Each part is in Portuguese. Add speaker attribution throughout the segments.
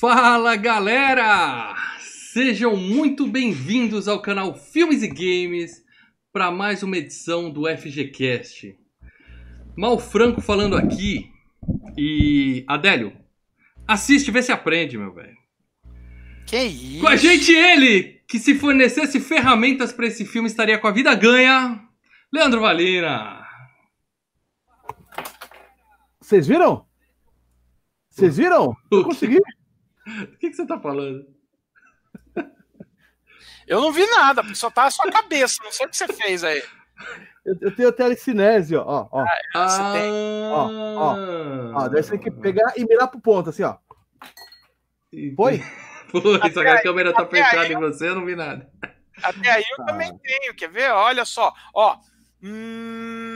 Speaker 1: Fala galera! Sejam muito bem-vindos ao canal Filmes e Games para mais uma edição do FGCast. Mal Franco falando aqui e Adélio, assiste, vê se aprende, meu velho.
Speaker 2: Que isso?
Speaker 1: Com a gente ele, que se fornecesse ferramentas para esse filme estaria com a vida ganha, Leandro Valina.
Speaker 3: Vocês viram? Vocês viram? Eu consegui.
Speaker 1: O que, que você tá falando?
Speaker 2: Eu não vi nada, só tá a sua cabeça. Não sei o que você fez aí.
Speaker 3: Eu, eu tenho telecinese, ó. ó, ó.
Speaker 2: Você tem.
Speaker 3: Ó, ó, ó. Daí você tem que pegar e mirar pro ponto, assim, ó. Foi?
Speaker 1: Foi, só que a câmera tá fechada em você, eu não vi nada.
Speaker 2: Até aí eu
Speaker 3: Tá.
Speaker 2: também tenho. Quer ver? Olha só. Ó. Hum...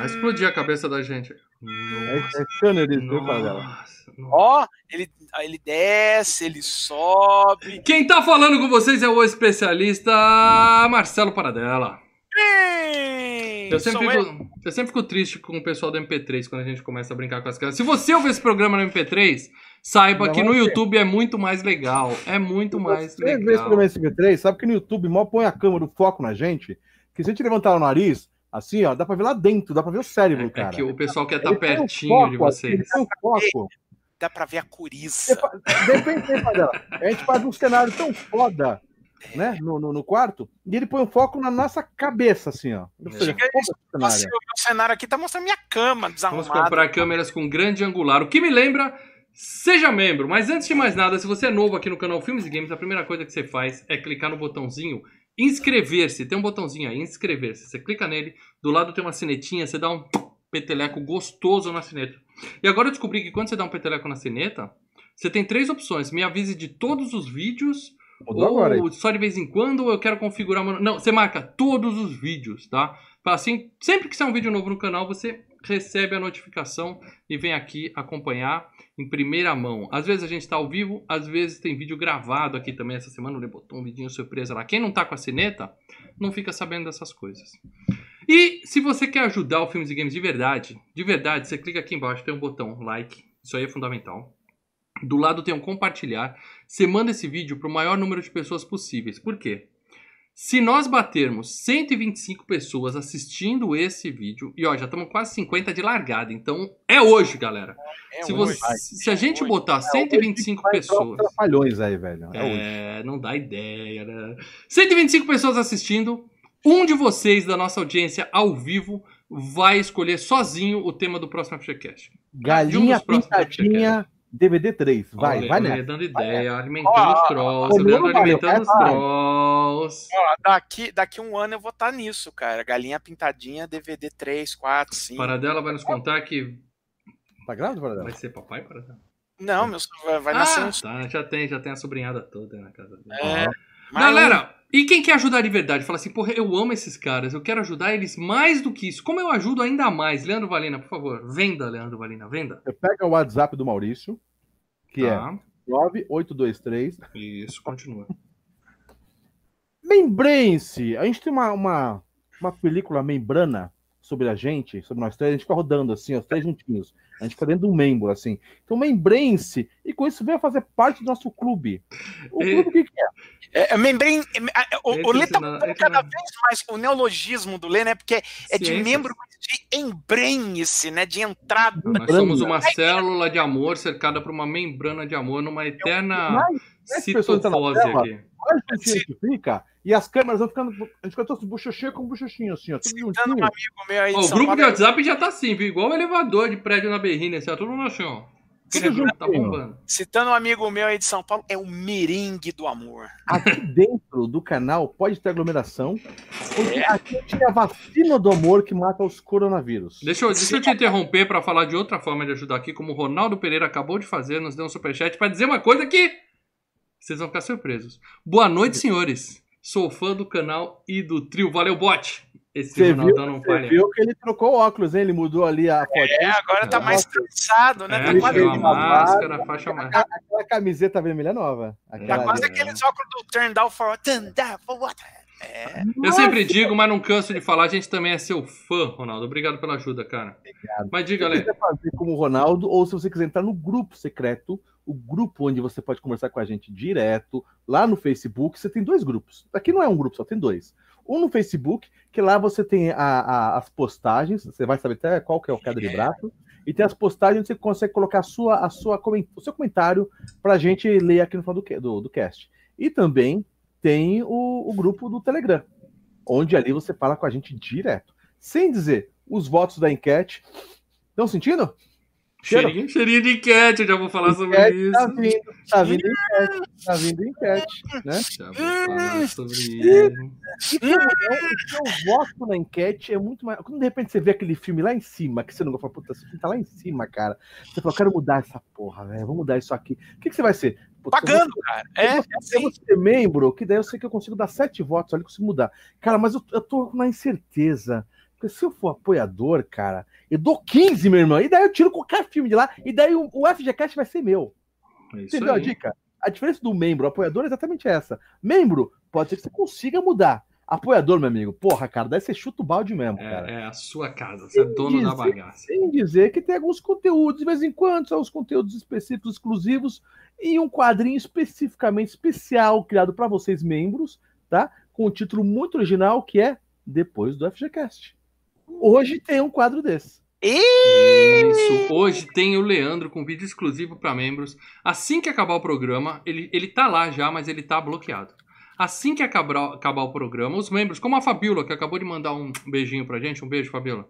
Speaker 1: Vai explodir a cabeça da gente.
Speaker 3: É, é Scanner isso, viu, Padela?
Speaker 1: Nossa, nossa.
Speaker 2: Ó, ele, ele desce, ele sobe.
Speaker 1: Quem tá falando com vocês é o especialista Marcelo Paradela.
Speaker 2: Ei,
Speaker 1: Eu sempre,
Speaker 2: sou eu.
Speaker 1: fico, eu sempre fico triste com o pessoal do MP3 quando a gente começa a brincar com as crianças. Se você ouvir esse programa no MP3, saiba
Speaker 3: Não
Speaker 1: que no. YouTube é muito mais legal. É muito mais
Speaker 3: Você vê esse
Speaker 1: legal.
Speaker 3: programa SB3, sabe que no YouTube mal põe a câmera, o foco na gente, que se a gente levantar o nariz, assim, ó, dá pra ver lá dentro, dá pra ver o cérebro,
Speaker 1: É
Speaker 3: cara.
Speaker 1: que o pessoal quer estar
Speaker 3: Ele tem um
Speaker 1: pertinho de
Speaker 3: foco, assim,
Speaker 1: vocês.
Speaker 3: Um foco.
Speaker 2: Dá pra ver a coriza.
Speaker 3: Depende? A gente faz um cenário tão foda, né, no, no, no quarto, e ele põe um foco na nossa cabeça, assim, ó. Seja,
Speaker 2: Chega
Speaker 3: foca no
Speaker 2: Nossa,
Speaker 3: cenário.
Speaker 2: o cenário aqui tá mostrando minha cama
Speaker 1: Vamos
Speaker 2: desarrumada.
Speaker 1: comprar câmeras com grande angular. O que me lembra, seja membro. Mas antes de mais nada, se você é novo aqui no canal Filmes e Games, a primeira coisa que você faz é clicar no botãozinho inscrever-se. Tem um botãozinho aí, inscrever-se. Você clica nele, do lado tem uma sinetinha, você dá um peteleco gostoso na sineta. E agora eu descobri que quando você dá um peteleco na sineta, você tem três opções. Me avise de todos os vídeos,
Speaker 3: Mudou agora
Speaker 1: ou só de vez em quando, ou eu quero configurar... uma- Não, você marca todos os vídeos, tá? Assim, sempre que sair um vídeo novo no canal, você recebe a notificação e vem aqui acompanhar em primeira mão. Às vezes a gente tá ao vivo, às vezes tem vídeo gravado aqui também. Essa semana o Lê botou um vidinho surpresa lá. Quem não tá com a sineta, não fica sabendo dessas coisas. E se você quer ajudar o Filmes e Games de verdade, de verdade, você clica aqui embaixo, tem um botão like. Isso aí é fundamental. Do lado tem um compartilhar. Você manda esse vídeo para o maior número de pessoas possíveis. Por quê? Se nós batermos 125 pessoas assistindo esse vídeo, e ó, já estamos quase 50 de largada, então é hoje, galera.
Speaker 2: É
Speaker 1: se,
Speaker 2: hoje.
Speaker 1: você- se a gente
Speaker 2: hoje.
Speaker 1: botar 125
Speaker 3: Vai entrar os
Speaker 1: pessoas.
Speaker 3: trapalhões aí, velho. É hoje.
Speaker 1: É, não dá ideia, né? 125 pessoas assistindo. Um de vocês da nossa audiência ao vivo vai escolher sozinho o tema do próximo FGCast. um
Speaker 3: Galinha
Speaker 1: próximos
Speaker 3: pintadinha DVD 3. Vai,
Speaker 1: Olha,
Speaker 3: vai nessa.
Speaker 1: dando ideia, alimentando
Speaker 2: Ó,
Speaker 1: os trolls,
Speaker 3: ó,
Speaker 1: o Leandro
Speaker 3: não valeu,
Speaker 1: alimentando os trolls.
Speaker 2: Ó, daqui, daqui um ano eu vou estar nisso, cara. Galinha pintadinha, DVD 3, 4, 5.
Speaker 1: Paradela vai nos contar que
Speaker 3: Tá grávida, Paradela?
Speaker 1: vai ser papai, Paradela?
Speaker 2: Não, meu vai, vai
Speaker 1: ah,
Speaker 2: nascer uns.
Speaker 1: tá, já tem, já tem a sobrinhada toda na casa dele.
Speaker 2: É,
Speaker 1: Galera, e quem quer ajudar de verdade? Fala assim, porra, eu amo esses caras, eu quero ajudar eles mais do que isso. Como eu ajudo ainda mais? Leandro Valina, por favor, venda, Leandro Valina, venda.
Speaker 3: Pega o WhatsApp do Maurício, que é
Speaker 1: Tá,
Speaker 3: 9823.
Speaker 1: Isso, continua.
Speaker 3: Membrane-se. A gente tem uma, uma, uma película membrana sobre a gente, sobre nós três, a gente fica rodando assim, os três juntinhos. A gente fica dentro de um membro, assim. Então, membrane-se, e com isso venha fazer parte do nosso clube. O clube o que, que é?
Speaker 2: É, é, membrane, é, é, o,
Speaker 1: Esse
Speaker 2: o Lê tá cada
Speaker 1: não-
Speaker 2: vez mais o neologismo do Lê, né? Porque é de membro mas de embrenhe-se, né? De entrada.
Speaker 1: Nós somos uma célula de amor cercada por uma membrana de amor numa eterna citofose aqui.
Speaker 3: mais gente fica, e as câmeras vão ficando. A gente fica todos bochechinho com bochechinho, assim, ó. Tudo
Speaker 2: um
Speaker 3: juntinho.
Speaker 2: amigo meu aí de
Speaker 1: o grupo de
Speaker 2: Paulo.
Speaker 1: WhatsApp já tá assim, viu? Igual o elevador de prédio na berrina, assim, ó, tudo no chão.
Speaker 3: Tudo
Speaker 1: Tá.
Speaker 2: Citando um amigo meu aí de São Paulo, é o merengue do amor.
Speaker 3: Aqui dentro do canal pode ter aglomeração, porque
Speaker 2: É.
Speaker 3: aqui a gente tem a vacina do amor que mata os coronavírus.
Speaker 1: Deixa eu, deixa eu te interromper pra falar de outra forma de ajudar aqui, como o Ronaldo Pereira acabou de fazer, nos deu um superchat pra dizer uma coisa que vocês vão ficar surpresos. Boa noite, senhores. Sou fã do canal e do trio. Valeu, bot. Esse
Speaker 3: Você viu,
Speaker 1: Ronaldão não
Speaker 3: você viu que ele trocou óculos, hein? Ele mudou ali a foto.
Speaker 2: É, agora tá mais cansado, né?
Speaker 1: É,
Speaker 2: Tá
Speaker 3: ele
Speaker 2: quase,
Speaker 3: uma
Speaker 1: máscara, faixa mais.
Speaker 3: Aquela camiseta vermelha nova. Aquela
Speaker 2: tá quase
Speaker 3: ali.
Speaker 2: aqueles óculos do Turn Down for Turn Down for What? É,
Speaker 1: Eu sempre digo, mas não canso de falar, a gente também é seu fã, Ronaldo. Obrigado pela ajuda, cara.
Speaker 3: Obrigado.
Speaker 1: Mas
Speaker 3: Se
Speaker 1: diga,
Speaker 3: você
Speaker 1: Lê.
Speaker 3: quiser fazer como o Ronaldo, ou se você quiser entrar no grupo secreto, o grupo onde você pode conversar com a gente direto, lá no Facebook, você tem dois grupos. Aqui não é um grupo, só tem dois. Um no Facebook, que lá você tem a, a, as postagens, você vai saber até qual que é o queda de braço, e tem as postagens onde você consegue colocar a sua, a sua, o seu comentário para a gente ler aqui no final do, do, do cast. E também tem o, o grupo do Telegram, onde ali você fala com a gente direto. Sem dizer, os votos da enquete. Estão sentindo?
Speaker 1: Cheirinho, cheirinho de enquete, já vou falar sobre
Speaker 3: Enquete
Speaker 1: isso.
Speaker 3: Tá vindo, tá vindo enquete, tá vindo enquete, né?
Speaker 1: Já vou falar sobre isso.
Speaker 3: E é, o seu voto na enquete é muito mais. Quando de repente você vê aquele filme lá em cima, que você não fala, puta, esse filme tá lá em cima, cara. Você fala, eu quero mudar essa porra, velho, vou mudar isso aqui. O que, que você vai ser? Eu vou
Speaker 2: Pagando, cara. É, é
Speaker 3: Eu
Speaker 2: assim.
Speaker 3: vou ser membro, que daí eu sei que eu consigo dar sete votos ali, consigo mudar. Cara, mas eu, eu tô na incerteza. Porque se eu for apoiador, cara, eu dou 15, meu irmão. E daí eu tiro qualquer filme de lá. E daí o, o FGCast vai ser meu.
Speaker 1: É
Speaker 3: Entendeu a
Speaker 1: aí.
Speaker 3: dica? A diferença do membro, apoiador, é exatamente essa. Membro, pode ser que você consiga mudar. Apoiador, meu amigo, porra, cara, daí você chuta o balde mesmo, cara.
Speaker 1: É, é a sua casa, você é dono da bagaça.
Speaker 3: Sem dizer que tem alguns conteúdos, de vez em quando, são os conteúdos específicos, exclusivos, e um quadrinho especificamente especial, criado para vocês, membros, tá? Com um título muito original, que é Depois do FGCast. Hoje tem um quadro desse.
Speaker 1: Isso. Hoje tem o Leandro com vídeo exclusivo para membros. Assim que acabar o programa, ele, ele tá lá já, mas ele tá bloqueado. Assim que acabar, acabar o programa, os membros, como a Fabiola, que acabou de mandar um beijinho pra gente, um beijo, Fabiola.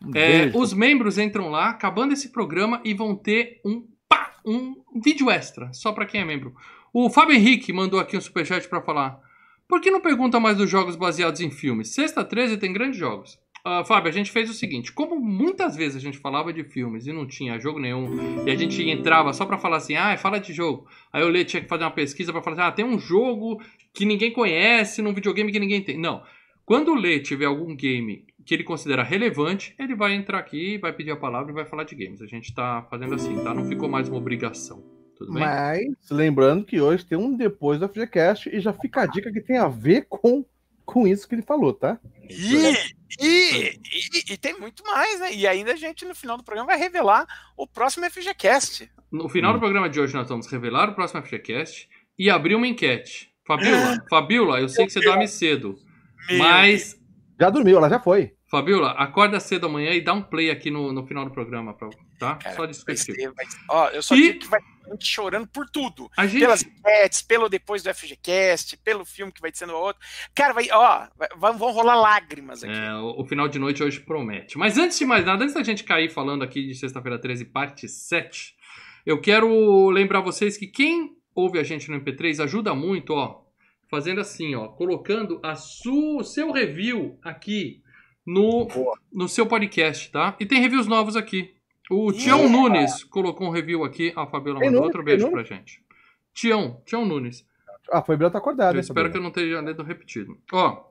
Speaker 3: Um
Speaker 1: É,
Speaker 3: beijo.
Speaker 1: os membros entram lá, acabando esse programa, e vão ter um, pá, um vídeo extra, só pra quem é membro. O Fábio Henrique mandou aqui um superchat pra falar. Por que não pergunta mais dos jogos baseados em filmes? Sexta 13 tem grandes jogos. Ah, Fábio, a gente fez o seguinte: como muitas vezes a gente falava de filmes e não tinha jogo nenhum, e a gente entrava só pra falar assim, ah, fala de jogo. Aí o Lê tinha que fazer uma pesquisa pra falar assim, ah, tem um jogo que ninguém conhece, num videogame que ninguém tem. Não. Quando o Lê tiver algum game que ele considera relevante, ele vai entrar aqui, vai pedir a palavra e vai falar de games. A gente tá fazendo assim, tá? Não ficou mais uma obrigação. Tudo bem?
Speaker 3: Mas lembrando que hoje tem um depois do FGCast e já fica a dica que tem a ver com, com isso que ele falou, tá?
Speaker 2: E, e, e, e tem muito mais, né? E ainda a gente, no final do programa, vai revelar o próximo FGCast.
Speaker 1: No final do programa de hoje, nós vamos revelar o próximo FGCast e abrir uma enquete. Fabiola, Fabiola, eu sei que você dorme cedo,
Speaker 2: Meu
Speaker 1: mas,
Speaker 3: Já dormiu, ela já foi.
Speaker 1: Fabiola, acorda cedo amanhã e dá um play aqui no, no final do programa, pra- tá?
Speaker 2: Cara,
Speaker 1: Só
Speaker 2: Vai
Speaker 1: descritivo.
Speaker 2: ser, vai ser- Ó, eu só
Speaker 1: E-
Speaker 2: digo que vai gente chorando por tudo.
Speaker 1: Gente,
Speaker 2: Pelas enquetes, pelo depois do FGCast, pelo filme que vai sendo outro. Cara, vai, ó, vão vão rolar lágrimas aqui.
Speaker 1: É, o, o final de noite hoje promete. Mas antes de mais nada, antes da gente cair falando aqui de sexta-feira 13, parte 7, eu quero lembrar vocês que quem ouve a gente no MP3 ajuda muito, ó, fazendo assim, ó, colocando a sua, o seu review aqui no,
Speaker 3: Boa.
Speaker 1: no seu podcast, tá? E tem reviews novos aqui. O Tião Nunes colocou um review aqui. A Fabiola mandou
Speaker 3: Nunes?
Speaker 1: outro beijo
Speaker 3: Tem
Speaker 1: pra gente. Tião, Tião Nunes.
Speaker 3: Ah, foi tá acordado.
Speaker 1: Eu
Speaker 3: hein,
Speaker 1: espero que eu
Speaker 3: Fabiola?
Speaker 1: não esteja lendo repetido. Ó,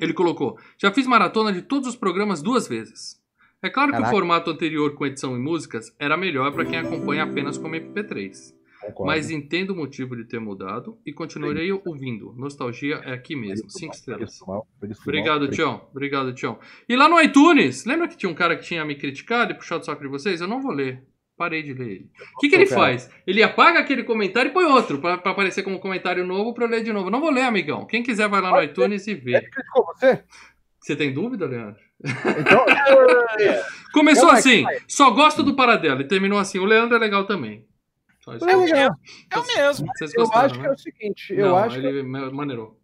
Speaker 1: ele colocou: já fiz maratona de todos os programas duas vezes. É claro que
Speaker 3: Caraca.
Speaker 1: o formato anterior com edição e músicas era melhor para quem acompanha apenas como MP3.
Speaker 3: Concordo.
Speaker 1: Mas entendo o motivo de ter mudado e continuarei ouvindo. Nostalgia é aqui mesmo. Cinco estrelas. Obrigado, Tião. Obrigado, Tião. E lá no iTunes, lembra que tinha um cara que tinha me criticado e puxado o saco de vocês? Eu não vou ler. Parei de ler ele. O que, que ele
Speaker 3: Cara.
Speaker 1: faz? Ele apaga aquele comentário e põe outro pra, pra aparecer como comentário novo pra eu ler de novo. Não vou ler, amigão. Quem quiser vai lá no iTunes e
Speaker 3: Ele
Speaker 1: vê.
Speaker 3: criticou você?
Speaker 1: Você tem dúvida, Leandro?
Speaker 3: Então,
Speaker 1: Começou
Speaker 3: é
Speaker 1: assim, só gosto do Paradelo. E terminou assim, o Leandro é legal também.
Speaker 3: É legal.
Speaker 2: É o mesmo.
Speaker 1: Vocês
Speaker 3: Eu acho que
Speaker 1: né?
Speaker 3: é o seguinte, eu
Speaker 1: Não,
Speaker 3: acho,
Speaker 1: ele ma- maneirou.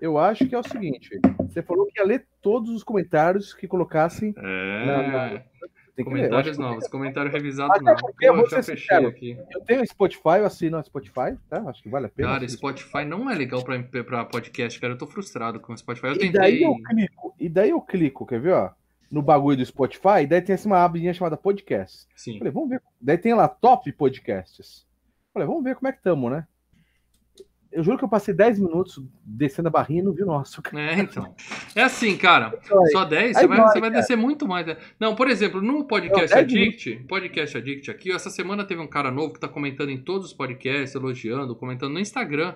Speaker 3: eu acho que é o seguinte. Você falou que ia ler todos os comentários que colocassem.
Speaker 1: É.
Speaker 3: Que. Eu,
Speaker 1: Comentários
Speaker 3: acho que-
Speaker 1: novos, comentário revisado
Speaker 3: Até
Speaker 1: não.
Speaker 3: porque eu
Speaker 1: Pô,
Speaker 3: vou
Speaker 1: já fechei
Speaker 3: sincero.
Speaker 1: aqui.
Speaker 3: eu tenho Spotify, eu assino a Spotify, tá? Acho que vale a pena.
Speaker 1: Cara, Spotify não é legal pra, pra podcast, cara. Eu tô frustrado com o Spotify. Eu
Speaker 3: E daí
Speaker 1: tentei.
Speaker 3: eu clico, e daí eu clico, quer ver, ó? No bagulho do Spotify, daí tem assim uma abinha chamada podcast.
Speaker 1: Sim.
Speaker 3: Falei, vamos ver. Daí tem lá top podcasts. Falei, vamos ver como é que estamos, né? Eu juro que eu passei 10 minutos descendo a barrinha e não vi o nosso.
Speaker 1: É, então. É assim, cara. Só 10?
Speaker 3: Aí
Speaker 1: Você vai,
Speaker 3: vai,
Speaker 1: você vai
Speaker 3: cara.
Speaker 1: descer muito mais. né? Não, por exemplo, no Podcast
Speaker 3: Não, 10
Speaker 1: Addict, Podcast Addict aqui, essa semana teve um cara novo que tá comentando em todos os podcasts, elogiando, comentando no Instagram.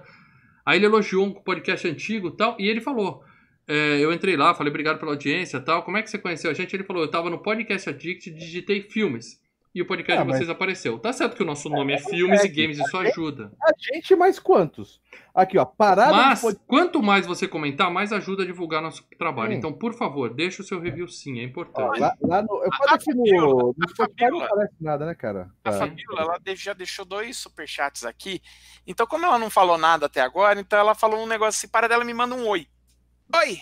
Speaker 1: Aí ele elogiou um podcast antigo e tal, e ele falou. É, eu entrei lá, falei obrigado pela audiência e tal. Como é que você conheceu a gente? Ele falou: eu tava no Podcast Addict e digitei filmes. e o podcast
Speaker 3: Ah,
Speaker 1: de
Speaker 3: mas-
Speaker 1: vocês apareceu. Tá certo que o nosso nome é Filmes e Games, isso ajuda.
Speaker 3: A gente mais quantos? Aqui, ó, parada
Speaker 1: Mas,
Speaker 3: pod-
Speaker 1: quanto mais você comentar, mais ajuda a divulgar nosso trabalho.
Speaker 3: Hum.
Speaker 1: Então, por favor, deixa o seu review sim, é
Speaker 3: ó,
Speaker 1: importante.
Speaker 3: lá, lá no, eu falo
Speaker 2: a
Speaker 3: aqui no,
Speaker 2: Fabiola,
Speaker 3: no
Speaker 2: a
Speaker 3: Spotify não aparece nada, né, cara?
Speaker 2: A
Speaker 3: Tá.
Speaker 2: Fabiola, ela já deixou dois superchats aqui. Então, como ela não falou nada até agora, então ela falou um negócio assim, para dela me manda um oi. Oi!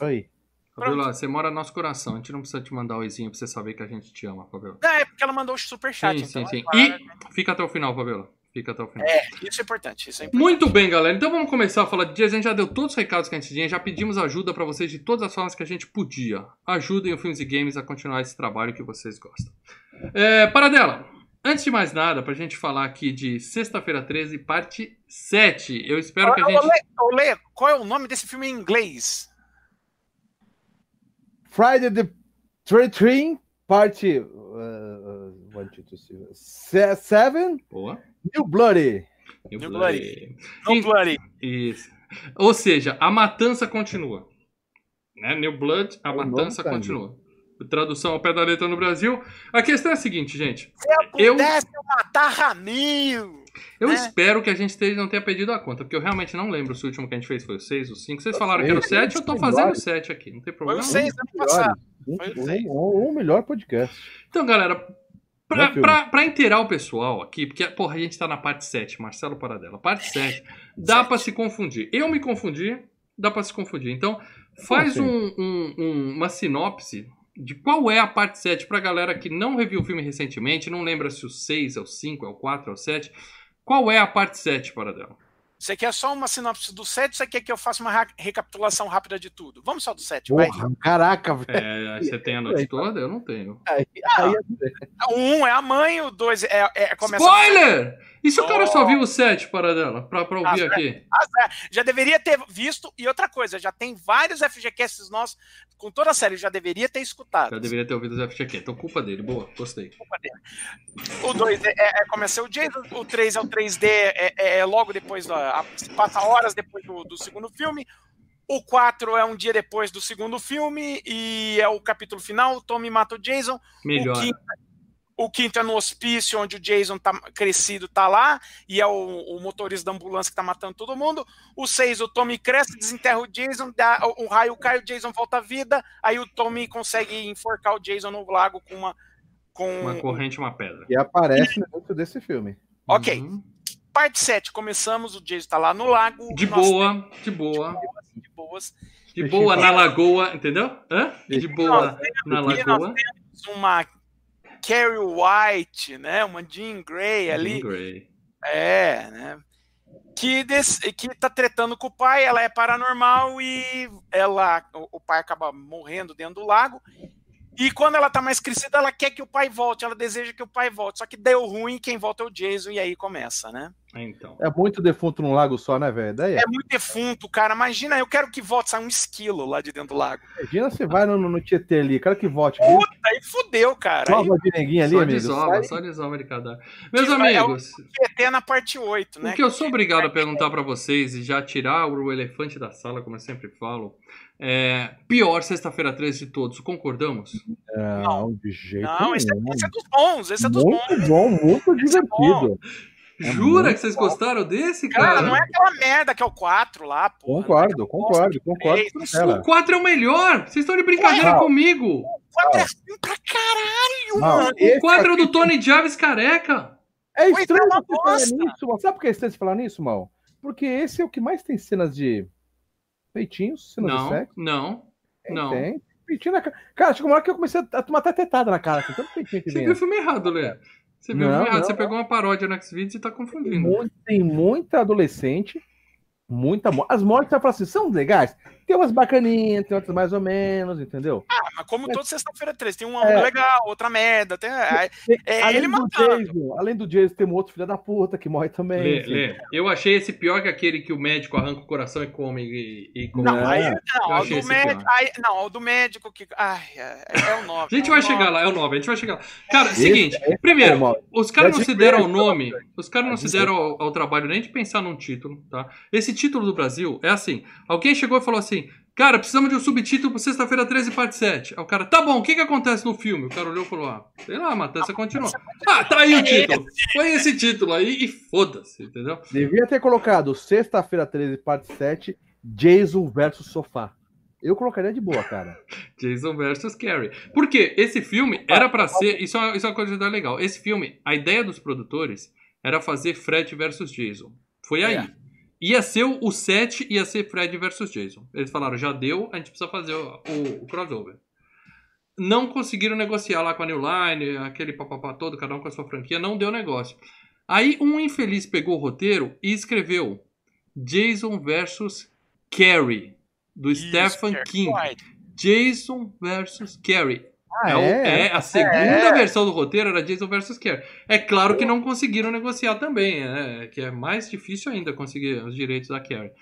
Speaker 3: Oi.
Speaker 1: Fabiola, você mora no nosso coração. A gente não precisa te mandar um oizinho pra você saber que a gente te ama, Fabiola.
Speaker 2: Não, é porque ela mandou o superchat.
Speaker 1: Sim,
Speaker 2: então
Speaker 1: sim, sim. E fica até o final, Fabiola. Fica até o final.
Speaker 2: É, isso é importante. Isso é importante.
Speaker 1: Muito bem, galera. Então vamos começar a falar de dias. A gente já deu todos os recados que a gente tinha, já pedimos ajuda pra vocês de todas as formas que a gente podia. Ajudem o Filmes e Games a continuar esse trabalho que vocês gostam. É, Paradela, antes de mais nada, pra gente falar aqui de Sexta-feira 13, parte 7. Eu espero que a gente.
Speaker 2: Lê, ô, Lê, qual é o nome desse filme em inglês?
Speaker 3: Friday the 13, parte. Uh, uh, one, two, three, se- seven,
Speaker 1: Boa.
Speaker 3: New Bloody.
Speaker 1: New
Speaker 2: New
Speaker 1: Bloody. Sim.
Speaker 2: Bloody.
Speaker 1: Isso. Ou seja, a matança continua. Né? New Blood, a matança continua. Tradução ao pé da letra no Brasil. A questão é a seguinte, gente.
Speaker 2: Se eu pudesse eu matar Ramil.
Speaker 1: Eu
Speaker 2: É.
Speaker 1: espero que a gente esteja- não tenha perdido a conta, porque eu realmente não lembro se o último que a gente fez foi o 6, o 5. Vocês falaram que era o 7, eu tô fazendo o 7 aqui, não tem
Speaker 2: Foi
Speaker 1: problema.
Speaker 2: o 6 ano passado. Foi o
Speaker 3: melhor podcast.
Speaker 1: Então, galera, pra,
Speaker 3: filme.
Speaker 1: pra, pra inteirar o pessoal aqui, porque, porra, a gente tá na parte 7, Marcelo Paradela, parte 7, dá pra se confundir. Eu me confundi, dá pra se confundir. Então, faz
Speaker 3: Como
Speaker 1: um- um- um- uma sinopse de qual é a parte 7 pra galera que não reviu o filme recentemente, não lembra se o 6 é o 5, é o 4, é o 7. Qual é a parte 7, Paradela?
Speaker 2: Você quer só uma sinopse do 7 ou você quer que eu faça uma recapitulação rápida de tudo? Vamos só do 7, vai.
Speaker 3: Caraca, velho.
Speaker 1: É, você tem a noite toda? Eu não tenho.
Speaker 3: Aí, aí,
Speaker 2: O 1 um é a mãe, o 2 é, é começa
Speaker 1: Spoiler! E se o cara só
Speaker 2: Oh.
Speaker 1: viu o 7, Paradela, pra, pra ouvir
Speaker 2: Ah,
Speaker 1: aqui?
Speaker 2: Já deveria ter visto. E outra coisa, já tem vários FGCasts nossos com toda a série, já deveria ter escutado.
Speaker 1: Já deveria ter ouvido os FGQ. Então, culpa dele. Boa, gostei.
Speaker 2: O 2 é, é, é começa o Jason, o 3 é o 3D, é, é- é logo depois, da, passa horas depois do, do segundo filme. O 4 é um dia depois do segundo filme e é o capítulo final. O Tommy mata o Jason.
Speaker 1: Melhor.
Speaker 2: O quinto, o quinto é no hospício, onde o Jason tá crescido, tá lá, e é o, o motorista da ambulância que tá matando todo mundo. O seis, o Tommy cresce, desenterra o Jason, dá, o, o raio cai, o Jason volta à vida. Aí o Tommy consegue enforcar o Jason no lago com uma. Com...
Speaker 1: Uma corrente e uma pedra.
Speaker 3: E aparece dentro desse filme.
Speaker 2: Ok.
Speaker 1: Uhum.
Speaker 2: Parte 7, começamos, o Jason tá lá no lago.
Speaker 1: De boa, de boa.
Speaker 2: temos De boas.
Speaker 1: De boa na lagoa, entendeu? Hã? De boa na
Speaker 2: E nós
Speaker 1: lagoa.
Speaker 2: temos uma Carrie White, né? Uma Jean Grey ali.
Speaker 1: Jean Grey.
Speaker 2: É, né? Que, des- que tá tretando com o pai, ela é paranormal e ela, o, o pai acaba morrendo dentro do lago. E quando ela tá mais crescida, ela quer que o pai volte, ela deseja que o pai volte. Só que deu ruim, quem volta é o Jason, e aí começa, né?
Speaker 1: Então.
Speaker 3: É muito defunto num lago só, né, velho? Daí é.
Speaker 2: É muito defunto, cara. Imagina, eu quero que volte, sai um esquilo lá de dentro do lago.
Speaker 3: Imagina você vai no, no Tietê ali, quero que volte. viu?
Speaker 2: Puta, aí fudeu, cara. Aí
Speaker 3: Nova de neguinho ali,
Speaker 1: Só
Speaker 3: amigo.
Speaker 1: desova,
Speaker 3: Sai-
Speaker 1: só desova de cada. Meus
Speaker 2: É o-
Speaker 1: amigos,
Speaker 2: PT na parte 8, né?
Speaker 1: o que eu sou obrigado a perguntar pra vocês e já tirar o elefante da sala, como eu sempre falo, é pior sexta-feira 13 de todos, concordamos?
Speaker 3: Não, de jeito
Speaker 2: Não, esse é,
Speaker 3: nenhum.
Speaker 2: esse é dos bons, esse é dos bons.
Speaker 3: Muito bom, muito
Speaker 2: Esse é
Speaker 3: divertido. É
Speaker 1: Jura que vocês gostaram desse, cara?
Speaker 2: Cara, não é aquela merda que é o 4 lá, pô.
Speaker 3: Concordo, concordo, concordo.
Speaker 1: O 4 é o melhor! Vocês estão de brincadeira
Speaker 3: Não.
Speaker 1: comigo!
Speaker 2: O 4 é ruim pra caralho,
Speaker 3: Não,
Speaker 2: mano.
Speaker 3: esse
Speaker 1: O 4 é do Tony Jarvis careca!
Speaker 3: É estranho
Speaker 2: é
Speaker 3: você falar nisso, mal. Sabe por que é estranho você falar nisso, mal? Porque esse é o que mais tem cenas de peitinhos, de
Speaker 1: Não,
Speaker 3: sexo.
Speaker 1: não,
Speaker 3: Tem,
Speaker 1: não.
Speaker 3: Tem. Peitinho na cara. Cara, chegou uma hora que eu comecei a tomar até tetada na cara. Assim, tanto peitinho que
Speaker 1: Você viu o filme errado, Lê. Você viu o
Speaker 3: Não,
Speaker 1: filme errado.
Speaker 3: não,
Speaker 1: Você
Speaker 3: não.
Speaker 1: pegou uma paródia no Xvideos e tá
Speaker 3: Tem,
Speaker 1: confundindo.
Speaker 3: tem muita adolescente, muita As mortes, você fala assim, são legais? Tem umas bacaninhas, tem outras mais ou menos, entendeu?
Speaker 2: Ah, mas como todo sexta-feira 13, tem uma
Speaker 3: É.
Speaker 2: legal, outra merda. Tem, é, é
Speaker 3: além,
Speaker 2: ele
Speaker 3: do
Speaker 2: matando.
Speaker 3: Jason, além do Jason, tem um outro filho da puta que morre também.
Speaker 1: Lê,
Speaker 3: enfim.
Speaker 1: Lê, eu achei esse pior que aquele que o médico arranca o coração e come e, e come.
Speaker 2: Não,
Speaker 3: Não,
Speaker 2: aí,
Speaker 3: eu
Speaker 2: não, o do médico. Aí, não, o do médico que. Ai, é, é o 9.
Speaker 1: A gente vai chegar lá, é o 9, a gente vai chegar lá. Cara,
Speaker 3: Esse-
Speaker 1: seguinte,
Speaker 3: esse é
Speaker 1: primeiro,
Speaker 3: o
Speaker 1: os caras não se deram ao
Speaker 3: conheço,
Speaker 1: nome, os caras não se deram ao, ao trabalho nem de pensar num título, tá? Esse título do Brasil é assim, alguém chegou e falou assim, Cara, precisamos de um subtítulo pra sexta-feira 13, parte 7. Aí o cara, tá bom, o que que acontece no filme? O cara olhou e falou, ah, sei lá, a matança continua. Ah, tá aí o título. Foi esse título aí e foda-se, entendeu?
Speaker 3: Devia ter colocado sexta-feira 13, parte 7, Jason versus sofá. Eu colocaria de boa, cara.
Speaker 1: Jason versus Carrie. Porque esse filme era pra ser. Isso é, isso é uma coisa legal. Esse filme, a ideia dos produtores era fazer Fred versus Jason. Foi aí.
Speaker 3: É.
Speaker 1: Ia ser o, 7, ia ser Fred versus Jason. Eles falaram, já deu, a gente precisa fazer o, o- o crossover. Não conseguiram negociar lá com a New Line, aquele papapá todo, cada um com a sua franquia, não deu negócio. Aí um infeliz pegou o roteiro e escreveu Jason versus Carrie, do
Speaker 2: Isso,
Speaker 1: Stephen King. Jason versus Carrie.
Speaker 3: Ah,
Speaker 1: É,
Speaker 3: é?
Speaker 1: é, a segunda
Speaker 2: É.
Speaker 1: versão do roteiro era Jason versus Carrie. É claro que não conseguiram negociar também, né? Que é mais difícil ainda conseguir os direitos da Carrie.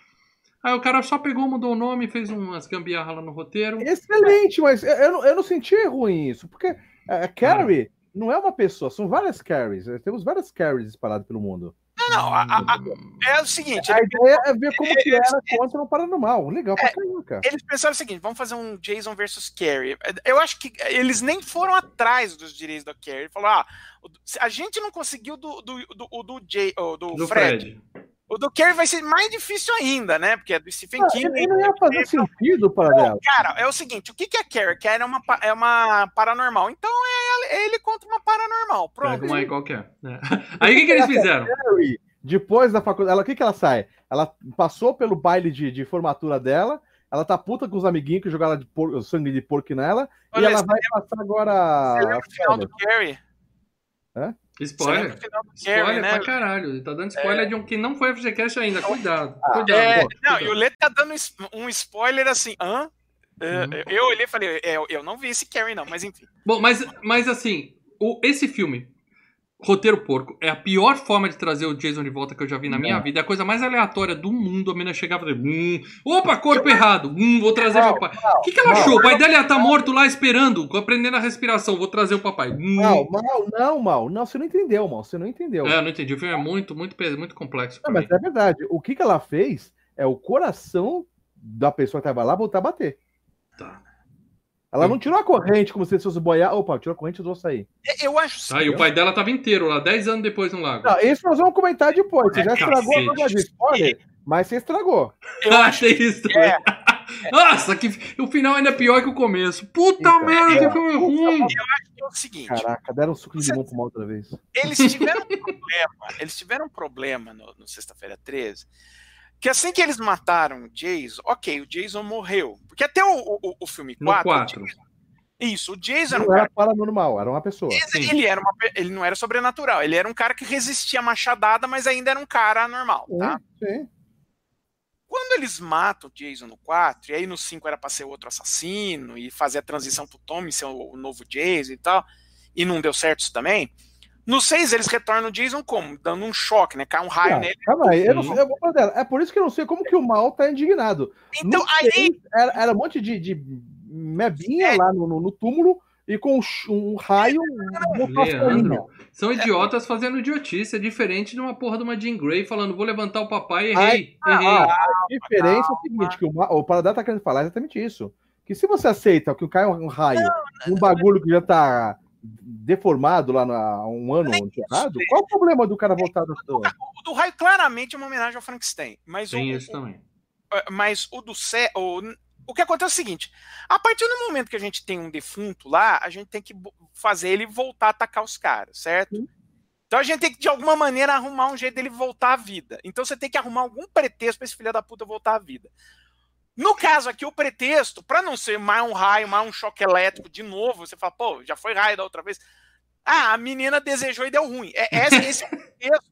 Speaker 1: Aí o cara só pegou, mudou o nome, fez umas gambiarra lá no roteiro.
Speaker 3: Excelente, mas eu, eu não, eu não senti ruim isso, porque a Carrie não é uma pessoa, são várias Carries. Temos várias Carries espalhadas pelo mundo.
Speaker 2: Não, não. a- a- a- é o seguinte,
Speaker 3: A ideia é ver como que era contra no paranormal. Legal pra caramba.
Speaker 2: eles pensaram o seguinte: vamos fazer um Jason versus Carrie. Eu acho que eles nem foram atrás dos direitos da Carrie. Falaram, ah, o do- se a gente não conseguiu do, do, do, o do, Jay, o do,
Speaker 1: do
Speaker 2: Fred.
Speaker 1: Fred.
Speaker 2: O do Carrie vai ser mais difícil ainda, né? Porque é do Stephen
Speaker 3: Ah,
Speaker 2: King.
Speaker 3: e não ia fazer sentido para dela.
Speaker 2: Cara, é o seguinte: o que, que é Carrie? Carrie é uma, é uma paranormal. Então é ele, ele contra uma paranormal. Pronto.
Speaker 1: Pega uma aí qualquer. né? Aí o que, que eles fizeram?
Speaker 3: Depois da faculdade, ela, o que, que ela sai? Ela passou pelo baile de, de formatura dela, ela tá puta com os amiguinhos que jogaram de por- sangue de porco nela, e
Speaker 2: Olha,
Speaker 3: ela
Speaker 2: você
Speaker 3: vai passar agora.
Speaker 2: Você lembra o final do Carrie? Lembra
Speaker 1: Spoiler.
Speaker 2: o final do
Speaker 1: Spoiler
Speaker 2: né?
Speaker 1: pra caralho. Ele tá dando spoiler de um que não foi FGCast ainda. Cuidado.
Speaker 3: Ah,
Speaker 1: Cuidado.
Speaker 2: É,
Speaker 1: pô,
Speaker 2: não,
Speaker 1: cuidado.
Speaker 2: e o Lê tá dando um spoiler assim, hã? É,
Speaker 1: Uhum.
Speaker 2: Eu olhei e falei, é, eu, eu não vi esse Carrie, não, mas enfim.
Speaker 1: Bom, mas, mas assim, o, esse filme, Roteiro Porco, é a pior forma de trazer o Jason de volta que eu já vi na minha
Speaker 3: Não.
Speaker 1: vida. É a coisa mais aleatória do mundo. A menina chegava e falava, hum, opa, corpo errado, hum, vou trazer
Speaker 3: Não,
Speaker 1: meu pai. O que, que ela
Speaker 3: não.
Speaker 1: achou? O pai dela ia estar morto lá esperando, aprendendo a respiração. Vou trazer o papai. Hum.
Speaker 3: Mal, mal, não, mal. Não, você não entendeu, mal. Você não entendeu.
Speaker 1: É, eu não entendi. O filme é muito, muito, muito complexo
Speaker 3: Não,
Speaker 1: mim.
Speaker 3: mas é verdade. O que, que ela fez é o coração da pessoa que tava lá voltar a bater.
Speaker 1: Tá.
Speaker 3: Ela não tirou a corrente como se fosse boiar. Opa, tirou a corrente e vou sair.
Speaker 2: É, Eu acho
Speaker 1: Tá, e o pai dela tava inteiro lá, 10 anos depois no lago.
Speaker 3: Não, isso nós vamos comentar depois. Você já
Speaker 1: É,
Speaker 3: estragou a coisa de spoiler, mas você estragou.
Speaker 2: eu
Speaker 1: ah,
Speaker 2: acho
Speaker 1: isso
Speaker 2: é.
Speaker 1: Nossa, que, o final ainda é pior que o começo. Puta
Speaker 3: Então,
Speaker 1: merda, que
Speaker 3: é.
Speaker 1: filme ruim.
Speaker 2: que é o seguinte,
Speaker 3: Caraca, deram um suco de limão pra uma outra vez.
Speaker 2: eles tiveram um problema, eles tiveram um problema no, no Sexta-feira 13, que assim que eles mataram o Jason, ok, o Jason morreu. Porque até o, o, o filme
Speaker 1: No
Speaker 2: 4,
Speaker 1: 4.
Speaker 2: isso, o Jason era um
Speaker 3: Não era
Speaker 2: cara
Speaker 3: paranormal, era uma pessoa.
Speaker 1: Sim.
Speaker 2: ele era uma, ele não era sobrenatural, ele era um cara que resistia a machadada, mas ainda era um cara normal, tá?
Speaker 3: Sim, sim.
Speaker 2: Quando eles matam o Jason no 4, e aí no 5 era pra ser outro assassino, e fazer a transição pro Tommy ser o, o novo Jason e tal, e não deu certo isso também. No 6 eles retornam o Jason como? Dando um choque, né? Cai um raio
Speaker 3: Ah,
Speaker 2: nele.
Speaker 3: calma aí, eu não sei, eu vou falar dela. É por isso que eu não sei como que o mal tá indignado.
Speaker 2: Então,
Speaker 3: No
Speaker 2: aí,
Speaker 3: seis, Era, era um monte de, de mebinha
Speaker 2: É.
Speaker 3: lá no, no- no túmulo e com um, raio.
Speaker 1: Leandro. São idiotas fazendo idiotice. É diferente de uma porra de uma Jean Grey falando, vou levantar o papai e errei. errei.
Speaker 3: Ah, a diferença é o seguinte: que o, o Paradar tá querendo falar exatamente isso. Que se você aceita que cai um raio um bagulho que já tá deformado lá na- há um ano enterrado, qual o problema do cara voltar do.
Speaker 2: o do raio claramente é uma homenagem ao Frankenstein. Mas o,
Speaker 1: Tem isso
Speaker 2: o-
Speaker 1: também.
Speaker 2: mas o do céu. O, o que acontece é o seguinte: a partir do momento que a gente tem um defunto lá, a gente tem que fazer ele voltar a atacar os caras, certo?
Speaker 3: Sim.
Speaker 2: Então a gente tem que, de alguma maneira, arrumar um jeito dele voltar à vida. Então você tem que arrumar algum pretexto pra esse filho da puta voltar à vida. No caso aqui, o pretexto, pra não ser mais um raio, mais um choque elétrico de novo, você fala, pô, já foi raio da outra vez. Ah, a menina desejou e deu ruim. É, esse, esse é o pretexto.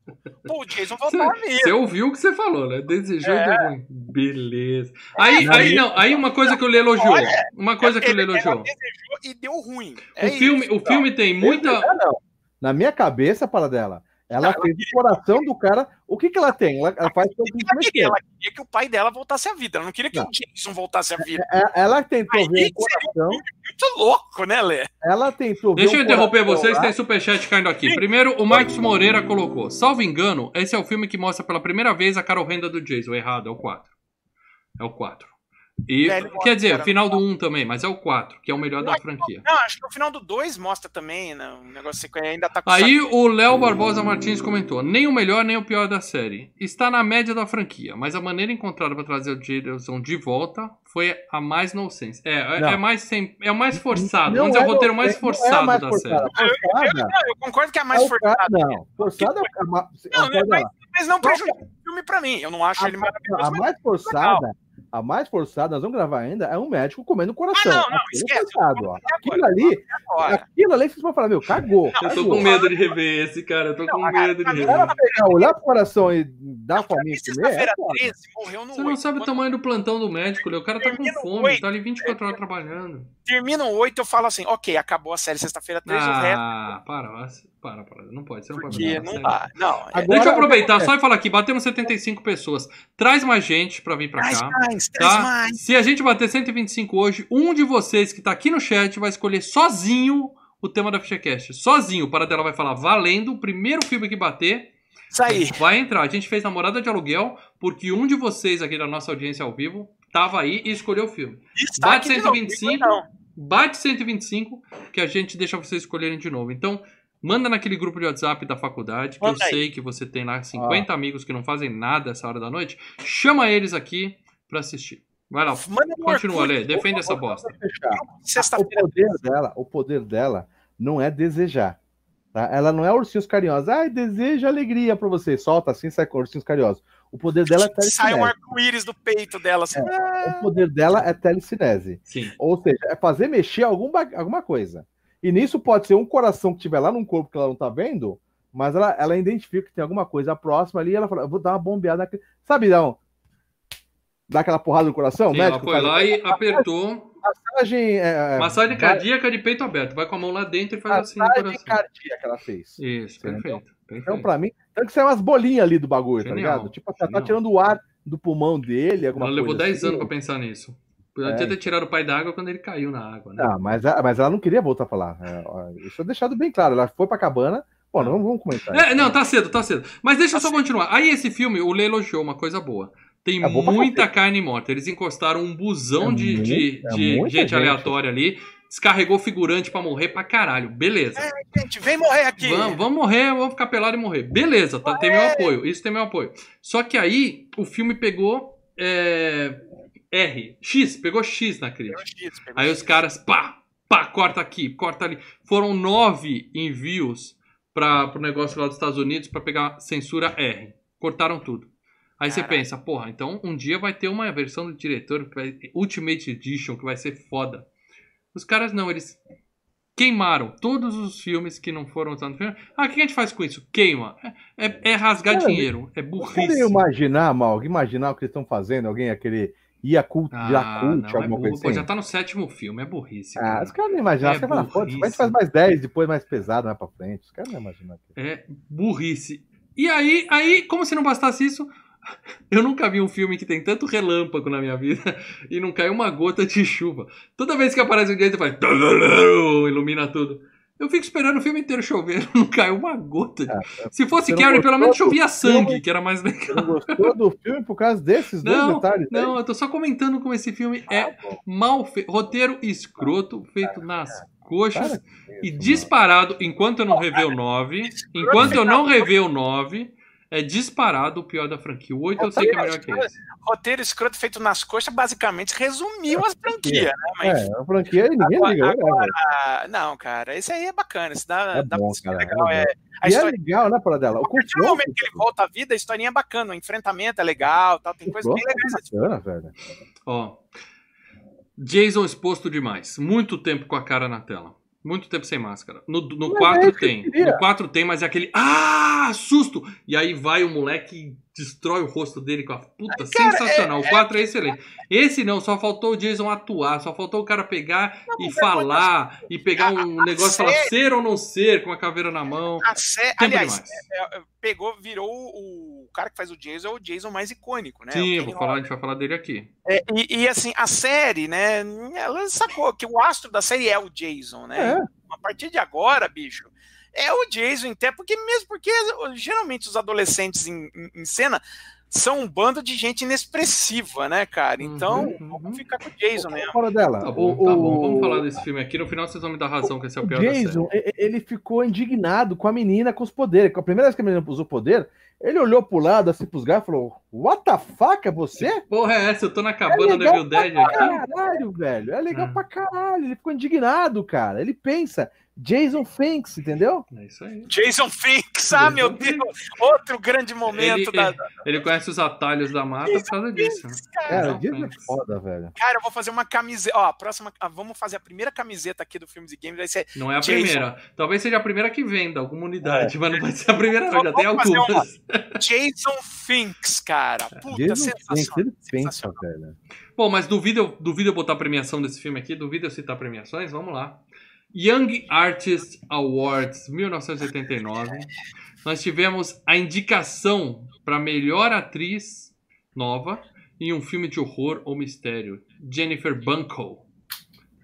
Speaker 2: Pô, o Jason voltar mesmo.
Speaker 1: Você ouviu o que você falou, né? Desejou
Speaker 2: É.
Speaker 1: e deu ruim. Beleza. Aí,
Speaker 3: Não,
Speaker 1: aí, não, aí uma coisa que o Lê elogiou.
Speaker 2: Olha,
Speaker 1: Uma coisa que o Lê elogiou.
Speaker 2: desejou e deu ruim.
Speaker 1: O
Speaker 2: É
Speaker 1: filme,
Speaker 2: isso.
Speaker 1: o filme tem muita.
Speaker 3: Não. Na minha cabeça, para dela, ela fez o coração do cara. O que, que ela tem? Ela, ela faz com que
Speaker 2: Ela queria, ela queria que o pai dela voltasse à vida. Ela não queria que
Speaker 3: Não.
Speaker 2: o Jason voltasse à vida.
Speaker 3: É, Ela tentou
Speaker 2: Aí
Speaker 3: ver o
Speaker 2: seria
Speaker 3: coração.
Speaker 2: Muito louco, né, Lê?
Speaker 3: Ela tentou ver
Speaker 1: Deixa
Speaker 3: o
Speaker 1: eu interromper vocês,
Speaker 3: lá.
Speaker 1: tem superchat caindo aqui. Primeiro, o Marcos Moreira colocou. Salvo engano, esse é o filme que mostra pela primeira vez a cara horrenda do Jason. Errado, é o 4. É o 4. E,
Speaker 2: É, ele
Speaker 1: quer dizer, o final do 1 também, mas é o 4, que é o melhor da franquia.
Speaker 2: Não, acho que no final do 2 mostra também, né? Um negócio que ainda tá com
Speaker 1: Aí o Léo Barbosa Martins comentou: nem o melhor nem o pior da série. Está na média da franquia, mas a maneira encontrada para trazer o Jason de volta foi a mais nonsense. É, é,
Speaker 3: Não.
Speaker 1: é mais sem, é o mais forçado.
Speaker 3: Não
Speaker 1: Vamos dizer,
Speaker 3: é
Speaker 1: o roteiro mais
Speaker 3: não é
Speaker 1: forçado
Speaker 3: mais
Speaker 1: da
Speaker 3: forçada.
Speaker 1: série.
Speaker 3: Forçada
Speaker 2: Não, eu concordo que é a mais
Speaker 3: é o
Speaker 2: forçada.
Speaker 3: Não, forçada é a ma-
Speaker 2: Não,
Speaker 3: olha
Speaker 2: mas, não prejudica o filme pra mim. Eu não acho ele
Speaker 3: A,
Speaker 2: maravilhoso.
Speaker 3: a mais forçada, a mais forçada, nós vamos gravar ainda, é um médico comendo o coração.
Speaker 2: Ah, não, não,
Speaker 3: Aquilo é
Speaker 2: esquece.
Speaker 3: forçado, ó.
Speaker 2: Agora,
Speaker 3: Aquilo ali, aquilo ali, vocês vão falar, meu, cagou.
Speaker 1: Eu tô
Speaker 3: cagou.
Speaker 1: com medo de rever esse, cara. Eu tô com medo de rever.
Speaker 3: Pegar, olhar pro coração e dar
Speaker 2: Pra
Speaker 3: fominha
Speaker 2: mim,
Speaker 3: e comer, é
Speaker 2: Sexta-feira
Speaker 3: foda.
Speaker 2: 13 morreu no
Speaker 1: Você não
Speaker 2: 8.
Speaker 1: sabe o
Speaker 2: Quando
Speaker 1: tamanho do plantão do médico. O cara tá com
Speaker 2: o
Speaker 1: fome,
Speaker 2: oito.
Speaker 1: tá ali 24 horas trabalhando.
Speaker 2: termina o 8, eu falo assim, ok, acabou a série sexta-feira 13, o resto.
Speaker 1: Ah, para, para, para. Não pode, você não pode
Speaker 2: Porque
Speaker 1: fazer
Speaker 2: não
Speaker 1: sério.
Speaker 2: dá. Não, é,
Speaker 3: Agora-
Speaker 1: Deixa eu aproveitar,
Speaker 3: o que acontece?
Speaker 1: só e falar aqui, batemos 75 pessoas. Traz mais gente pra vir pra
Speaker 2: traz
Speaker 1: cá.
Speaker 2: mais, traz
Speaker 1: Tá?
Speaker 2: mais.
Speaker 1: Se a gente bater 125 hoje, um de vocês que tá aqui no chat vai escolher sozinho o tema da FichaCast. Sozinho. O Paradela vai falar valendo. O primeiro filme que bater
Speaker 2: Isso aí.
Speaker 1: vai entrar. A gente fez Namorada de Aluguel porque um de vocês aqui da nossa audiência ao vivo tava aí e escolheu o filme.
Speaker 2: Está
Speaker 1: Bate
Speaker 2: aqui de novo,
Speaker 1: 125.
Speaker 2: não.
Speaker 1: Bate 125 que a gente deixa vocês escolherem de novo. Então, manda naquele grupo de WhatsApp da faculdade, que eu
Speaker 2: Manda aí.
Speaker 1: sei que você tem lá 50 amigos que não fazem nada essa hora da noite. Chama eles aqui pra assistir. Vai lá.
Speaker 2: Manda
Speaker 1: Continua. Lê. Defende essa bosta.
Speaker 3: O poder dela, o poder dela não é desejar. Tá? Ela não é ursinhos carinhosos. Ai, deseja alegria pra você. Solta assim, sai com ursinhos carinhosos. O poder dela é
Speaker 2: sai um
Speaker 3: telecinese.
Speaker 2: arco-íris do peito dela. Assim.
Speaker 3: O poder dela é telecinese.
Speaker 1: Sim.
Speaker 3: Ou seja, é fazer mexer algum alguma coisa. E nisso pode ser um coração que tiver lá num corpo que ela não tá vendo, mas ela, ela identifica que tem alguma coisa próxima ali e ela fala, eu vou dar uma bombeada naquele... Sabe, não? Dá aquela porrada no coração?
Speaker 1: Sim,
Speaker 3: o
Speaker 1: ela
Speaker 3: médico
Speaker 1: foi lá e apertou.
Speaker 3: massagem... É, é,
Speaker 1: Massagem
Speaker 3: vai-
Speaker 1: cardíaca de peito aberto. Vai com a mão lá dentro e faz assim
Speaker 3: Massagem
Speaker 1: coração.
Speaker 3: cardíaca ela fez.
Speaker 1: Isso, perfeito. perfeito.
Speaker 3: Então, pra mim, tem que ser umas bolinhas ali do bagulho, tá
Speaker 1: Genial,
Speaker 3: ligado? Tipo, ela tá
Speaker 1: genial.
Speaker 3: tirando o ar do pulmão dele, alguma
Speaker 1: Ela levou 10
Speaker 3: assim.
Speaker 1: anos pra pensar nisso. Podia
Speaker 3: É.
Speaker 1: ter tirado o pai da água quando ele caiu na água, né?
Speaker 3: Ah, mas, mas ela não queria voltar pra lá. É, ó, isso é deixado bem claro. Ela foi pra cabana. Bom, não vamos comentar.
Speaker 1: É, não, tá cedo, tá cedo. Mas deixa eu só continuar. Aí esse filme, o Lê elogiou uma coisa boa. Tem
Speaker 3: É
Speaker 1: muita carne morta. Eles encostaram um busão
Speaker 3: É
Speaker 1: de,
Speaker 3: muito-
Speaker 1: de,
Speaker 3: é
Speaker 1: de gente
Speaker 3: gente.
Speaker 1: aleatória ali. Descarregou figurante pra morrer pra caralho. Beleza.
Speaker 2: Gente, vem morrer aqui.
Speaker 1: Vamos, vamos morrer, vamos ficar pelado e morrer. Beleza, tá, tem meu apoio. Isso tem meu apoio. Só que aí o filme pegou é, R, X, pegou X na
Speaker 2: Pegou
Speaker 1: crítica.
Speaker 2: X, pegou
Speaker 1: Aí
Speaker 2: X.
Speaker 1: os caras, pá, pá, corta aqui, corta ali. Foram nove envios para o negócio lá dos Estados Unidos para pegar censura R. Cortaram tudo. Aí você pensa, porra, então um dia vai ter uma versão do diretor vai, Ultimate Edition que vai ser foda. Os caras não, eles queimaram todos os filmes que não foram usados no filme. Ah, o que a gente faz com isso? Queima. É, é- é rasgar
Speaker 3: Cara,
Speaker 1: dinheiro, é
Speaker 3: Podem
Speaker 1: burrice.
Speaker 3: imaginar, Mal, imaginar o que eles estão fazendo? Alguém, aquele Yakult,
Speaker 1: Ah,
Speaker 3: Yakult
Speaker 1: é
Speaker 3: alguma
Speaker 1: burro.
Speaker 3: coisa
Speaker 1: Pô,
Speaker 3: assim?
Speaker 1: já tá no sétimo filme, é burrice.
Speaker 3: Ah,
Speaker 1: cara.
Speaker 3: os caras não imaginam.
Speaker 1: É
Speaker 3: Os caras falam, a gente faz mais 10, depois mais pesado, mais pra frente. Os caras não imaginam.
Speaker 1: É burrice. E aí, aí, como se não bastasse isso, eu nunca vi um filme que tem tanto relâmpago na minha vida e não cai uma gota de chuva. Toda vez que aparece um dia, faz. ilumina tudo. Eu fico esperando o filme inteiro chover, não cai uma gota. De... Se fosse
Speaker 3: Você
Speaker 1: Carrie, pelo menos chovia sangue,
Speaker 3: filme?
Speaker 1: que era mais
Speaker 3: Você
Speaker 1: legal.
Speaker 3: não gostou do filme por causa desses dois
Speaker 1: Não,
Speaker 3: detalhes? aí?
Speaker 1: não, eu tô só comentando como esse filme é
Speaker 3: Ah, bom.
Speaker 1: mal feito. Roteiro escroto, feito nas coxas.
Speaker 3: Para com
Speaker 1: E disparado, enquanto eu não rever o 9, enquanto eu não rever o 9, é disparado o pior da franquia. O 8 eu sei que é melhor que esse.
Speaker 2: Roteiro escroto feito nas coxas basicamente resumiu as franquias, né? Mas,
Speaker 3: mano. É, a franquia ninguém
Speaker 2: Agora-
Speaker 3: liga. né,
Speaker 2: agora-
Speaker 3: velho?
Speaker 2: não, cara, esse aí é bacana. Esse dá,
Speaker 3: É
Speaker 2: dá
Speaker 3: bom, cara,
Speaker 2: legal.
Speaker 3: é
Speaker 2: É, a
Speaker 3: E é
Speaker 2: história,
Speaker 3: legal, né, para dela? O
Speaker 2: a partir do momento que ele volta à vida, a historinha é bacana. O enfrentamento é legal, tal, tem coisas bem legais.
Speaker 3: é bacana, velho.
Speaker 1: Ó. Jason exposto demais. Muito tempo com a cara na tela. Muito tempo sem máscara. No, no
Speaker 3: Mas
Speaker 1: 4
Speaker 3: é
Speaker 1: tem. No 4 tem, mas é aquele. Ah! Susto! E aí vai o moleque destrói o rosto dele com a puta. sensacional. O 4 é excelente. Esse não, só faltou o Jason atuar. Só faltou o cara pegar e
Speaker 2: mas é
Speaker 1: falar. E pegar um
Speaker 2: a
Speaker 1: negócio e falar ser ou não ser com a caveira na mão.
Speaker 2: A sé... Aliás,
Speaker 1: demais.
Speaker 2: é, é, pegou, virou o o cara que faz o Jason, é o Jason mais icônico, né?
Speaker 1: Sim,
Speaker 2: O
Speaker 1: eu vou falar, a gente vai falar dele aqui.
Speaker 2: É, e, e, assim, a série, né? Ela sacou que o astro da série é o Jason, né?
Speaker 3: É.
Speaker 2: A partir de agora, bicho, é o Jason, até porque mesmo porque geralmente os adolescentes em, em- em cena são um bando de gente inexpressiva, né, cara? Então,
Speaker 1: Uhum, uhum.
Speaker 2: vamos ficar com o Jason mesmo.
Speaker 3: Fora dela.
Speaker 1: Tá bom,
Speaker 3: o,
Speaker 1: tá bom. Vamos
Speaker 3: o-
Speaker 1: falar desse filme aqui. No final vocês vão me dar razão que esse é o pior da série.
Speaker 3: Jason, e- ele ficou indignado com a menina com os poderes. A primeira vez que a menina usou poder, ele olhou pro lado, assim, pros gatos e falou: What the fuck, é você?
Speaker 1: Porra, é essa? Eu tô na cabana da
Speaker 3: legal
Speaker 1: Evil Dead aqui.
Speaker 3: Caralho, velho. É legal
Speaker 1: Ah.
Speaker 3: pra caralho. Ele ficou indignado, cara. Ele pensa, Jason Thinks, entendeu?
Speaker 1: É isso aí.
Speaker 2: Jason Finks, ah,
Speaker 1: Jason
Speaker 2: meu
Speaker 1: Finks.
Speaker 2: Deus, outro grande momento
Speaker 1: Ele,
Speaker 2: da.
Speaker 1: ele, ele conhece os atalhos da mata por causa disso. né?
Speaker 3: Cara,
Speaker 1: Jason
Speaker 3: Jason é foda, velho.
Speaker 2: Cara, eu vou fazer uma camiseta. Ó, a próxima. ah, Vamos fazer a primeira camiseta aqui do Filmes e Games. Vai ser
Speaker 1: Não é a
Speaker 2: Jason.
Speaker 1: primeira. Talvez seja a primeira que venda, alguma unidade, mas não vai ser a primeira, não. Já tem algumas.
Speaker 2: Jason Finks, cara. Puta,
Speaker 3: Jason
Speaker 2: sensacional.
Speaker 3: ele pensa, velho.
Speaker 1: Bom, mas duvido eu, duvido eu botar a premiação desse filme aqui, duvido eu citar premiações, vamos lá. Young Artist Awards 1989. Nós tivemos a indicação para melhor atriz nova em um filme de horror ou mistério. Jennifer Bunko.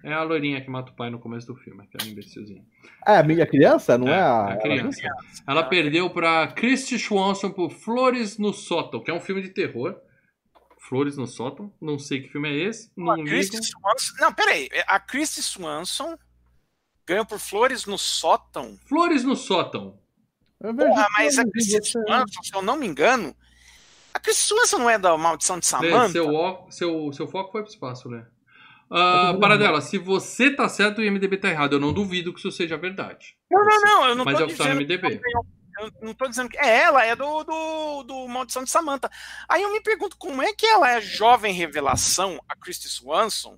Speaker 1: É a loirinha que mata o pai no começo do filme, aquela imbecilzinha.
Speaker 3: É, a minha criança, não é,
Speaker 1: É,
Speaker 3: a.
Speaker 1: a criança. Ela perdeu para Christy Swanson por Flores no Sótão, que é um filme de terror. Flores no Sótão. Não sei que filme é esse. Não
Speaker 2: A. Christy Swanson. Não, peraí. A Christy Swanson ganhou por Flores no sótão.
Speaker 1: Flores no Sótão.
Speaker 2: Porra, mas a
Speaker 3: você.
Speaker 2: Swanson, se eu não me engano. A Christy Swanson não é da Maldição de
Speaker 1: Lê,
Speaker 2: Samantha?
Speaker 1: seu, seu, seu foco foi pro espaço, Lê. Ah,
Speaker 3: vendo.
Speaker 1: para dela, se você tá certo, o IMDB tá errado. Eu não duvido que isso seja verdade.
Speaker 2: Não, não, não. Eu não
Speaker 1: Mas
Speaker 2: tô
Speaker 1: é o que tá no
Speaker 2: dizendo.
Speaker 1: IMDB.
Speaker 2: Eu não tô dizendo que. É ela, é do, do, do Maldição de Samantha. Aí eu me pergunto como é que ela é jovem revelação, a Christy Swanson,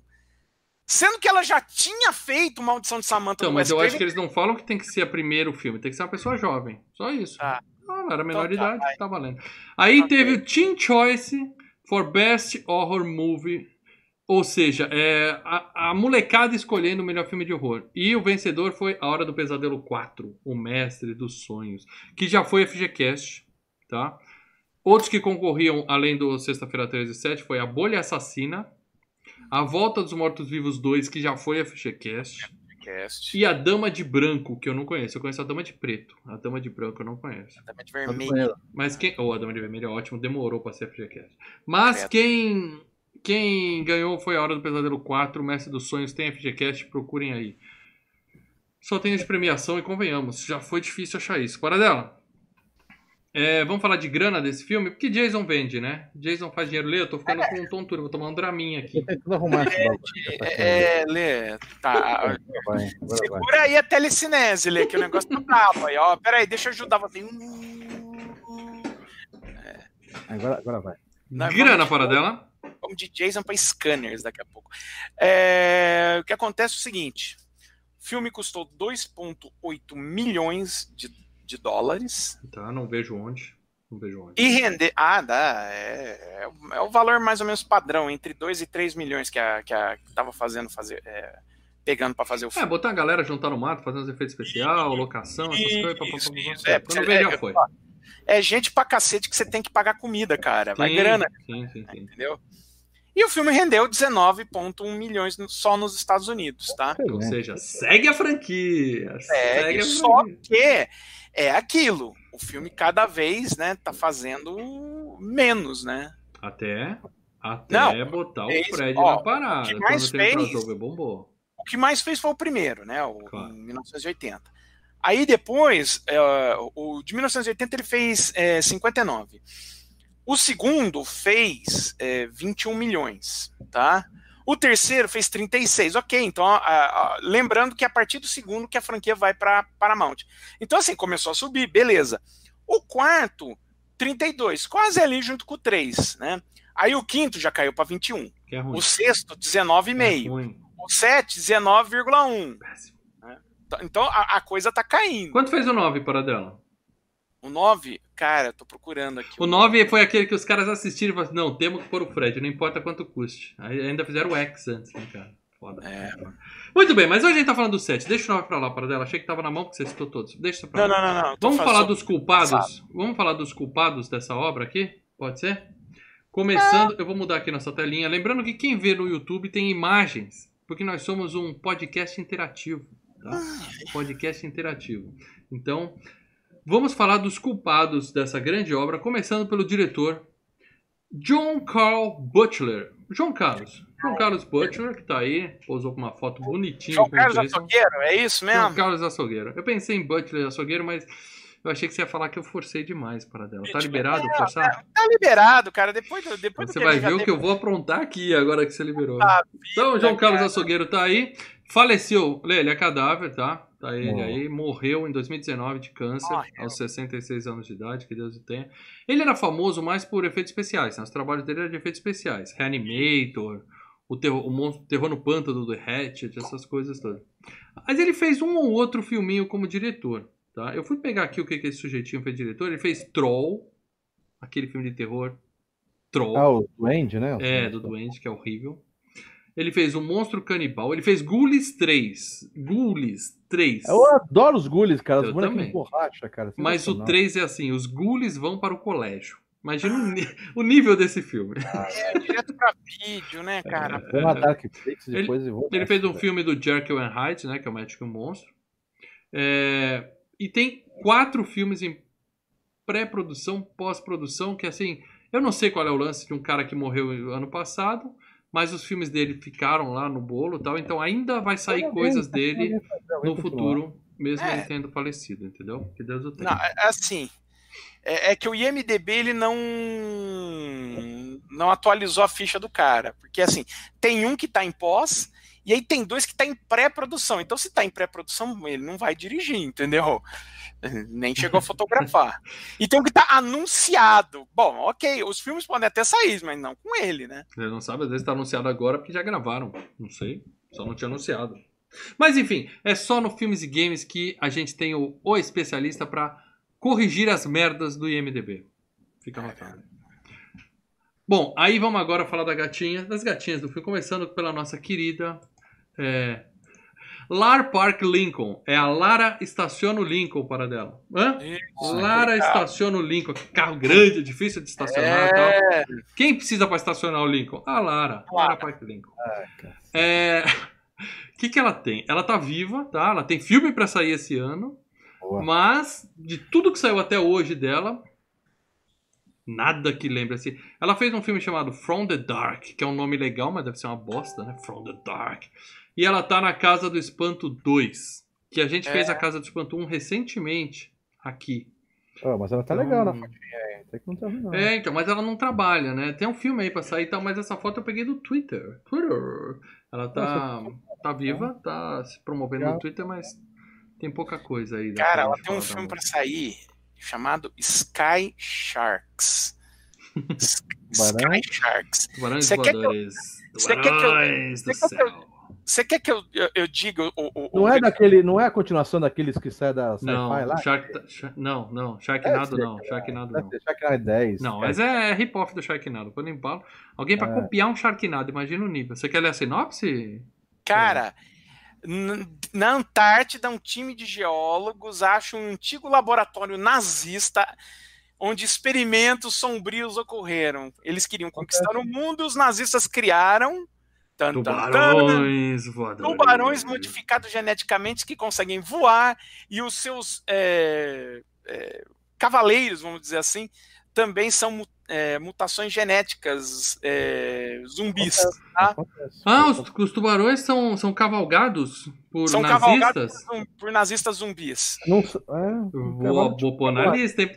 Speaker 2: sendo que ela já tinha feito Maldição de Samantha
Speaker 1: Então, mas eu acho que eles não falam que tem que ser o primeiro filme, tem que ser uma pessoa jovem. Só isso.
Speaker 2: Tá.
Speaker 1: Ah, ela era menor de
Speaker 2: Então tá,
Speaker 1: idade, tá valendo. Aí teve o Teen Choice for Best Horror Movie. Ou seja, é, a, a molecada escolhendo o melhor filme de horror. E o vencedor foi A Hora do Pesadelo 4, O Mestre dos Sonhos, que já foi FGCast, tá? Outros que concorriam, além do Sexta-feira 13 e 7, foi A Bolha Assassina, A Volta dos Mortos-Vivos 2, que já foi FGCast,
Speaker 2: Cast.
Speaker 1: e A Dama de Branco, que eu não conheço. Eu conheço a Dama de Preto. A Dama de Branco eu não conheço.
Speaker 2: Também de
Speaker 3: Eu
Speaker 2: vermelho.
Speaker 1: Mas quem. Oh, a Dama de Vermelho é ótimo, demorou pra ser FGCast. Mas quem. Quem ganhou foi a Hora do Pesadelo 4, o Mestre dos Sonhos, tem FGCast, procurem aí. Só tem de premiação e convenhamos, já foi difícil achar isso. Para dela. É, vamos falar de grana desse filme? Porque Jason vende, né? Jason faz dinheiro. Lê, eu tô ficando com tontura, vou tomar um draminha aqui.
Speaker 3: Arrumar esse bagulho.
Speaker 2: É, é, Lê, tá.
Speaker 3: Vai, vai.
Speaker 2: Segura aí a telecinese, Lê, que o negócio tá brabo aí, ó. Pera aí, deixa eu ajudar você. Hum,
Speaker 3: Agora, agora vai.
Speaker 2: Nós
Speaker 1: grana para dela.
Speaker 2: Vamos de Jason para scanners daqui a pouco. É, o que acontece é o seguinte: o filme custou 2,8 milhões de, de dólares
Speaker 1: Tá, não vejo onde. Não vejo onde.
Speaker 2: e render. Ah, dá. É, é o- é o valor mais ou menos padrão, entre 2 e 3 milhões que a, que a que tava fazendo fazer. é, pegando para fazer o
Speaker 1: É,
Speaker 2: filme.
Speaker 1: botar a galera juntar no mato, fazer uns efeitos especial, locação, essas coisas. Pá,
Speaker 2: isso.
Speaker 1: pá.
Speaker 2: É,
Speaker 1: Quando
Speaker 2: é, é,
Speaker 1: já foi.
Speaker 2: É gente pra cacete que você tem que pagar comida, cara. Vai
Speaker 1: Sim,
Speaker 2: grana,
Speaker 1: Sim, sim, sim.
Speaker 2: entendeu? E o filme rendeu 19,1 milhões só nos Estados Unidos, tá?
Speaker 1: Ou seja, segue a franquia. Segue a
Speaker 2: só
Speaker 1: franquia.
Speaker 2: que é aquilo. O filme cada vez, né, tá fazendo menos, né?
Speaker 1: Até, até
Speaker 2: Não,
Speaker 1: botar o
Speaker 2: fez-
Speaker 1: Fred
Speaker 2: ó,
Speaker 1: na parada.
Speaker 2: o que mais
Speaker 1: o
Speaker 2: fez-
Speaker 1: bombou.
Speaker 2: O que mais fez foi o primeiro, né? O,
Speaker 1: Claro.
Speaker 2: em 1980. Aí depois, é, o de 1980 ele fez é, 59. O segundo fez é, 21 milhões, tá? O terceiro fez 36, ok. Então, a- a- lembrando que é a partir do segundo que a franquia vai para Paramount. Então, assim, começou a subir, beleza. O quarto, 32, quase ali junto com o 3, né? Aí o quinto já caiu para 21.
Speaker 1: Que é.
Speaker 2: O sexto,
Speaker 1: É
Speaker 2: 19,5.
Speaker 1: ruim.
Speaker 2: O 7, 19,1.
Speaker 1: Péssimo.
Speaker 2: Então a, a coisa tá caindo.
Speaker 1: Quanto fez o 9 para dela?
Speaker 2: O 9, cara, eu tô procurando aqui.
Speaker 1: O 9 foi aquele que os caras assistiram e falaram: não, temos que pôr o Fred, não importa quanto custe. Aí ainda fizeram o X antes, né, cara? Foda.
Speaker 2: É.
Speaker 1: Muito bem, mas hoje a gente tá falando do 7. Deixa o 9 pra lá, para dela. Achei que tava na mão porque você citou todos. Deixa isso pra
Speaker 2: Não,
Speaker 1: lá.
Speaker 2: não, não, não.
Speaker 1: Vamos falar dos culpados? Vamos falar dos culpados dessa obra aqui? Pode ser? Começando, eu vou mudar aqui nossa telinha. Lembrando que quem vê no YouTube tem imagens, porque nós somos um podcast interativo. Tá? Podcast interativo. Então, vamos falar dos culpados dessa grande obra, começando pelo diretor John Carl Butler. João Carlos. João Carlos Butler, que tá aí, posou com uma foto bonitinha.
Speaker 2: João Carlos
Speaker 1: Jason.
Speaker 2: Açougueiro, é isso mesmo?
Speaker 1: João Carlos Açougueiro. Eu pensei em Butler Açougueiro, mas eu achei que você ia falar que eu forcei demais para dela. Tá liberado
Speaker 2: É,
Speaker 1: forçar?
Speaker 2: Tá liberado, cara. Depois, depois
Speaker 1: Você vai ver o que eu vou aprontar aqui agora que você liberou.
Speaker 2: na
Speaker 1: Então, João Carlos. Açougueiro tá aí. Faleceu. Lê, ele é cadáver, tá? Tá ele
Speaker 3: Oh.
Speaker 1: aí. Morreu em 2019 de câncer,
Speaker 2: Morreu.
Speaker 1: aos 66 anos de idade, que Deus o tenha. Ele era famoso mais por efeitos especiais, né? Os trabalhos dele eram de efeitos especiais. Reanimator, o terror, o monstro, terror no pântano do The Hatchet, essas coisas todas. Mas ele fez um ou outro filminho como diretor, tá? Eu fui pegar aqui o que, que esse sujeitinho fez diretor. Ele fez Troll, aquele filme de terror Troll.
Speaker 3: Ah, o Duende, né?
Speaker 1: É, do Duende, que é horrível. Ele fez o Monstro Canibal. Ele fez Ghoulies 3. Ghoulies 3.
Speaker 3: Eu adoro os Ghoulies, cara. Os
Speaker 1: Eu
Speaker 3: de borracha, cara.
Speaker 1: Mas o
Speaker 3: Sensacional.
Speaker 1: 3 é assim: os Ghoulies vão para o colégio. Imagina o, o nível desse filme.
Speaker 2: É, direto pra vídeo, né, cara?
Speaker 3: Vou na Darkflix
Speaker 1: Ele-
Speaker 3: depois e vou.
Speaker 1: Ele fez um filme do Jekyll and Hyde, né? Que é o Médico e Monstro. É, e tem quatro filmes em pré-produção, pós-produção, que assim, eu não sei qual é o lance de um cara que morreu ano passado, mas os filmes dele ficaram lá no bolo e tal, então ainda vai sair coisas dele
Speaker 3: alguém fazer, alguém
Speaker 1: no futuro, mesmo
Speaker 2: É.
Speaker 1: ele tendo falecido, entendeu? Que Deus o tenha.
Speaker 2: Não, é- assim, é, é que o IMDB ele não não atualizou a ficha do cara, porque assim tem um que tá em pós e aí tem dois que tá em pré-produção. Então se tá em pré-produção ele não vai dirigir, entendeu? Nem chegou a fotografar. E tem um que tá anunciado. Bom, ok, os filmes podem até sair, mas não com ele, né?
Speaker 1: Ele não sabe, às vezes tá anunciado agora porque já gravaram. Não sei. Só não tinha anunciado. Mas enfim, é só no Filmes e Games que a gente tem o, o especialista pra corrigir as merdas do IMDB. Fica anotado. Bom, aí vamos agora falar da gatinha, das gatinhas do filme, começando pela nossa querida é, Lar Park Lincoln. É a Lara estaciona o Lincoln para dela. Hã?
Speaker 2: Isso,
Speaker 1: Lara
Speaker 2: carro.
Speaker 1: estaciona o Lincoln. Que Carro grande, difícil de estacionar e tal.
Speaker 2: É,
Speaker 1: Quem precisa para estacionar o Lincoln? A Lara. Lara Park Lincoln.
Speaker 3: Ah.
Speaker 1: É... O que, que ela tem? Ela tá viva, tá? Ela tem filme para sair esse ano,
Speaker 3: Boa.
Speaker 1: mas de tudo que saiu até hoje dela, nada que lembre assim. Ela fez um filme chamado From the Dark, que é um nome legal, mas deve ser uma bosta, né? From the Dark. E ela tá na Casa do Espanto 2, que a gente
Speaker 2: É.
Speaker 1: fez a Casa do Espanto 1 recentemente aqui.
Speaker 3: Ó, mas ela tá legal na
Speaker 1: Hum.
Speaker 3: fotinha aí. Até que não tá ruim, não.
Speaker 1: É, então, mas ela não trabalha, né? Tem um filme aí pra sair e tal, mas essa foto eu peguei do Twitter. Twitter. Ela tá, tá viva, tá se promovendo no
Speaker 3: Legal.
Speaker 1: Twitter, mas tem pouca coisa aí.
Speaker 2: Cara, ela tem um filme pra sair chamado Sky Sharks. Sky Sharks. Você quer que eu- você quer que eu- você quer que eu- eu, eu, diga o, o, o-
Speaker 3: Não é daquele, não é a continuação daqueles que sai da sci-fi
Speaker 1: Não,
Speaker 3: lá?
Speaker 1: Shark, Shark- não, não, Sharknado
Speaker 3: ser,
Speaker 1: não, Sharknado não.
Speaker 3: Sharknado 10.
Speaker 1: Não,
Speaker 3: cara.
Speaker 1: mas é rip-off do Sharknado. Quando eu falo, alguém pra
Speaker 3: É.
Speaker 1: copiar um Sharknado, imagina o nível. Você quer ler a sinopse?
Speaker 2: Cara, n- na Antártida, um time de geólogos acha um antigo laboratório nazista onde experimentos sombrios ocorreram. Eles queriam conquistar o mundo, os nazistas criaram tan, tan, tan,
Speaker 1: Tubarões voadores.
Speaker 2: tubarões modificados geneticamente que conseguem voar e os seus é, é, cavaleiros, vamos dizer assim, também são é, mutações genéticas é, zumbis. tá?
Speaker 3: Acontece.
Speaker 1: Ah, os, os tubarões são, são cavalgados por
Speaker 2: São
Speaker 1: nazistas?
Speaker 2: cavalgados por, por nazistas zumbis.
Speaker 3: Não, é,
Speaker 1: Vou, vou pôr na lista, hein?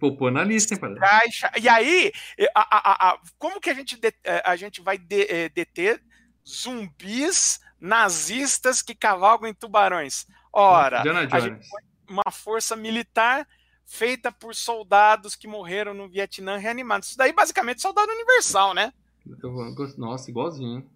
Speaker 1: Vou pôr na lista, hein? padre?
Speaker 2: Caixa. E aí, a- a- a- a- como que a gente, de- eh, a gente vai de- eh, deter zumbis nazistas que cavalgam em tubarões? Ora, a gente uma força militar feita por soldados que morreram no Vietnã reanimados. Isso daí basicamente é soldado universal, né?
Speaker 1: Nossa, igualzinho.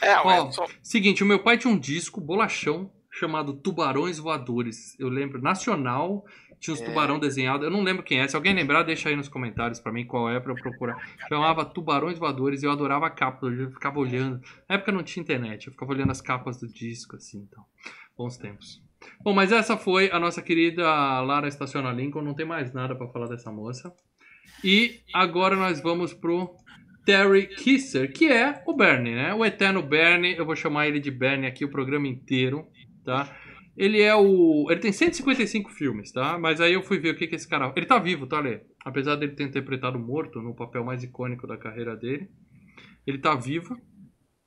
Speaker 2: É,
Speaker 1: Ó,
Speaker 2: só-
Speaker 1: Seguinte, o meu pai tinha um disco, bolachão, chamado Tubarões Voadores. Eu lembro, nacional, tinha os
Speaker 2: É.
Speaker 1: tubarão desenhados. Eu não lembro quem é. Se alguém lembrar, deixa aí nos comentários pra mim qual é pra eu procurar. Chamava Tubarões Voadores e eu adorava a capa. Eu ficava olhando. Na época não tinha internet, eu ficava olhando as capas do disco, assim, então. Bons tempos. Bom, mas essa foi a nossa querida Lara Estaciona Lincoln. Não tem mais nada pra falar dessa moça. E agora nós vamos pro Terry Kisser, que é o Bernie, né? O eterno Bernie. Eu vou chamar ele de Bernie aqui o programa inteiro, tá? Ele é o. Ele tem 155 filmes, tá? Mas aí eu fui ver o que, que esse cara. Ele tá vivo, tá, Lê? Apesar dele ter interpretado morto no papel mais icônico da carreira dele. Ele tá vivo.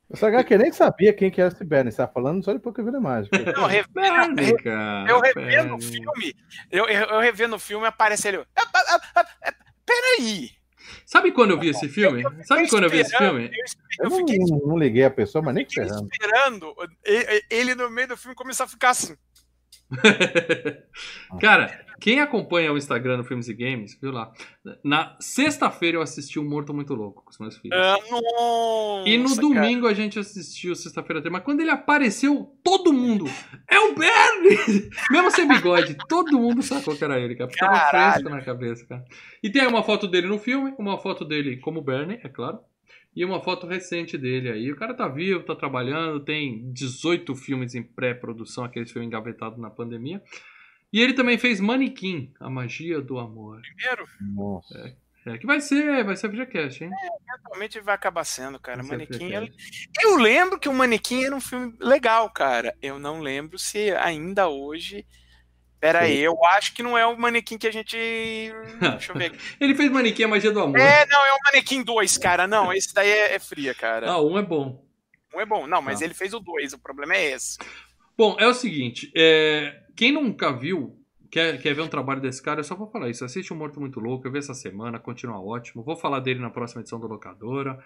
Speaker 3: O HQ nem sabia quem que era esse Bernie, você tá falando só depois que eu vi a imagem.
Speaker 2: Não, revendo,
Speaker 1: Bernie, cara.
Speaker 2: eu revendo o filme, eu, eu, eu revendo o filme, aparece ele. "Ah, ah, ah, ah, ah, Peraí.
Speaker 1: Sabe quando eu vi esse filme? Sabe quando eu vi esse
Speaker 2: esperando,
Speaker 1: filme?
Speaker 2: Eu, fiquei,
Speaker 3: não- não liguei a pessoa, mas nem
Speaker 2: fiquei
Speaker 3: ferrando.
Speaker 2: esperando ele, ele no meio do filme começar a ficar assim.
Speaker 1: Cara, quem acompanha o Instagram do Filmes e Games, viu lá? Na sexta-feira eu assisti o Morto Muito Louco com os meus filhos.
Speaker 2: Ah, nossa,
Speaker 1: E no
Speaker 2: cara.
Speaker 1: domingo a gente assistiu sexta-feira também. Mas quando ele apareceu, todo mundo. É o Bernie! Mesmo sem bigode, todo mundo sacou que era ele, cara. Ficava fresco na cabeça, cara. E tem uma foto dele no filme, uma foto dele como Bernie, é claro. E uma foto recente dele aí. O cara tá vivo, tá trabalhando, tem 18 filmes em pré-produção, aqueles filmes engavetados na pandemia. E ele também fez Manequim, A Magia do Amor.
Speaker 2: Primeiro,
Speaker 3: Nossa.
Speaker 1: É, que vai ser, vai ser VGCast, hein?
Speaker 2: eventualmente vai acabar sendo, cara.
Speaker 1: Vai
Speaker 2: Manequim.
Speaker 1: VGCast.
Speaker 2: Eu, eu lembro que o Manequim era um filme legal, cara. Eu não lembro se ainda hoje. Pera aí, eu acho que não é o Manequim que a gente. Deixa eu ver aqui.
Speaker 1: Ele fez Manequim, A Magia do Amor.
Speaker 2: É, não, é o Manequim 2, cara. Não, esse daí é, é fria, cara.
Speaker 1: Ah, um é bom.
Speaker 2: Um é bom. Não, mas
Speaker 1: Ah.
Speaker 2: ele fez o 2, o problema é esse.
Speaker 1: Bom, é o seguinte, é, quem nunca viu, quer, quer ver um trabalho desse cara, eu só vou falar isso. Assiste o Morto Muito Louco, eu vi essa semana, continua ótimo. Vou falar dele na próxima edição do Locadora,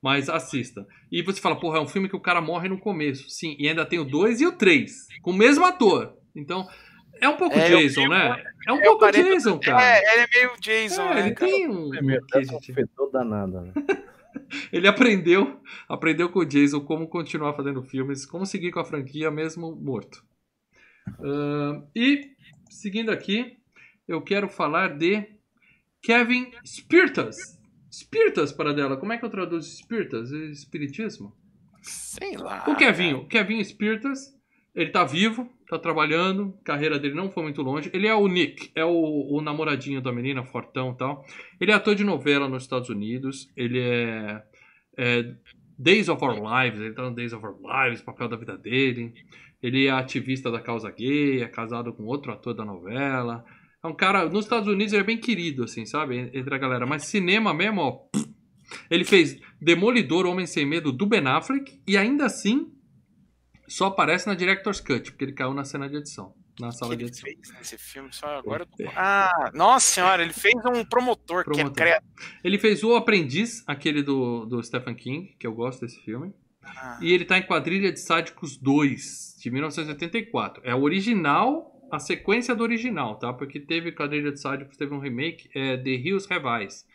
Speaker 1: mas assista. E você fala, porra, é um filme que o cara morre no começo. Sim, e ainda tem o 2 e o 3, com o mesmo ator. Então, é um pouco
Speaker 2: É,
Speaker 1: Jason,
Speaker 2: o-
Speaker 1: né? É um
Speaker 2: é o
Speaker 1: pouco
Speaker 2: parente-
Speaker 1: Jason, cara.
Speaker 2: É, ele é meio Jason,
Speaker 1: É,
Speaker 2: né,
Speaker 1: ele
Speaker 2: cara?
Speaker 1: tem um...
Speaker 3: É
Speaker 1: um
Speaker 3: é um fedor danado. Né?
Speaker 1: Ele aprendeu, aprendeu com o Jason como continuar fazendo filmes, como seguir com a franquia mesmo morto. Ahn, e, seguindo aqui, eu quero falar de Kevin Spiritus. Spiritus, para dela. Como é que eu traduzo Spiritus? Espiritismo?
Speaker 2: Sei lá.
Speaker 1: O Kevinho, Kevin Spiritus, ele tá vivo, tá trabalhando, carreira dele não foi muito longe. Ele é o Nick, é o, o namoradinho da menina, fortão e tal. Ele é ator de novela nos Estados Unidos, ele é, é Days of Our Lives, ele tá no Days of Our Lives, papel da vida dele. Ele é ativista da causa gay, é casado com outro ator da novela. É um cara, nos Estados Unidos ele é bem querido, assim, sabe? Entre a galera. Mas cinema mesmo, ó. Ele fez Demolidor, Homem Sem Medo, do Ben Affleck, e ainda assim só aparece na Director's Cut, porque ele caiu na cena de edição, na sala de
Speaker 2: ele
Speaker 1: edição.
Speaker 2: fez nesse filme, só agora tô... Ah, nossa senhora, ele fez um promotor,
Speaker 1: Promotor.
Speaker 2: que é.
Speaker 1: Ele fez O Aprendiz, aquele do, do Stephen King, que eu gosto desse filme.
Speaker 2: Ah,
Speaker 1: E ele tá em Quadrilha de Sádicos 2, de 1984. É o original, a sequência do original, tá? Porque teve Quadrilha de Sádicos, teve um remake, é The Hills Have Eyes.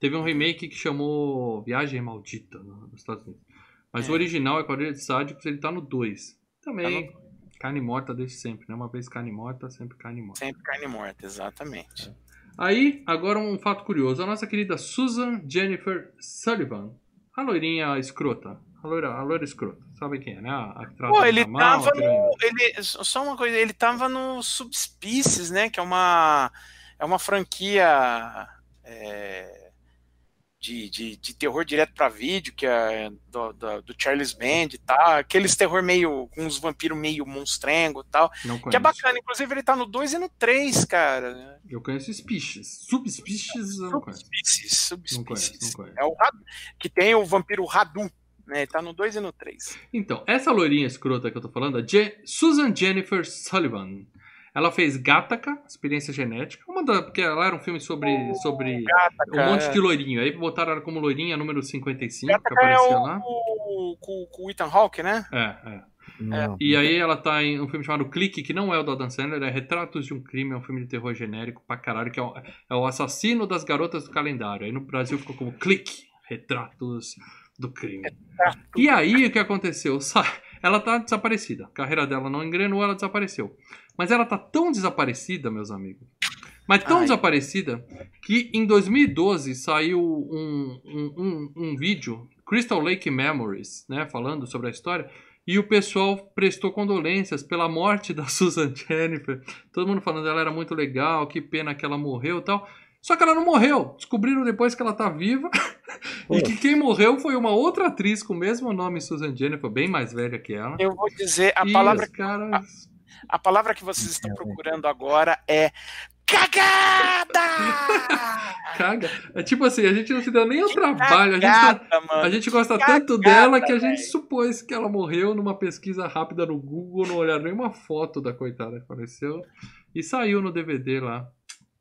Speaker 1: Teve um remake que chamou Viagem Maldita no- nos Estados Unidos. Mas
Speaker 2: É.
Speaker 1: o original é Quadrilha de Sádicos, ele tá no 2. Também,
Speaker 2: Tá
Speaker 1: carne morta desde sempre, né? Uma vez carne morta, sempre carne morta.
Speaker 2: sempre carne morta, exatamente.
Speaker 1: Aí, agora um fato curioso. A nossa querida Susan Jennifer Sullivan, a loirinha escrota. A loira, a loira escrota. Sabe quem é, né? A, a
Speaker 2: Pô, ele
Speaker 1: mal,
Speaker 2: tava no. Ele, só uma coisa, ele tava no Subspecies, né? Que é uma. É uma franquia. é, de, de, de terror direto pra vídeo, que é do, do, do Charles Band e tal. Aqueles terror meio. com uns vampiros meio monstrengo e tal. Que é bacana. Inclusive, ele tá no 2 e no 3, cara.
Speaker 1: Eu conheço Species. Subspecies eu não conheço.
Speaker 2: Subspecies.
Speaker 1: Não conheço,
Speaker 2: Subspecies.
Speaker 1: não conheço.
Speaker 2: É o Radu, que tem o vampiro Radu. Né? Ele tá no 2 e no 3.
Speaker 1: Então, essa loirinha escrota que eu tô falando, a Je- Susan Jennifer Sullivan. Ela fez Gattaca, Experiência Genética. Uma da, porque ela era um filme sobre, sobre um monte de loirinho. Aí botaram ela como loirinha número 55, que
Speaker 2: Gattaca é
Speaker 1: aparecia
Speaker 2: o,
Speaker 1: lá.
Speaker 2: o, com, com o Ethan Hawke, né?
Speaker 1: É, é.
Speaker 3: Não.
Speaker 1: E aí ela tá em um filme chamado Clique, que não é o do Adam Sandler, é Retratos de um Crime, é um filme de terror genérico pra caralho, que é o, é o assassino das garotas do calendário. Aí no Brasil ficou como Clique, Retratos do Crime. E aí o que aconteceu? Ela tá desaparecida. A carreira dela não engrenou, ela desapareceu. Mas ela tá tão desaparecida, meus amigos. Mas tão
Speaker 2: Ai.
Speaker 1: desaparecida que em 2012 saiu um, um, um, um vídeo, Crystal Lake Memories, né? Falando sobre a história. E o pessoal prestou condolências pela morte da Susan Jennifer. Todo mundo falando ela era muito legal, que pena que ela morreu e tal. Só que ela não morreu. Descobriram depois que ela tá viva. e que quem morreu foi uma outra atriz com o mesmo nome, Susan Jennifer, bem mais velha que ela.
Speaker 2: Eu vou dizer a
Speaker 1: e
Speaker 2: palavra
Speaker 1: os caras.
Speaker 2: A palavra que vocês estão procurando agora é cagada!
Speaker 1: Caga. É tipo assim, a gente não se deu nem o
Speaker 2: Que
Speaker 1: trabalho. A gente,
Speaker 2: Cagada,
Speaker 1: tá-
Speaker 2: mano.
Speaker 1: a gente gosta
Speaker 2: Que
Speaker 1: tanto
Speaker 2: cagada,
Speaker 1: dela que a gente supôs que ela morreu numa pesquisa rápida no Google, não olharam nenhuma foto da coitada que faleceu. E saiu no DVD lá.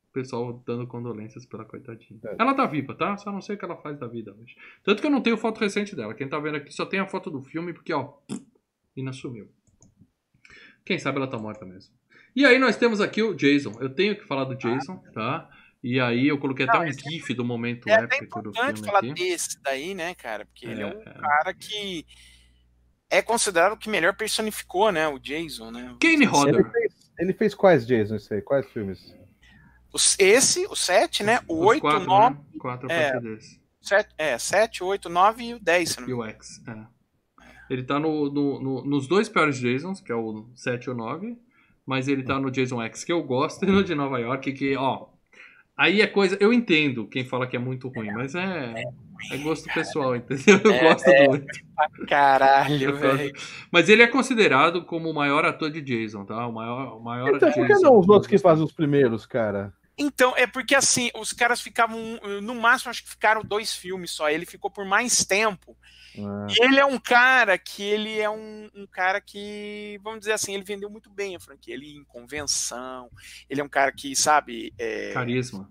Speaker 1: O pessoal dando condolências pela coitadinha.
Speaker 3: É.
Speaker 1: Ela tá viva, tá? Só não sei o que ela faz da vida hoje. Tanto que eu não tenho foto recente dela. Quem tá vendo aqui só tem a foto do filme, porque, ó, Ina sumiu. Quem sabe ela tá morta mesmo. E aí nós temos aqui o Jason. Eu tenho que falar do Jason, tá? E aí eu coloquei até
Speaker 2: Não,
Speaker 1: um
Speaker 2: esse
Speaker 1: GIF do momento
Speaker 2: É até
Speaker 1: épico do
Speaker 2: importante
Speaker 1: filme
Speaker 2: falar
Speaker 1: aqui.
Speaker 2: desse daí, né, cara? Porque ele é
Speaker 1: É,
Speaker 2: um
Speaker 1: é.
Speaker 2: cara que é considerado o que melhor personificou, né? O Jason, né?
Speaker 1: Kane
Speaker 3: Ele
Speaker 1: Hodder.
Speaker 3: fez, ele fez quais Jason, isso aí? Quais filmes?
Speaker 2: Os- Esse, o 7, né? O
Speaker 1: Os
Speaker 2: 8,
Speaker 1: quatro,
Speaker 2: 9,
Speaker 1: né? Quatro a
Speaker 2: é.
Speaker 1: partir desse.
Speaker 2: 7, é, 7, 8, 9 e o 10, se não me
Speaker 1: E o X, é. Ele tá no, no- no- nos dois piores Jasons, que é o 7 e o 9. Mas ele tá no Jason X, que eu gosto, e no de Nova York, que, ó. Aí é coisa. Eu entendo quem fala que é muito ruim, mas é. É gosto pessoal, entendeu? Eu
Speaker 2: É,
Speaker 1: gosto do.
Speaker 2: Caralho, velho.
Speaker 1: Mas ele é considerado como o maior ator de Jason, tá? O maior, o maior
Speaker 3: Então, por que
Speaker 1: Jason.
Speaker 3: não os outros que fazem os primeiros, cara?
Speaker 2: Então, é porque assim, os caras ficavam, no máximo, acho que ficaram dois filmes só. Ele ficou por mais tempo.
Speaker 3: Ah,
Speaker 2: E ele é um cara que ele é um, um cara que, vamos dizer assim, ele vendeu muito bem a franquia. Ele em convenção, ele é um cara que, sabe, é,
Speaker 1: Carisma.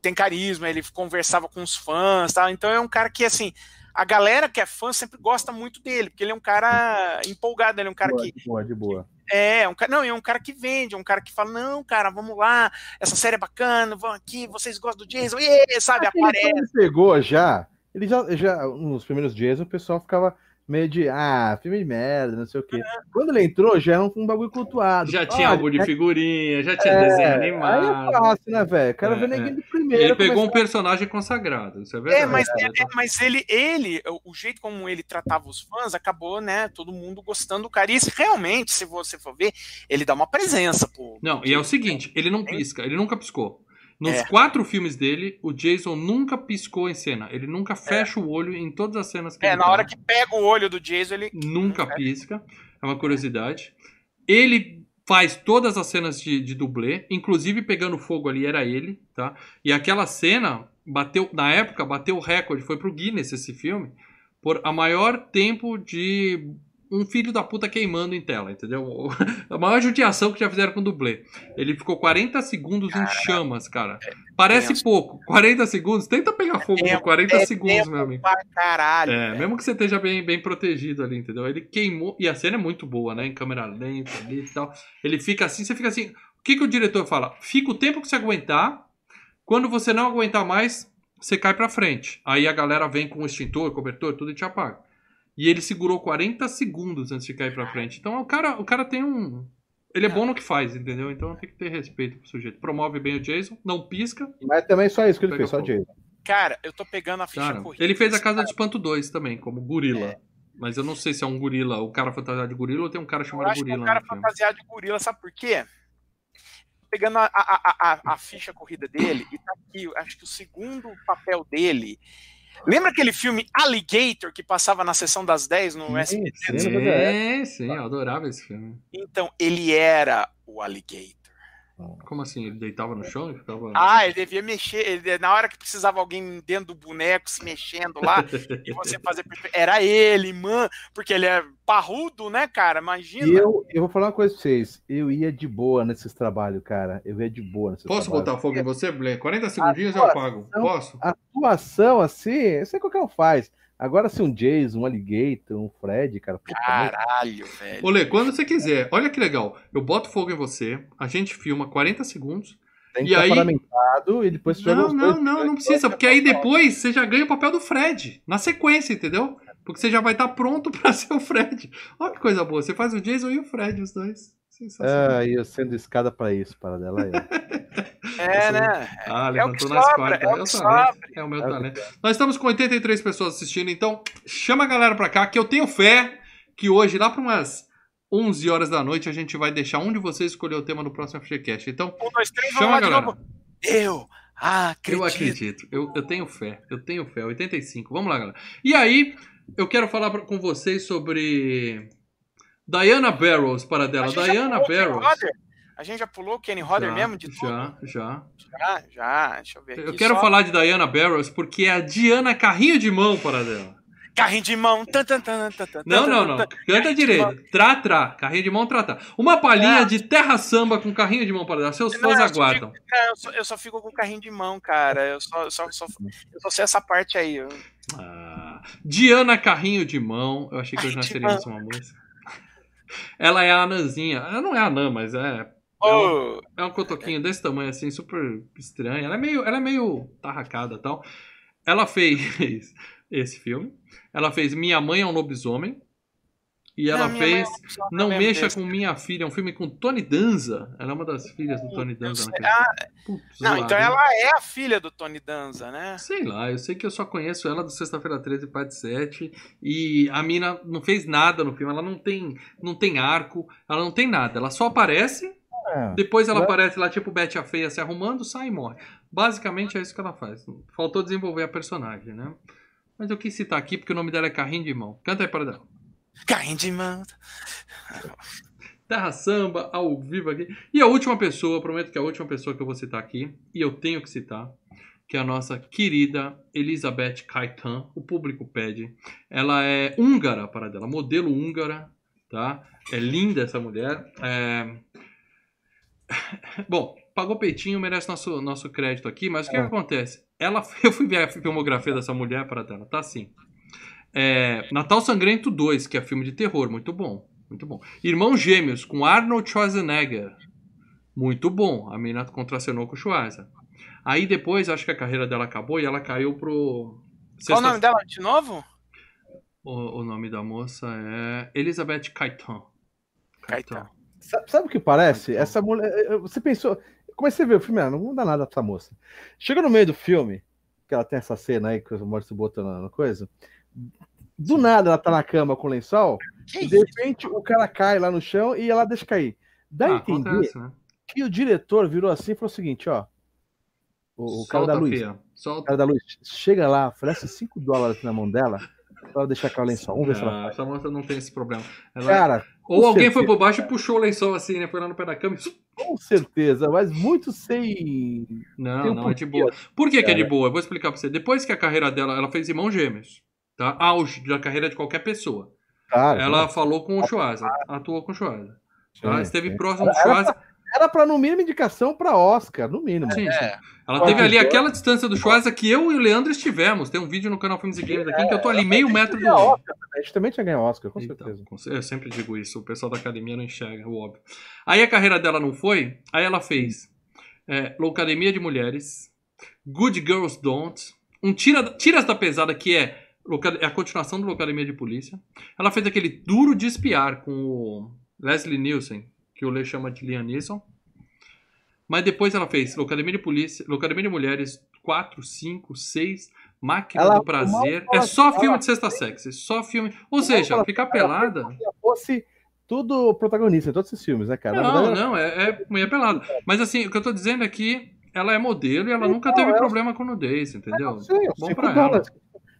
Speaker 2: tem carisma, ele conversava com os fãs, tal. Então é um cara que assim, a galera que é fã sempre gosta muito dele, porque ele é um cara empolgado, ele é um cara
Speaker 3: boa,
Speaker 2: que
Speaker 3: de boa, de boa.
Speaker 2: é, um cara, não, é um cara que vende, é um cara que fala: "Não, cara, vamos lá, essa série é bacana, vão aqui, vocês gostam do Jason". E sabe, aparece.
Speaker 3: ele pegou já, ele já, já, nos primeiros Jason, o pessoal ficava meio de, ah, filme de merda, não sei o quê. Quando ele entrou, já era um, um bagulho cultuado.
Speaker 1: Já tinha álbum de
Speaker 3: é-
Speaker 1: figurinha, já tinha
Speaker 3: é,
Speaker 1: desenho
Speaker 3: Aí é
Speaker 1: animado.
Speaker 3: fácil, né, velho? Quero
Speaker 1: É,
Speaker 3: ver
Speaker 1: é.
Speaker 3: ninguém do primeiro.
Speaker 1: Ele pegou um personagem consagrado, isso é verdade.
Speaker 2: É, mas, é, é, mas ele, ele, o- jeito como ele tratava os fãs, acabou, né, todo mundo gostando do cara. E realmente, se você for ver, ele dá uma presença, pô.
Speaker 1: Não, e é o seguinte, ele não pisca, ele nunca piscou. Nos
Speaker 2: É.
Speaker 1: quatro filmes dele, o Jason nunca piscou em cena. Ele nunca fecha o olho em todas as cenas que
Speaker 2: É,
Speaker 1: ele
Speaker 2: na
Speaker 1: tá.
Speaker 2: hora que pega o olho do Jason, ele.
Speaker 1: Nunca
Speaker 2: É.
Speaker 1: pisca. É uma curiosidade. Ele faz todas as cenas de, de dublê, inclusive pegando fogo ali, era ele, tá? E aquela cena bateu, na época, bateu o recorde, foi pro Guinness esse filme, por a maior tempo de um filho da puta queimando em tela, entendeu? A maior judiação que já fizeram com dublê. Ele ficou 40 segundos em chamas, cara. Parece
Speaker 2: tenso.
Speaker 1: pouco. 40 segundos, tenta pegar fogo
Speaker 2: tempo,
Speaker 1: por 40
Speaker 2: é
Speaker 1: segundos, meu amigo.
Speaker 2: pra caralho.
Speaker 1: É,
Speaker 2: velho.
Speaker 1: mesmo que você esteja bem, bem protegido ali, entendeu? Ele queimou. E a cena é muito boa, né? Em câmera lenta ali e tal. Ele fica assim, você fica assim. O que, que o diretor fala? Fica o tempo que você aguentar. Quando você não aguentar mais, você cai pra frente. Aí a galera vem com o extintor, cobertor, tudo e te apaga. E ele segurou 40 segundos antes de cair pra frente. Então o cara, o cara tem um. Ele é bom no que faz, entendeu? Então tem que ter respeito pro sujeito. Promove bem o Jason, não pisca.
Speaker 3: Mas também só isso que ele fez, só. Jason.
Speaker 2: Cara, eu tô pegando a ficha
Speaker 1: Cara,
Speaker 2: corrida.
Speaker 1: ele fez a Casa
Speaker 2: cara.
Speaker 1: de Espanto 2 também, como gorila.
Speaker 2: É.
Speaker 1: Mas eu não sei se é um gorila, o cara fantasiado de gorila ou tem um cara
Speaker 2: Eu
Speaker 1: chamado
Speaker 2: acho que é
Speaker 1: gorila.
Speaker 2: um cara fantasiado de gorila, sabe por quê? Pegando a, a, a, a, a ficha corrida dele, e tá aqui, eu acho que o segundo papel dele. Lembra aquele filme Alligator que passava na sessão das 10 no SBT?
Speaker 3: sim, sim.
Speaker 1: É, sim, eu adorava esse filme.
Speaker 2: Então, ele era o Alligator.
Speaker 1: Como assim? Ele deitava no chão e ficava.
Speaker 2: Ah, ele devia mexer. ele- na hora que precisava alguém dentro do boneco se mexendo lá e você fazer. Era ele, mano. Porque ele é parrudo, né, cara? Imagina.
Speaker 3: E eu, eu vou falar uma coisa pra vocês. Eu ia de boa nesses trabalhos, cara. Eu ia de boa nesses
Speaker 1: Posso
Speaker 3: trabalhos.
Speaker 1: botar fogo em você, Blen? 40 segundinhos eu apago. Posso?
Speaker 3: A atuação, assim, eu sei qualquer um faz. Agora, se um Jason, um Alligator, um Fred, cara. puta,
Speaker 2: Caralho, velho.
Speaker 1: Olê, quando você quiser. Olha que legal. Eu boto fogo em você, a gente filma 40 segundos.
Speaker 3: tem
Speaker 1: e
Speaker 3: que estar
Speaker 1: aí-
Speaker 3: paramentado e depois você
Speaker 1: Não, não,
Speaker 3: dois.
Speaker 1: não, não precisa, porque aí depois você já ganha o papel do Fred, na sequência, entendeu? Porque você já vai estar pronto pra ser o Fred. Olha que coisa boa, você faz o Jason e o Fred, os dois. Sensacional.
Speaker 3: Ah, eu sendo escada pra isso, para dela aí.
Speaker 2: É, né?
Speaker 1: Ah,
Speaker 2: É o que
Speaker 1: levantou nas
Speaker 2: sobra,
Speaker 1: quartas.
Speaker 2: é o
Speaker 1: É o
Speaker 2: que
Speaker 1: talento. É o meu
Speaker 3: É
Speaker 1: talento. Nós estamos com 83 pessoas assistindo, então chama a galera pra cá, que eu tenho fé que hoje, lá para umas 11 horas da noite, a gente vai deixar um de vocês escolher o tema do próximo FGCast. Então,
Speaker 2: Um, dois, três, vamos
Speaker 1: chama
Speaker 2: lá
Speaker 1: a galera.
Speaker 2: Eu acredito.
Speaker 1: Eu acredito. Eu, eu tenho fé. Eu tenho fé. 85. Vamos lá, galera. E aí, eu quero falar com vocês sobre Diana Barrows, para dela.
Speaker 2: já
Speaker 1: Diana Barrows.
Speaker 2: A gente já pulou o Kenny Rodder
Speaker 1: Já,
Speaker 2: mesmo de tudo?
Speaker 1: Já, já.
Speaker 2: Já, já. Deixa eu ver aqui.
Speaker 1: Eu quero
Speaker 2: só.
Speaker 1: falar de Diana Barrows porque é a Diana Carrinho de Mão para dela.
Speaker 2: Carrinho de mão. Tan, tan, tan,
Speaker 1: Não, não, não. Canta direito. Trá, trá. Carrinho de mão, trá, trá. Uma palhinha de terra samba com carrinho de mão para dar. Seus
Speaker 2: Não,
Speaker 1: fãs
Speaker 2: eu
Speaker 1: aguardam.
Speaker 2: fico- não, eu, só, eu só fico com carrinho de mão, cara. Eu só, eu só, só, eu só sei essa parte aí. Eu-
Speaker 1: Ah, Diana Carrinho de Mão. Eu achei que hoje nós
Speaker 2: Carrinho de
Speaker 1: teríamos uma música. Ela é a anãzinha. Ela não é anã, mas é.
Speaker 2: Ô,
Speaker 1: É um cotoquinho desse tamanho, assim, super estranha. Ela é meio, ela é meio tarracada e tal. Ela fez esse filme. Ela fez Minha Mãe é um Lobisomem. E ela
Speaker 2: não, é
Speaker 1: fez
Speaker 2: uma pessoa
Speaker 1: Não Mexa
Speaker 2: desse.
Speaker 1: com Minha Filha, um filme com Tony Danza. Ela é uma das filhas do Tony Danza.
Speaker 2: ah,
Speaker 1: filme. Putz,
Speaker 2: não,
Speaker 1: zoado,
Speaker 2: então
Speaker 1: hein?
Speaker 2: ela é a filha do Tony Danza, né?
Speaker 1: Sei lá, eu sei que eu só conheço ela do Sexta-feira 13, parte 7. E a mina não fez nada no filme. Ela não tem, não tem arco, ela não tem nada. Ela só aparece,
Speaker 3: É.
Speaker 1: depois ela
Speaker 3: Né?
Speaker 1: aparece lá, tipo Betty a Feia se arrumando, sai e morre. Basicamente é isso que ela faz. Faltou desenvolver a personagem, né? Mas eu quis citar aqui porque o nome dela é Carrinho de Mão. Canta aí para dar.
Speaker 2: Carrinho de mão.
Speaker 1: Terra Samba, ao vivo aqui. E a última pessoa, prometo que é a última pessoa que eu vou citar aqui, e eu tenho que citar, que é a nossa querida Elizabeth Kaitan. O público pede. Ela é húngara, para dela, modelo húngara, tá? É linda essa mulher. É... Bom, pagou peitinho, merece nosso, nosso crédito aqui, mas o que, que
Speaker 3: É.
Speaker 1: acontece? Ela, eu fui ver a filmografia dessa mulher para dela, tá assim. É, Natal Sangrento 2, que é filme de terror, muito bom. Muito bom. Irmãos Gêmeos, com Arnold Schwarzenegger. Muito bom. A menina contracenou com o Schwarza. Aí depois, acho que a carreira dela acabou e ela caiu pro.
Speaker 2: Qual o
Speaker 1: Sexta-
Speaker 2: nome dela de novo?
Speaker 1: O, o nome da moça é Elizabeth Kaitan.
Speaker 2: Kaitan.
Speaker 3: Sa- Sabe o que parece? Essa mulher. eh, Você pensou. Comecei a ver o filme, ah, não muda nada pra essa moça. Chega no meio do filme, que ela tem essa cena aí que o Maurício botou na, coisa. Do nada ela tá na cama com o lençol, e de repente o cara cai lá no chão e ela deixa cair. Dá a
Speaker 1: Ah,
Speaker 3: entender
Speaker 1: acontece, né?
Speaker 3: que o diretor virou assim e falou o seguinte: ó. O, o cara
Speaker 1: Solta,
Speaker 3: da luz.
Speaker 1: fia.
Speaker 3: O
Speaker 1: Solta.
Speaker 3: cara da luz chega lá, oferece 5 dólares na mão dela pra ela deixar cair o lençol. Vamos ver se ela
Speaker 1: Ah,
Speaker 3: faz.
Speaker 1: essa moça não tem esse problema. Ela-
Speaker 3: Cara,
Speaker 1: Ou
Speaker 3: com
Speaker 1: alguém
Speaker 3: certeza.
Speaker 1: foi por baixo e puxou o lençol assim, né? Foi lá no pé da cama e.
Speaker 3: com certeza, mas muito sem.
Speaker 1: Não, não, é de boa. Por que, que é de boa? Eu vou explicar pra você. Depois que a carreira dela, ela fez Irmãos Gêmeos. Tá? Auge da carreira de qualquer pessoa.
Speaker 3: Cara,
Speaker 1: Ela falou com o Schwarza, atuou com o Schwarza. Tá? Esteve próximo do Schwarza.
Speaker 3: Era pra, no mínimo, indicação pra Oscar, no mínimo.
Speaker 1: Sim, sim.
Speaker 2: É.
Speaker 1: Ela teve ali aquela distância do Schwarza que eu e o Leandro estivemos. Tem um vídeo no canal Filmes e Games aqui que eu tô ali meio metro do.
Speaker 3: Oscar. A gente também tinha ganho Oscar, com
Speaker 1: Então,
Speaker 3: certeza.
Speaker 1: eu sempre digo isso, o pessoal da academia não enxerga, o óbvio. Aí a carreira dela não foi, aí ela fez é, Loucademia de Mulheres, Good Girls Don't, um Tira, Tiras da Pesada, que é, é a continuação do Loucademia de Polícia. Ela fez aquele Duro de Espiar com o Leslie Nielsen, que o Lê chama de Liam Neeson. Mas depois ela fez Loucademia de Polícia, Loucademia de Mulheres 4, 5, 6, Máquina
Speaker 3: Ela-
Speaker 1: do Prazer.
Speaker 3: ela-
Speaker 1: É só
Speaker 3: ela-
Speaker 1: filme de sexta sexy, só filme. Ou seja,
Speaker 3: ela-
Speaker 1: ficar
Speaker 3: ela-
Speaker 1: pelada.
Speaker 3: Se fosse tudo protagonista em todos esses filmes, né, cara?
Speaker 1: Não,
Speaker 3: verdade,
Speaker 1: não, é, é mulher pelada. Mas assim, o que eu tô dizendo é que ela é modelo e ela
Speaker 3: Então,
Speaker 1: nunca teve
Speaker 3: ela-
Speaker 1: problema com nudez, entendeu?
Speaker 3: eu sei,
Speaker 1: Bom
Speaker 3: 5
Speaker 1: pra
Speaker 3: dólares.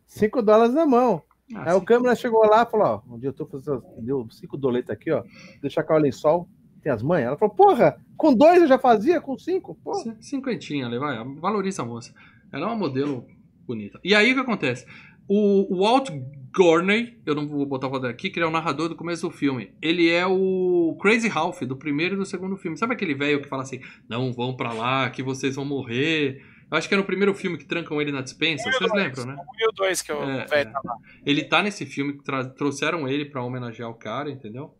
Speaker 3: 5 dólares na mão.
Speaker 1: Ah,
Speaker 3: Aí o
Speaker 1: sim.
Speaker 3: câmera chegou lá e falou: Ó, um dia eu tô fazendo. Deu 5 doletas aqui, ó. Deixar cair o lençol. Tem as mães. Ela falou: Porra, com dois eu já fazia, com cinco? Porra.
Speaker 1: Cin- Cinquentinha, ali, vai, valoriza a moça. Ela é uma modelo bonita. E aí o que acontece? O, o Walt Gorney, eu não vou botar o aqui, que ele é o narrador do começo do filme. Ele é o Crazy Ralph, do primeiro e do segundo filme. Sabe aquele velho que fala assim, não vão pra lá, que vocês vão morrer. Eu acho que é no primeiro filme que trancam ele na dispensa, vocês lembram, né?
Speaker 2: O 1002 que eu
Speaker 1: É,
Speaker 2: velho
Speaker 1: é.
Speaker 2: tá lá.
Speaker 1: Ele tá nesse filme, trouxeram ele pra homenagear o cara, entendeu?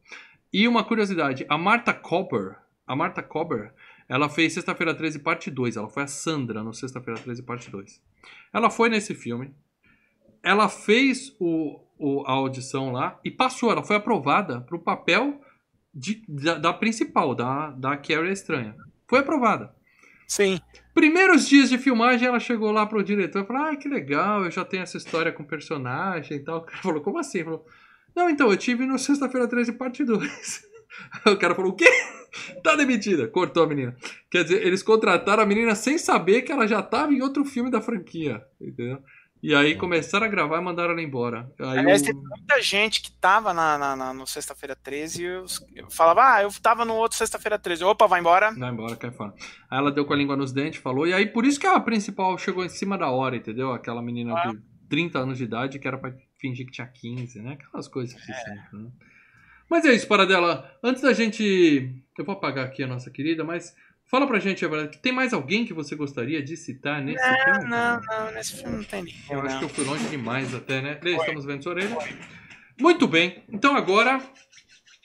Speaker 1: E uma curiosidade, a Marta Copper, a Marta Copper, ela fez Sexta-feira 13 parte 2, ela foi a Sandra no Sexta-feira 13 parte 2. Ela foi nesse filme, ela fez o, o- a audição lá e passou, ela foi aprovada pro papel de- da, da principal, da, da Carrie Estranha. Foi aprovada.
Speaker 2: Sim.
Speaker 1: Primeiros dias de filmagem, ela chegou lá pro diretor e falou: Ah, que legal, eu já tenho essa história com personagem e tal. O cara falou: Como assim? Ele falou: Não, então, eu tive no Sexta-feira 13, parte 2. o cara falou: O quê? Tá demitida. Cortou a menina. Quer dizer, eles contrataram a menina sem saber que ela já tava em outro filme da franquia. Entendeu? E aí começaram a gravar e mandaram ela embora. Aí
Speaker 2: Aliás, teve muita gente que tava na, na, na- no Sexta-feira 13 e eu, eu falava, ah, eu tava no outro Sexta-feira 13. Opa, vai embora.
Speaker 1: Vai embora, cai fora. Aí ela deu com a língua nos dentes, falou. E aí, por isso que a principal chegou em cima da hora, entendeu? Aquela menina
Speaker 2: Ah.
Speaker 1: de 30 anos de idade que era pra fingir que tinha 15, né? Aquelas coisas
Speaker 2: É.
Speaker 1: que sempre, né? Mas é isso, Paradela. Antes da gente. Eu vou apagar aqui a nossa querida, mas fala pra gente, Evra, que tem mais alguém que você gostaria de citar nesse filme?
Speaker 2: Não, não, nesse filme não tem ninguém.
Speaker 1: Eu acho
Speaker 2: não.
Speaker 1: que eu fui longe demais até, né? Lê, estamos vendo sua orelha. Muito bem. Então agora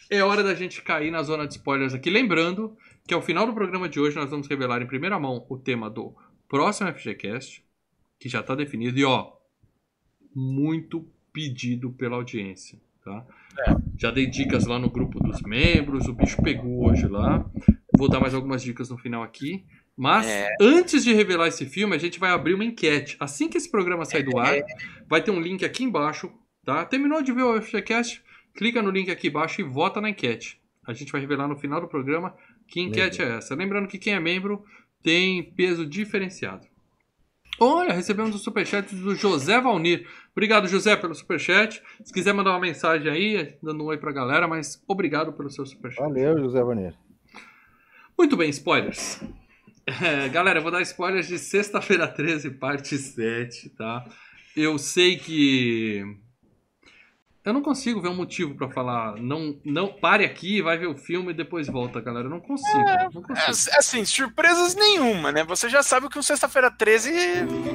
Speaker 1: é hora da gente cair na zona de spoilers aqui. Lembrando que ao final do programa de hoje nós vamos revelar em primeira mão o tema do próximo FGCast, que já está definido. E ó, muito pedido pela audiência, tá? Já dei dicas lá no grupo dos membros, o bicho pegou hoje lá. Vou dar mais algumas dicas no final aqui. Mas
Speaker 2: É.
Speaker 1: antes de revelar esse filme, a gente vai abrir uma enquete. Assim que esse programa sair do ar, vai ter um link aqui embaixo, tá? Terminou de ver o FGCast? Clica no link aqui embaixo e vota na enquete. A gente vai revelar no final do programa que enquete é essa. Lembrando que quem é membro tem peso diferenciado. Olha, recebemos o superchat do José Valnir. Obrigado, José, pelo superchat. Se quiser mandar uma mensagem aí, dando um oi pra galera, mas obrigado pelo seu superchat.
Speaker 3: Valeu, José Vaneiro.
Speaker 1: Muito bem, spoilers. É, galera, eu vou dar spoilers de sexta-feira 13, parte 7, tá? Eu sei que. Eu não consigo ver um motivo pra falar. Não, não pare aqui, vai ver o filme e depois volta, galera. Eu não consigo. não
Speaker 2: É,
Speaker 1: consigo.
Speaker 2: assim, surpresas nenhuma, né? Você já sabe que um Sexta-feira 13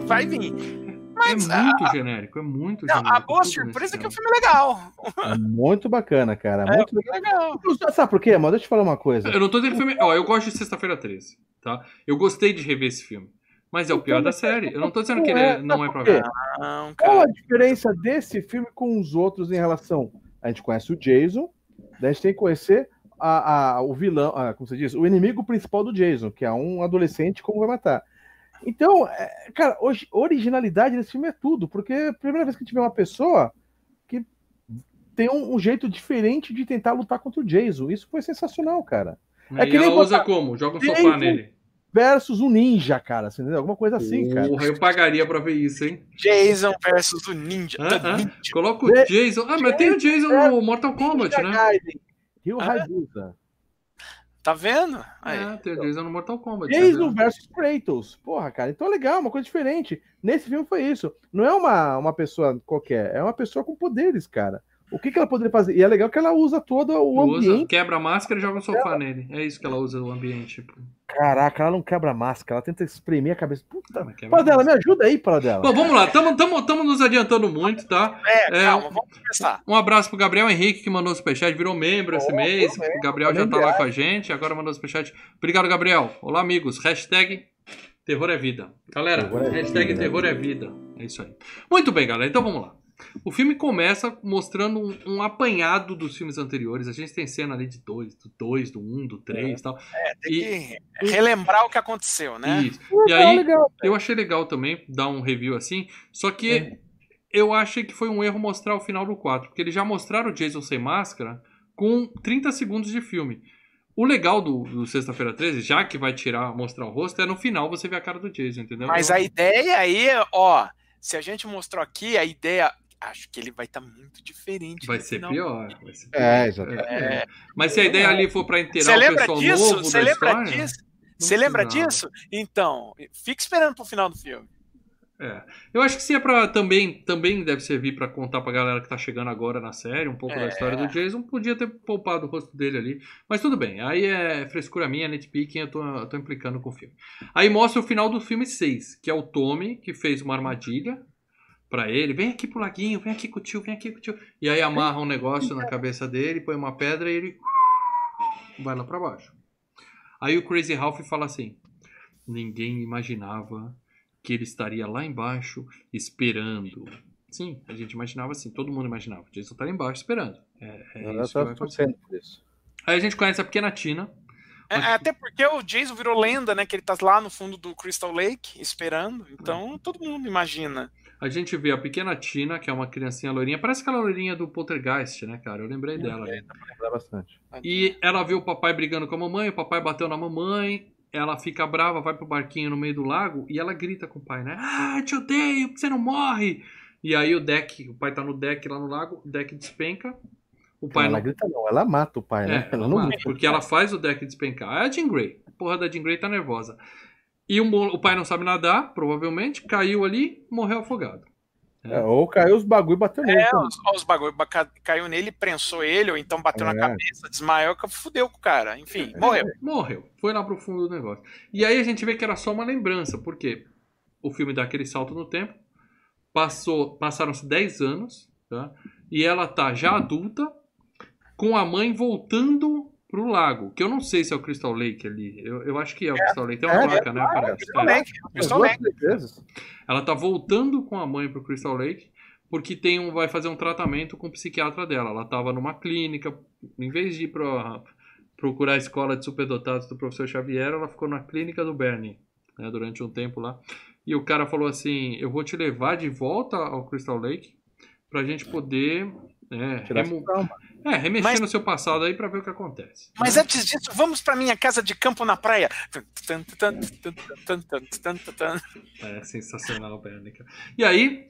Speaker 2: vai vir. Mas
Speaker 1: é muito genérico, é muito
Speaker 2: não,
Speaker 1: genérico.
Speaker 2: a boa surpresa é que o filme é legal.
Speaker 3: É muito bacana, cara.
Speaker 2: É,
Speaker 3: Muito legal.
Speaker 2: legal.
Speaker 3: Sabe por quê, mano? Deixa eu te falar uma coisa.
Speaker 1: Eu não tô dizendo que o filme. Ó, eu gosto de Sexta-feira 13, tá? Eu gostei de rever esse filme. Mas é o pior da série. Eu não tô dizendo que ele é- não é pra ver.
Speaker 2: Não,
Speaker 3: Qual a diferença desse filme com os outros em relação? A gente conhece o Jason, daí a gente tem que conhecer a, a- o vilão, a- como você diz, o inimigo principal do Jason, que é um adolescente como vai matar. Então, é, cara, hoje, originalidade nesse filme é tudo, porque é a primeira vez que a gente vê uma pessoa que tem um, um jeito diferente de tentar lutar contra o Jason. Isso foi sensacional, cara.
Speaker 1: Né?
Speaker 3: É
Speaker 1: e
Speaker 3: que nem
Speaker 1: ela usa
Speaker 3: botar-
Speaker 1: como? Joga um sofá nele.
Speaker 3: Versus um ninja, cara, você entendeu? Alguma coisa assim, cara.
Speaker 1: Porra, eu pagaria pra ver isso, hein?
Speaker 2: Jason versus o Ninja. The
Speaker 1: Hã?
Speaker 2: Ninja.
Speaker 1: Coloca o Jason. Ah, mas tem o Jason no Mortal Kombat,
Speaker 3: Ninja
Speaker 1: né?
Speaker 3: Gaiden, Rio
Speaker 2: Ah.
Speaker 3: Hayabusa.
Speaker 2: Tá vendo? Aí.
Speaker 1: É, Jason no Mortal Kombat.
Speaker 3: Jason
Speaker 1: né?
Speaker 3: versus Kratos. Porra, cara. Então é legal, uma coisa diferente. Nesse filme foi isso. Não é uma, uma pessoa qualquer, é uma pessoa com poderes, cara. O que, que ela poderia fazer? E é legal que ela usa todo o
Speaker 1: Usa,
Speaker 3: ambiente.
Speaker 1: quebra a máscara e joga um sofá nele. É isso que ela usa o ambiente. Tipo.
Speaker 3: Caraca, ela não quebra a máscara, ela tenta espremer a cabeça. Puta.
Speaker 1: Mas quebra a
Speaker 3: Paradela, me ajuda aí, Paradela.
Speaker 1: Bom, vamos lá. Estamos nos adiantando muito, tá?
Speaker 2: É,
Speaker 1: É,
Speaker 2: calma, vamos começar.
Speaker 1: Um abraço pro Gabriel Henrique que mandou o superchat, virou membro esse mês. O Gabriel já tá lá com a gente, agora mandou o superchat. Obrigado, Gabriel. Olá, amigos. Hashtag Terror é Vida. Galera,
Speaker 3: Terror é
Speaker 1: hashtag
Speaker 3: vida.
Speaker 1: Terror é Vida. É isso aí. Muito bem, galera. Então vamos lá. O filme começa mostrando um, um apanhado dos filmes anteriores. A gente tem cena ali de dois, do 2, do 1, um, do 3 e tal.
Speaker 2: É, tem
Speaker 1: E-
Speaker 2: que relembrar o que aconteceu, né?
Speaker 1: Isso.
Speaker 3: Pô,
Speaker 1: E aí,
Speaker 3: legal.
Speaker 1: eu achei legal também dar um review assim. Só que
Speaker 3: É.
Speaker 1: eu achei que foi um erro mostrar o final do 4. Porque eles já mostraram o Jason sem máscara com 30 segundos de filme. O legal do, do Sexta-feira 13, já que vai tirar, mostrar o rosto, é no final você ver a cara do Jason, entendeu?
Speaker 2: Mas
Speaker 1: Eu-
Speaker 2: a ideia aí, ó, se a gente mostrou aqui, a ideia, acho que ele vai estar muito diferente.
Speaker 1: Vai ser
Speaker 2: final.
Speaker 1: pior. Vai ser
Speaker 3: É,
Speaker 1: pior.
Speaker 3: exatamente.
Speaker 1: É. Mas se a ideia ali for pra inteirar o pessoal
Speaker 2: disso?
Speaker 1: novo
Speaker 2: Você
Speaker 1: da
Speaker 2: lembra
Speaker 1: história...
Speaker 2: disso? Você lembra
Speaker 1: precisava.
Speaker 2: disso? Então, fica esperando pro final do filme.
Speaker 1: É. Eu acho que se é pra também, também deve servir pra contar pra galera que tá chegando agora na série um pouco da
Speaker 2: É.
Speaker 1: história do Jason, podia ter poupado o rosto dele ali. Mas tudo bem, aí é frescura minha, nitpicking, eu tô, eu tô implicando com o filme. Aí mostra o final do filme 6, que é o Tommy, que fez uma armadilha pra ele. Vem aqui pro laguinho, vem aqui com o tio, vem aqui com o tio. E aí amarra um negócio na cabeça dele, põe uma pedra e ele vai lá pra baixo. Aí o Crazy Ralph fala assim: Ninguém imaginava que ele estaria lá embaixo esperando. Sim, a gente imaginava assim, todo mundo imaginava. O Jason tá lá embaixo esperando. É, é
Speaker 3: Eu
Speaker 1: isso que vai acontecer.
Speaker 3: por isso.
Speaker 1: Aí a gente conhece a pequena Tina.
Speaker 2: É,
Speaker 1: Mas-
Speaker 2: até porque o Jason virou lenda, né? Que ele tá lá no fundo do Crystal Lake esperando. Então todo mundo imagina.
Speaker 1: A gente vê a pequena Tina, que é uma criancinha loirinha. Parece aquela loirinha do Poltergeist, né, cara? Eu lembrei dela. né?
Speaker 3: Lembra bastante.
Speaker 1: E ela viu o papai brigando com a mamãe, o papai bateu na mamãe. ela fica brava, vai pro barquinho no meio do lago e ela grita com o pai, né? Ah, te odeio, porque você não morre. E aí o deck, o pai tá no deck lá no lago, o deck despenca. O pai
Speaker 3: ela
Speaker 1: não.
Speaker 3: grita não, ela mata o pai, né?
Speaker 1: É, ela
Speaker 3: não
Speaker 1: mata, porque ela faz o deck despencar. É a Jean Grey. A porra da Jean Grey tá nervosa. E o, pai não sabe nadar, provavelmente, caiu ali, morreu afogado.
Speaker 3: É, ou caiu os bagulho e bateu nele.
Speaker 2: É, os, os bagulho ba- ca- caiu nele, prensou ele, ou então bateu na
Speaker 3: É.
Speaker 2: cabeça, desmaiou, que fudeu com o cara. Enfim, morreu.
Speaker 1: Morreu. Foi lá pro fundo do negócio. E aí a gente vê que era só uma lembrança, porque o filme dá aquele salto no tempo, passou, passaram-se 10 anos, tá? E ela tá já adulta, com a mãe voltando pro lago, que eu não sei se é o Crystal Lake ali. Eu, eu acho que é o Crystal Lake. Tem uma
Speaker 3: é,
Speaker 1: placa, né?
Speaker 3: é,
Speaker 1: Parece.
Speaker 2: Crystal
Speaker 1: É.
Speaker 2: Lake,
Speaker 3: As
Speaker 2: Crystal Lake.
Speaker 1: Ela tá voltando com a mãe pro Crystal Lake porque tem um, vai fazer um tratamento com o psiquiatra dela. Ela tava numa clínica, em vez de ir pra, procurar a escola de superdotados do professor Xavier, ela ficou na clínica do Bernie, né, durante um tempo lá. E o cara falou assim: Eu vou te levar de volta ao Crystal Lake pra gente poder é, remo- é, remexer
Speaker 2: Mas-
Speaker 1: no seu passado aí pra ver o que acontece.
Speaker 2: Mas
Speaker 1: né?
Speaker 2: antes disso, vamos pra minha casa de campo na praia.
Speaker 1: É sensacional, Bernica. E aí,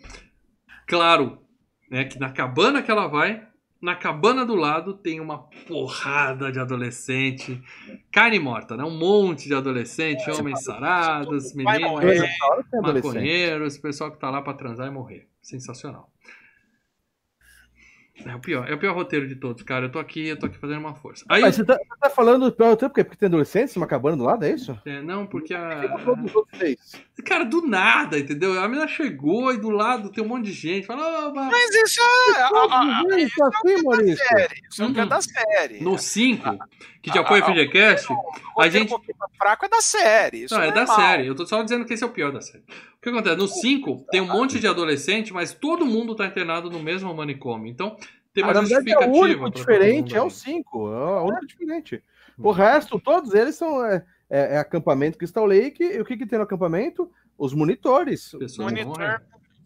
Speaker 1: claro, né, que na cabana que ela vai, na cabana do lado tem uma porrada de adolescente, carne morta, né? Um monte de adolescente, homens sarados, meninos, maconheiros, pessoal que tá lá pra transar e morrer. Sensacional. É o pior, é o pior roteiro de todos, cara. Eu tô aqui, eu tô aqui fazendo uma força. Aí,
Speaker 3: Mas você tá, você tá falando do pior tempo, porque porque tem adolescentes uma cabana do lado, é isso?
Speaker 1: é, não, porque a. Cara, do nada, entendeu? A menina chegou e do lado tem um monte de gente. Fala, "Ah, vai."
Speaker 2: Mas isso é. a- a- a-
Speaker 3: Isso assim, Maurício.
Speaker 2: série. Isso é o é
Speaker 1: Uhum.
Speaker 2: da série.
Speaker 1: no 5, que já foi
Speaker 2: Ah,
Speaker 1: FGCast,
Speaker 2: O
Speaker 1: a
Speaker 2: roteiro
Speaker 1: gente.
Speaker 2: um pouquinho fraco é da série. Isso
Speaker 1: Não, é da
Speaker 2: normal.
Speaker 1: série. Eu tô só dizendo que esse é o pior da série. O que acontece? No 5, tem um monte de adolescente, mas todo mundo tá internado no mesmo manicômio. Então, tem uma
Speaker 3: Ah, na verdade, é o
Speaker 1: justificativa.
Speaker 3: único diferente, é o 5. É o único diferente. O resto, todos eles são é, é- é acampamento Crystal Lake. E o que, que tem no acampamento? Os monitores.
Speaker 1: Pessoas
Speaker 2: Monitor.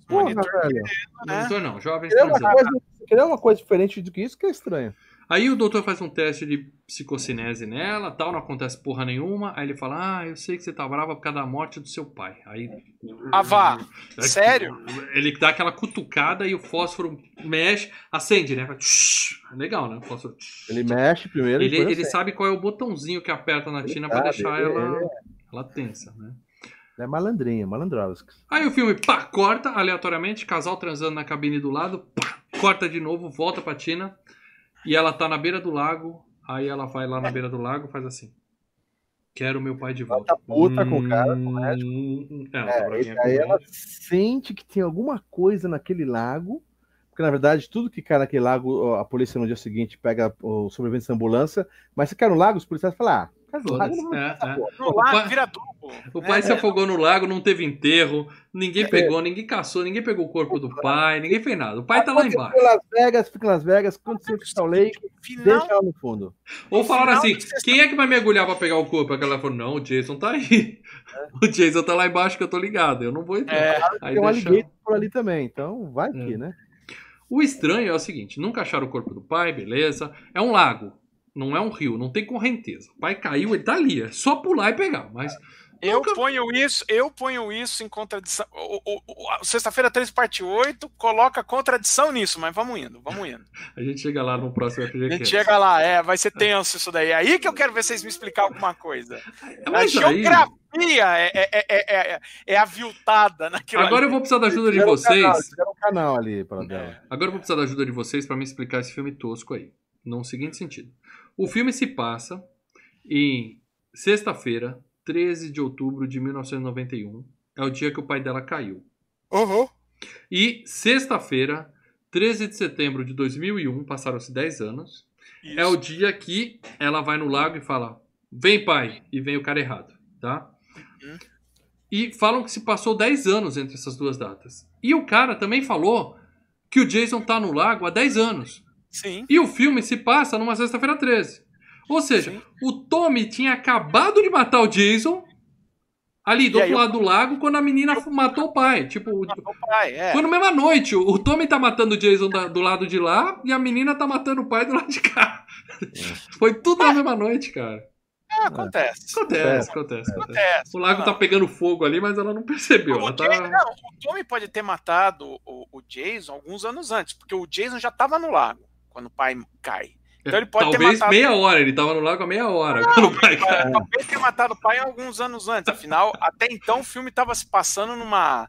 Speaker 3: Porra,
Speaker 2: monitor
Speaker 3: velho.
Speaker 2: né?
Speaker 1: Monitor não, jovens
Speaker 3: Querer uma, coisa, querer uma coisa diferente do que isso que é estranho.
Speaker 1: Aí o doutor faz um teste de psicocinese nela, tal, não acontece porra nenhuma. Aí ele fala: Ah, eu sei que você tá brava por causa da morte do seu pai. Aí.
Speaker 2: Ah, vá. Sério?
Speaker 1: Ele dá aquela cutucada e o fósforo mexe, acende, né? Tsh. Legal, né? O fósforo.
Speaker 3: Ele mexe primeiro e
Speaker 1: Ele, ele
Speaker 3: acende.
Speaker 1: sabe qual é o botãozinho que aperta na Tina pra
Speaker 3: sabe,
Speaker 1: deixar
Speaker 3: ele-
Speaker 1: ela,
Speaker 3: ele
Speaker 1: ela tensa, né?
Speaker 3: É malandrinho, malandrovski.
Speaker 1: Aí o filme, pá, corta aleatoriamente, casal transando na cabine do lado, pá, corta de novo, volta pra Tina, e ela tá na beira do lago, aí ela vai lá na beira do lago e faz assim. Quero meu pai de volta.
Speaker 3: tá puta com o cara, com o
Speaker 1: Hum, É, ela tá
Speaker 3: É, e
Speaker 1: com
Speaker 3: aí ela sente que tem alguma coisa naquele lago. Porque, na verdade, tudo que cai naquele lago, a polícia no dia seguinte pega o sobrevivente da ambulância. Mas se cai no lago, os policiais falam: ah, lago, não vai
Speaker 1: É, é.
Speaker 2: No lá,
Speaker 1: pai-
Speaker 2: vira.
Speaker 1: O pai
Speaker 2: É,
Speaker 1: se afogou no lago, não teve enterro,
Speaker 3: É.
Speaker 1: ninguém pegou, ninguém caçou, ninguém pegou o corpo do pai, ninguém fez nada. O pai tá lá embaixo.
Speaker 3: em Las Vegas, fica em Las Vegas, aconteceu em Crystal Lake,
Speaker 2: Final,
Speaker 3: deixa ela no fundo.
Speaker 1: Ou falaram assim: quem é que vai mergulhar pra pegar o corpo? Aquela falou: não, o Jason tá aí. O Jason tá lá embaixo que eu tô ligado, eu não vou entrar.
Speaker 2: É,
Speaker 1: Aí
Speaker 3: Tem um
Speaker 1: deixa-
Speaker 3: alligator por ali também, então vai
Speaker 1: É.
Speaker 3: né?
Speaker 1: O estranho é o seguinte: nunca acharam o corpo do pai, beleza. É um lago, não é um rio, não tem correnteza. O pai caiu, ele tá ali, é só pular e pegar. Mas
Speaker 2: eu
Speaker 1: Nunca-
Speaker 2: ponho isso, eu ponho isso em contradição. A Sexta-feira 3, parte 8, coloca contradição nisso, mas vamos indo, vamos indo.
Speaker 1: a gente chega lá no próximo
Speaker 2: A
Speaker 1: FGQ.
Speaker 2: gente chega lá, é, vai ser tenso isso daí. Aí que eu quero ver vocês me explicar alguma coisa. A
Speaker 1: Mas aí,
Speaker 2: geografia é, é, é, é, é aviltada naquilo
Speaker 1: agora
Speaker 2: ali.
Speaker 1: eu vou precisar da ajuda de
Speaker 3: um canal,
Speaker 1: vocês.
Speaker 3: tiveram um canal ali para dela.
Speaker 1: É, Agora eu vou precisar da ajuda de vocês para me explicar esse filme tosco aí. No seguinte sentido. O filme se passa em sexta-feira, 13 de outubro de 1991. É o dia que o pai dela caiu.
Speaker 2: Uhum.
Speaker 1: E sexta-feira, 13 de setembro de 2001, passaram-se 10 anos,
Speaker 2: Isso.
Speaker 1: é o dia que ela vai no lago e fala: Vem, pai! E vem o cara errado, tá?
Speaker 2: Uhum.
Speaker 1: E falam que se passou 10 anos entre essas duas datas. E o cara também falou que o Jason tá no lago há 10 anos.
Speaker 2: Sim.
Speaker 1: E o filme se passa numa sexta-feira 13. Ou seja,
Speaker 2: Sim.
Speaker 1: o Tommy tinha acabado de matar o Jason ali do
Speaker 2: E
Speaker 1: outro lado do lago quando a menina matou o pai. Tipo, o-
Speaker 2: O pai, é.
Speaker 1: foi na mesma noite. O Tommy tá matando o Jason da- do lado de lá e a menina tá matando o pai do lado de cá. Foi tudo na mesma noite, cara.
Speaker 2: Ah, acontece.
Speaker 1: Acontece, acontece, acontece.
Speaker 2: Acontece.
Speaker 1: O lago
Speaker 2: Não.
Speaker 1: tá pegando fogo ali, mas ela não percebeu.
Speaker 2: O,
Speaker 1: tá...
Speaker 2: não, o Tommy pode ter matado o, o Jason alguns anos antes, porque o Jason já tava no lago quando o pai cai. Então ele pode ter
Speaker 1: Talvez
Speaker 2: matado-
Speaker 1: meia hora, ele tava no lago há meia hora. quando o pai cai.
Speaker 2: Talvez tenha matado o pai alguns anos antes. Afinal, até então o filme tava se passando numa,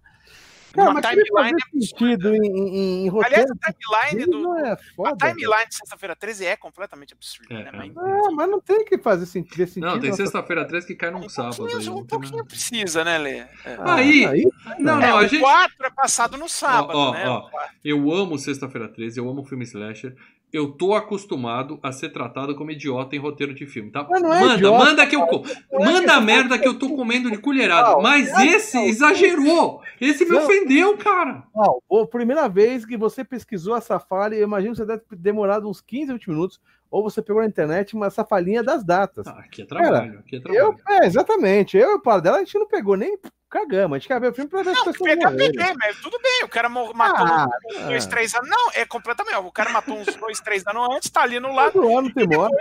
Speaker 3: mas que
Speaker 2: timeline.
Speaker 3: sentido em, em, em
Speaker 2: Aliás,
Speaker 3: roteiro.
Speaker 2: a timeline do.
Speaker 3: Não é
Speaker 2: A
Speaker 3: foda.
Speaker 2: timeline de sexta-feira 13 é completamente absurda,
Speaker 1: É,
Speaker 2: né?
Speaker 1: é.
Speaker 2: Mas
Speaker 3: Ah, mas não tem que fazer sentido.
Speaker 1: Não, tem sexta-feira 13 que cai num
Speaker 2: um
Speaker 1: sábado. aí,
Speaker 2: um
Speaker 1: não tem
Speaker 2: pouquinho
Speaker 1: nada.
Speaker 2: precisa, né, Lê? É.
Speaker 3: Ah,
Speaker 1: Aí- Não,
Speaker 2: É,
Speaker 1: não, a
Speaker 2: o
Speaker 1: gente.
Speaker 2: 4 é passado no sábado,
Speaker 1: Ó, ó,
Speaker 2: né?
Speaker 1: ó. Eu amo Sexta-feira 13, eu amo filme slasher. Eu tô acostumado a ser tratado como idiota em roteiro de filme, tá?
Speaker 3: Mas não é
Speaker 1: manda,
Speaker 3: idiota,
Speaker 1: manda que eu co-
Speaker 3: Não é
Speaker 1: Manda a
Speaker 3: que-
Speaker 1: merda que eu tô comendo de colherada. Mas
Speaker 3: não,
Speaker 1: esse exagerou. Esse me ofendeu, cara.
Speaker 3: Não, a primeira vez que você pesquisou essa falha, eu imagino que você deve ter demorado uns 15, 20 minutos, ou você pegou na internet uma essa falhinha das datas.
Speaker 1: Ah, aqui é trabalho, aqui é
Speaker 3: eu,
Speaker 1: trabalho.
Speaker 3: é, exatamente. Eu e o par dela, a gente não pegou nem cagamos. A gente quer ver o filme pra ver as
Speaker 2: Não,
Speaker 3: pessoas
Speaker 2: pegar,
Speaker 3: morrerem.
Speaker 2: mas tudo bem, o cara matou
Speaker 3: Ah,
Speaker 2: uns dois, três anos. Não, é completamente. O cara matou uns dois, três anos antes, tá ali no lado.
Speaker 3: Todo ano tem morte.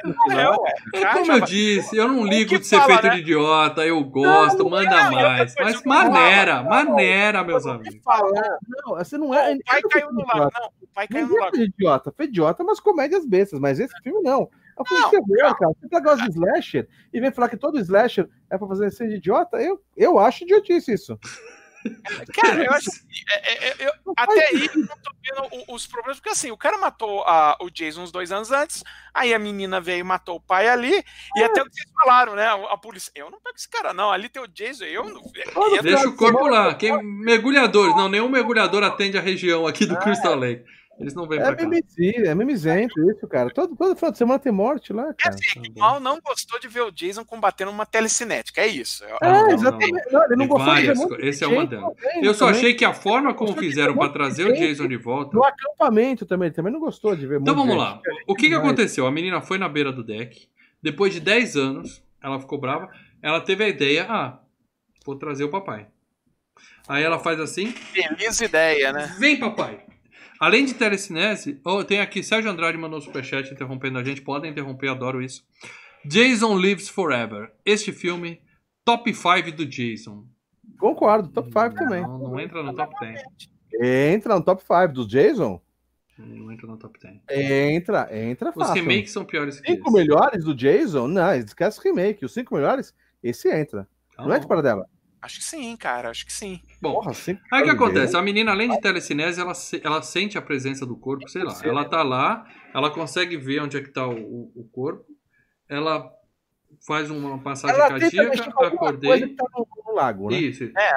Speaker 1: É como eu disse, eu não ligo de ser
Speaker 2: fala,
Speaker 1: feito
Speaker 2: né?
Speaker 1: de idiota, eu gosto,
Speaker 2: Não,
Speaker 1: manda
Speaker 2: não, e outra
Speaker 1: mais. Mas maneira,
Speaker 3: não,
Speaker 1: maneira, meus amigos.
Speaker 3: falar? Não, você não é.
Speaker 2: O pai caiu no
Speaker 3: idiota.
Speaker 2: Não, o pai caiu no
Speaker 3: foi idiota. Foi idiota, mas comédias bestas. Mas esse filme não. É um filme
Speaker 2: Não,
Speaker 3: terror, cara. Você gosta de slasher e vem falar que todo slasher é pra fazer ser de idiota, eu, eu acho idiotice isso.
Speaker 2: Cara, eu acho que, é, é, é, eu- até aí eu não tô vendo os problemas, porque assim, o cara matou a- o Jason uns dois anos antes, aí a menina veio e matou o pai ali, e
Speaker 3: É.
Speaker 2: até o que vocês falaram, né? A, a polícia, eu não pego esse cara, não. Ali tem o Jason, eu não. Eu-
Speaker 1: Deixa o corpo lá. Quem, mergulhadores. Não, nenhum mergulhador atende a região aqui do Crystal Lake. Eles não vêm
Speaker 3: É
Speaker 1: pra cá.
Speaker 3: mimizento, é mimizento isso, cara. Todo, todo final de semana tem morte lá,
Speaker 2: É
Speaker 3: cara.
Speaker 2: assim,
Speaker 1: Tá
Speaker 2: o mal não gostou de ver o Jason combatendo uma telecinética, é isso.
Speaker 1: Ah, não,
Speaker 3: É,
Speaker 1: não,
Speaker 3: exatamente. Não, ele não gostou de ver
Speaker 1: várias
Speaker 3: muito
Speaker 1: coisas. Esse é uma delas. Eu só
Speaker 3: também.
Speaker 1: achei que a forma como fizeram
Speaker 3: muito
Speaker 1: trazer o Jason de volta.
Speaker 3: No acampamento também, ele também não gostou de ver
Speaker 1: Então vamos lá. O que, que aconteceu? A menina foi na beira do deck. Depois de 10 anos, ela ficou brava. Ela teve a ideia: ah, vou trazer o papai. Aí ela faz assim:
Speaker 2: Feliz ideia, né?
Speaker 1: vem, papai. Além de telecinese, oh, tem aqui Sérgio Andrade mandou um superchat interrompendo a gente. Podem interromper, adoro isso. Jason Lives Forever. Este filme, top 5 do Jason.
Speaker 3: Concordo, top 5 também.
Speaker 1: Não, não entra no top 10.
Speaker 3: Entra no top 5 do Jason?
Speaker 1: Não entra no top 10.
Speaker 3: Entra, entra
Speaker 1: Os
Speaker 3: fácil.
Speaker 1: remakes são piores que
Speaker 3: Cinco
Speaker 1: esse.
Speaker 3: melhores do Jason? Não, esquece remake. Os cinco melhores, esse entra.
Speaker 1: Tá
Speaker 3: não é de para dela.
Speaker 2: Acho que sim, cara, acho que sim.
Speaker 1: Bom,
Speaker 3: Porra,
Speaker 1: Aí o que acontece? A menina, além de telecinese, ela, ela sente a presença do corpo, sei lá.
Speaker 3: Sim.
Speaker 1: Ela tá lá, ela consegue ver onde é que tá o, o- corpo, ela faz uma passagem
Speaker 3: Ela
Speaker 1: cardíaca, acordei.
Speaker 3: que tá no, no lago, né?
Speaker 1: Isso, isso.
Speaker 2: É,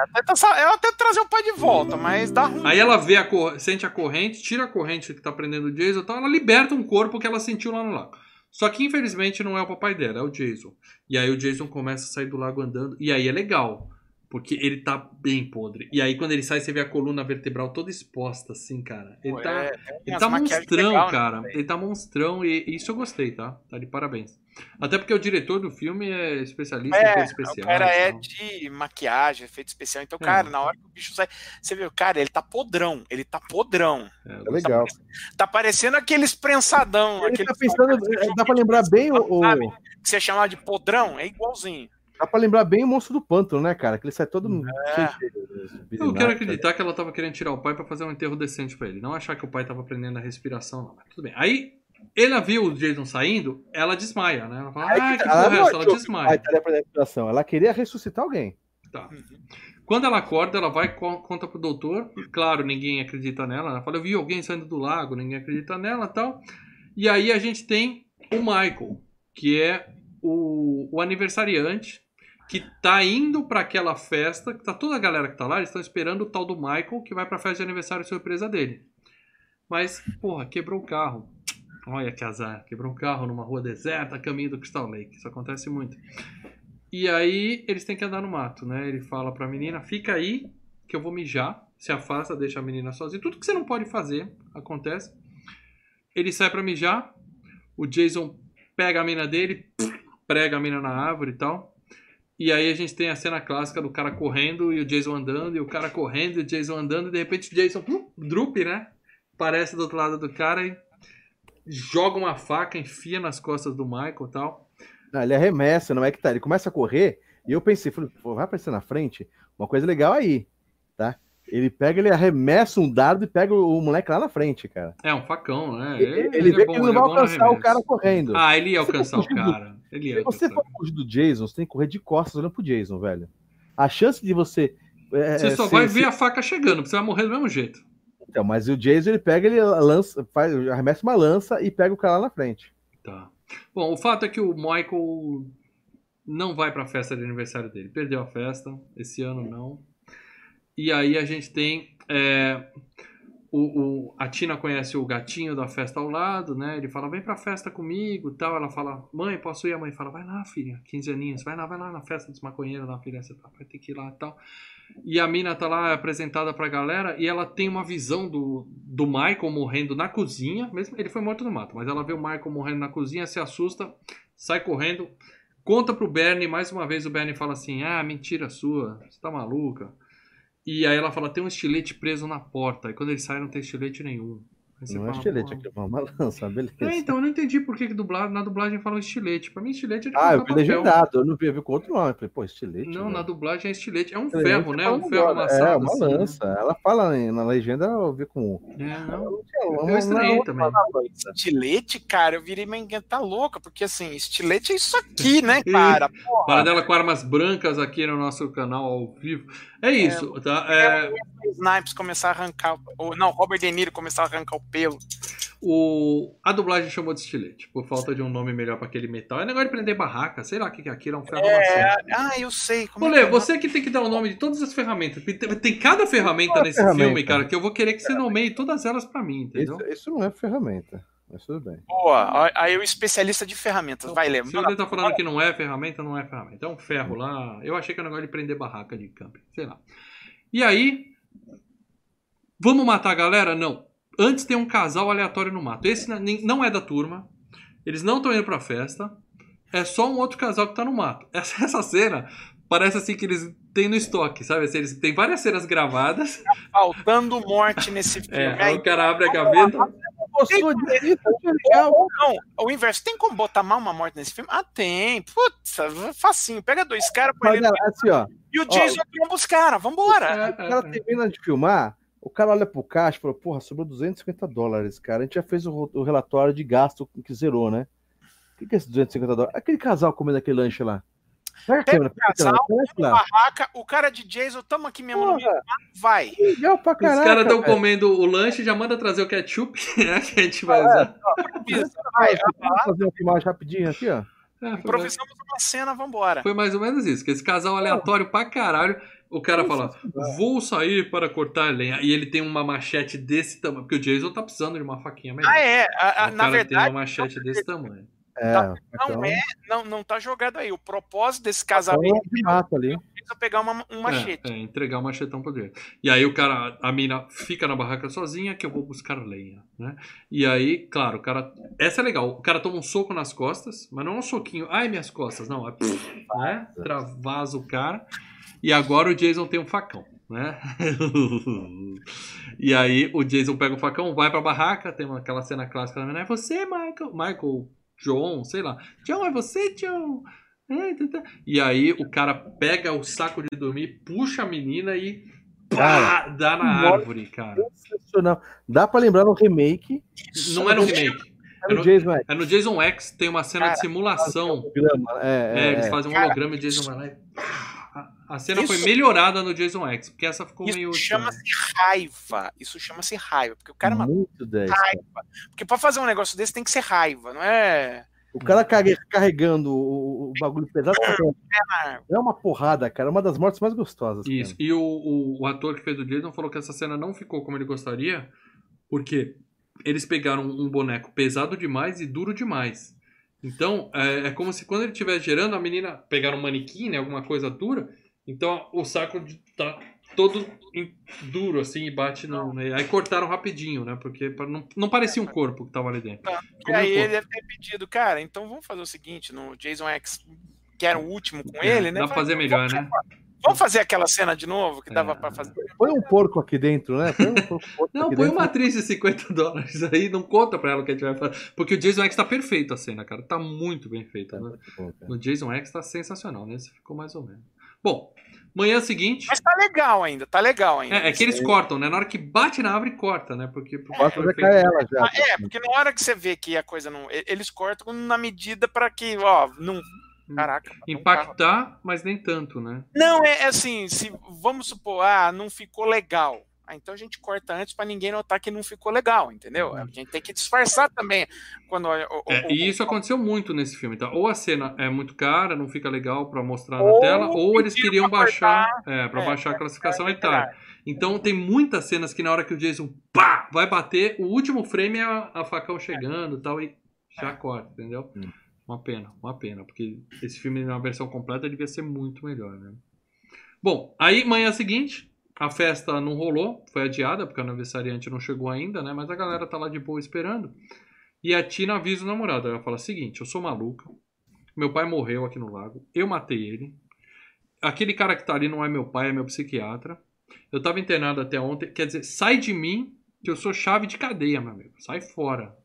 Speaker 2: ela até trazer o pai de volta, mas dá ruim.
Speaker 1: Aí ela vê a cor- sente a corrente, tira a corrente que tá prendendo o Jason, então ela liberta um corpo que ela sentiu lá no lago. Só que infelizmente não é o papai dela, é o Jason. E aí o Jason começa a sair do lago andando, e aí é legal, porque ele tá bem podre. E aí quando ele sai, você vê a coluna vertebral toda exposta, assim, cara. Ele
Speaker 2: Pô,
Speaker 1: tá,
Speaker 2: é,
Speaker 1: ele tá monstrão,
Speaker 2: legal, né,
Speaker 1: cara.
Speaker 2: velho?
Speaker 1: Ele tá monstrão e isso eu gostei, tá? Tá de parabéns. Até porque o diretor do filme é especialista em
Speaker 2: É,
Speaker 1: efeitos
Speaker 2: o
Speaker 1: especiais.
Speaker 2: cara é
Speaker 1: tal.
Speaker 2: de maquiagem, efeito especial. Então,
Speaker 1: É.
Speaker 2: cara, na hora que o bicho sai, você vê, cara, ele tá podrão. Ele tá podrão.
Speaker 1: É,
Speaker 3: É legal.
Speaker 2: Tá parecendo aqueles prensadão.
Speaker 3: Ele
Speaker 2: aquele
Speaker 3: tá pensando, dá pra lembrar bem o, o-
Speaker 2: Sabe? que você chamava de podrão, é igualzinho.
Speaker 3: Dá pra lembrar bem o monstro do pântano, né, cara? Que ele sai todo
Speaker 2: É.
Speaker 1: Eu quero acreditar que ela tava querendo tirar o pai pra fazer um enterro decente pra ele. Não achar que o pai tava prendendo a respiração, não. Mas tudo bem. Aí, ela viu o Jason saindo, ela desmaia, né? Ela fala, ah,
Speaker 3: que tá,
Speaker 1: porra é essa? Ela desmaia.
Speaker 3: respiração. Ela queria ressuscitar alguém.
Speaker 1: Tá. Quando ela acorda, ela vai e co- conta pro doutor. Claro, ninguém acredita nela. Ela fala, eu vi alguém saindo do lago, ninguém acredita nela e tal. E aí a gente tem o Michael, que é o, o aniversariante, que tá indo pra aquela festa, que tá toda a galera que tá lá, eles estão esperando o tal do Michael, que vai pra festa de aniversário surpresa dele. Mas, porra, quebrou o carro. Olha que azar, quebrou um carro numa rua deserta, caminho do Crystal Lake. Isso acontece muito. E aí eles têm que andar no mato, né? Ele fala pra menina, fica aí que eu vou mijar. Se afasta, deixa a menina sozinha. Tudo que você não pode fazer acontece. Ele sai pra mijar. O Jason pega a mina dele, prega a mina na árvore e tal. E aí a gente tem a cena clássica do cara correndo e o Jason andando, e o cara correndo e o Jason andando, e de repente o Jason, plum, drup, né? Aparece do outro lado do cara e joga uma faca, enfia nas costas do Michael e tal.
Speaker 3: Não, ele arremessa, não é que tá. Ele começa a correr e eu pensei, falei, vai aparecer na frente? Uma coisa legal aí? Ele pega, ele arremessa um dardo e pega o moleque lá na frente, cara.
Speaker 1: É um facão, né?
Speaker 3: Ele, ele, ele vê é bom, que ele não vai é alcançar o cara correndo.
Speaker 1: Ah, ele ia alcançar o cara. Ele
Speaker 3: Se você for fugir do Jason, você tem que correr de costas olhando pro Jason, velho. A chance de você.
Speaker 1: É, você só vai ver a faca chegando, você vai morrer do mesmo jeito.
Speaker 3: Então, mas o Jason ele pega, ele lança, faz, arremessa uma lança e pega o cara lá na frente.
Speaker 1: Tá. Bom, o fato é que o Michael não vai para a festa de aniversário dele. Perdeu a festa, esse ano não. E aí a gente tem. É, o, o, a Tina conhece o gatinho da festa ao lado, né? Ele fala, vem pra festa comigo tal. Ela fala, mãe, posso ir? A mãe fala, vai lá, filha, 15 aninhos, vai lá, vai lá na festa dos maconheiros lá, filha, você vai ter que ir lá tal. E a mina tá lá apresentada pra galera e ela tem uma visão do, do Michael morrendo na cozinha. Mesmo ele foi morto no mato, mas ela vê o Michael morrendo na cozinha, se assusta, sai correndo, conta pro Bernie. Mais uma vez o Bernie fala assim: Ah, mentira sua, você tá maluca. E aí ela fala: tem um estilete preso na porta. E quando ele sai, não tem estilete nenhum
Speaker 3: não fala, é estilete, aqui é uma lança, beleza. É,
Speaker 1: então, eu não entendi por que, que dublado, na dublagem fala estilete. Pra mim, estilete é de
Speaker 3: Ah, eu vi legendado, eu não vi, eu vi com outro nome. Falei, pô, estilete.
Speaker 1: Não, né? na dublagem é estilete. É um estilete ferro, né? Um ferro amassado.
Speaker 3: É, uma assim, né? lança. Né? Ela fala na legenda, eu vi com.
Speaker 1: É, não. Eu, eu estranhei também.
Speaker 2: Estilete, cara, eu virei minha tá louca, porque assim, estilete é isso aqui, né, cara?
Speaker 1: Para dela com armas brancas aqui no nosso canal ao vivo. É isso, é, tá? É...
Speaker 2: é Snipes começar a arrancar. Ou, não, Robert De Niro começar a arrancar o pelo.
Speaker 1: O, a dublagem chamou de estilete, por falta de um nome melhor para aquele metal. É negócio de prender barraca, sei lá o que, que é aquilo, é um ferro
Speaker 2: é... Ah, eu sei.
Speaker 1: Como Olê, é você que tem que dar o nome de todas as ferramentas. Tem, tem cada ferramenta nesse ferramenta. filme, cara, que eu vou querer que você nomeie todas elas para mim, entendeu?
Speaker 3: Isso, isso, não é ferramenta. Mas tudo bem.
Speaker 2: Boa, aí o especialista de ferramentas. Então, vai, lembrar.
Speaker 1: Se você tá falando que não é ferramenta, não é ferramenta. É um ferro lá. Eu achei que era um negócio de prender barraca de camping. Sei lá. E aí. Vamos matar a galera? Não. Antes tem um casal aleatório no mato. Esse não é da turma. Eles não estão indo pra festa. É só um outro casal que tá no mato. Essa, essa cena parece assim que eles têm no estoque, sabe? Assim, eles têm várias cenas gravadas.
Speaker 2: Tá faltando morte nesse filme.
Speaker 1: É, aí o cara abre a gaveta.
Speaker 2: Gostou disso? Legal. Não, o inverso. Tem como botar mal uma morte nesse filme? Ah, tem. Putz, facinho. Pega dois caras, põe
Speaker 3: ele. Assim, ó,
Speaker 2: e o Jason tromba os caras. Vambora.
Speaker 3: É, o cara termina de filmar. O cara olha pro caixa e fala, porra, sobrou 250 dólares, cara. A gente já fez o, o relatório de gasto que zerou, né? O que, que é esse 250 dólares? Aquele casal comendo aquele lanche lá.
Speaker 2: Pega casal, barraca, o cara de Jason, tamo aqui mesmo Porra, no vai.
Speaker 3: Legal pra caraca,
Speaker 1: Os caras estão comendo o lanche, já manda trazer o ketchup, né, que a gente vai usar.
Speaker 3: vai, vai fazer uma filmagem rapidinho aqui, ó.
Speaker 2: É, Improvisamos mais... uma cena, vambora.
Speaker 1: Foi mais ou menos isso, que esse casal aleatório pra caralho, o cara fala, vou sair para cortar lenha. E ele tem uma machete desse tamanho. Porque o Jason tá precisando de uma faquinha melhor.
Speaker 2: Ah, é. A, a,
Speaker 1: o
Speaker 2: na
Speaker 1: cara
Speaker 2: verdade.
Speaker 1: tem uma machete desse tamanho.
Speaker 3: É,
Speaker 2: tá, não então... é, não, não tá jogado aí. O propósito desse casamento
Speaker 3: é ali.
Speaker 2: é pegar uma, um machete.
Speaker 1: É, é, entregar um machetão pro dele. E aí o cara, a mina fica na barraca sozinha que eu vou buscar lenha, né? E aí, claro, o cara, essa é legal. O cara toma um soco nas costas, mas não é um soquinho, ai minhas costas, não, é, né? Travasa o cara. E agora o Jason tem um facão, né? e aí o Jason pega o facão, vai pra barraca, tem aquela cena clássica também, é você, Michael, Michael, John, sei lá. John, é você, John? É, tá, tá. E aí o cara pega o saco de dormir, puxa a menina e pá, dá na árvore, cara.
Speaker 3: Sensacional. Dá pra lembrar no remake.
Speaker 1: Não é no remake. É no, Jason X. É no Jason X, tem uma cena cara, de simulação. É, é, é, eles fazem um holograma e o Jason vai lá e a cena isso, foi melhorada no Jason X, porque essa ficou
Speaker 2: isso
Speaker 1: meio.
Speaker 2: Isso chama-se raiva. Isso chama-se raiva. Porque o cara
Speaker 3: Muito
Speaker 2: matou. Raiva. Porque pra fazer um negócio desse tem que ser raiva, não é.
Speaker 3: O cara carregando o, bagulho pesado é, é uma porrada, cara. É uma das mortes mais gostosas.
Speaker 1: Isso.
Speaker 3: Cara.
Speaker 1: E o, o, o, ator que fez o Jason falou que essa cena não ficou como ele gostaria, porque eles pegaram um boneco pesado demais e duro demais. Então, é, é como se quando ele estivesse gerando, a menina pegar um manequim, né, alguma coisa dura, então o saco tá todo duro assim e bate no. Né? Aí cortaram rapidinho, né? Porque não, não parecia um corpo que tava ali dentro.
Speaker 2: e aí ele deve ter pedido, cara, então vamos fazer o seguinte: no Jason X, que era o último com é, ele, né?
Speaker 1: Dá pra fazer melhor, né?
Speaker 2: Chamar, Vamos fazer aquela cena de novo que dava
Speaker 1: É.
Speaker 2: pra fazer.
Speaker 3: Põe um porco aqui dentro, né? Põe um porco, porco
Speaker 1: Não,
Speaker 3: aqui
Speaker 1: põe
Speaker 3: dentro.
Speaker 1: uma atriz de 50 dólares aí, não conta pra ela o que a gente vai fazer. Porque o Jason X tá perfeito a cena, cara. Tá muito bem feita. Né? No Jason X tá sensacional, nesse ficou mais ou menos. Bom, manhã seguinte.
Speaker 2: Mas tá legal ainda, tá legal ainda.
Speaker 1: É, é que eles cortam, né? Na hora que bate na árvore, corta, né? Porque. porque
Speaker 3: Posso
Speaker 1: foi
Speaker 3: cai ela já.
Speaker 2: Ah, é, porque na hora que você vê que a coisa não. Eles cortam na medida pra que, ó, não. Caraca. matou um.
Speaker 1: Impactar, mas nem tanto, né?
Speaker 2: Não, é, é assim, se vamos supor, ah, não ficou legal. Ah, então a gente corta antes pra ninguém notar que não ficou legal, entendeu? A gente tem que disfarçar também quando o, o-
Speaker 1: É,
Speaker 2: o-
Speaker 1: e isso aconteceu muito nesse filme, tá? Ou a cena é muito cara, não fica legal pra mostrar na tela, ou eles queriam
Speaker 2: pra
Speaker 1: baixar, é, para
Speaker 2: é,
Speaker 1: baixar a
Speaker 2: pra
Speaker 1: classificação
Speaker 2: ficar
Speaker 1: etária. Então tem muitas cenas que na hora que o Jason pá, vai bater, o último frame é a, a facão chegando e tal, e já corta, entendeu?
Speaker 3: Hum.
Speaker 1: Uma pena, uma pena, porque esse filme na versão completa devia ser muito melhor, né? Bom, aí manhã seguinte, a festa não rolou, foi adiada, porque o aniversariante não chegou ainda, né? Mas a galera tá lá de boa esperando. E a Tina avisa o namorado. Ela fala: seguinte, eu sou maluca. Meu pai morreu aqui no lago. Eu matei ele. Aquele cara que tá ali não é meu pai, é meu psiquiatra. Eu tava internado até ontem. Quer dizer, sai de mim, que eu sou chave de cadeia, meu amigo. Sai fora.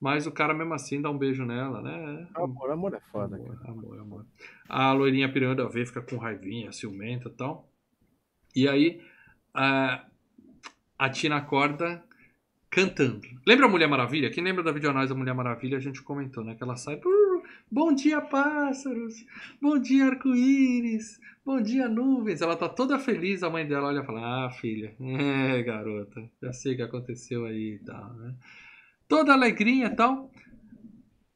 Speaker 1: Mas o cara mesmo assim dá um beijo nela, né?
Speaker 3: Amor, amor é foda, cara.
Speaker 1: Amor, amor, amor. A loirinha piranda vê, fica com raivinha, ciumenta e tal. E aí, a, a Tina acorda cantando. Lembra a Mulher Maravilha? Quem lembra da videoanálise da Mulher Maravilha, a gente comentou, né? Que ela sai. "Uh, bom dia, pássaros! Bom dia, arco-íris! Bom dia, nuvens! Ela tá toda feliz, a mãe dela olha e fala: Ah, filha, é, garota, já sei o que aconteceu aí e tal, né? Toda alegrinha e tal.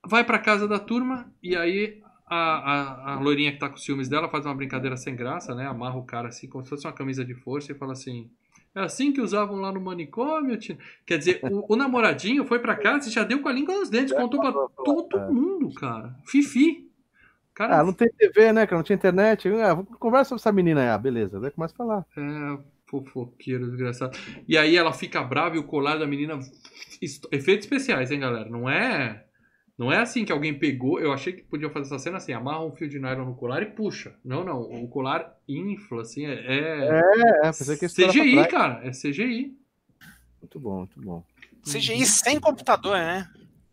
Speaker 1: Vai pra casa da turma e aí a, a, a loirinha que tá com ciúmes dela faz uma brincadeira sem graça, né? Amarra o cara assim, como se fosse uma camisa de força e fala assim: É assim que usavam lá no manicômio, Tina? Quer dizer, o, o namoradinho foi pra casa e já deu com a língua nos dentes, contou pra todo mundo, cara. Fifi. Cara,
Speaker 3: Ah, não tem TV, né? Que não tinha internet. Ah, conversa sobre essa menina aí. Ah, beleza. Daí começa a falar.
Speaker 1: É, fofoqueiro, desgraçado. E aí ela fica brava e o colar da menina. Efeitos especiais, hein, galera? Não é. Não é assim que alguém pegou. Eu achei que podia fazer essa cena assim: amarra um fio de nylon no colar e puxa. Não, não. O colar infla, assim. É. é
Speaker 3: É, pensei que
Speaker 1: CGI, cara. É CGI.
Speaker 3: Muito bom, muito bom.
Speaker 2: CGI sem computador, né?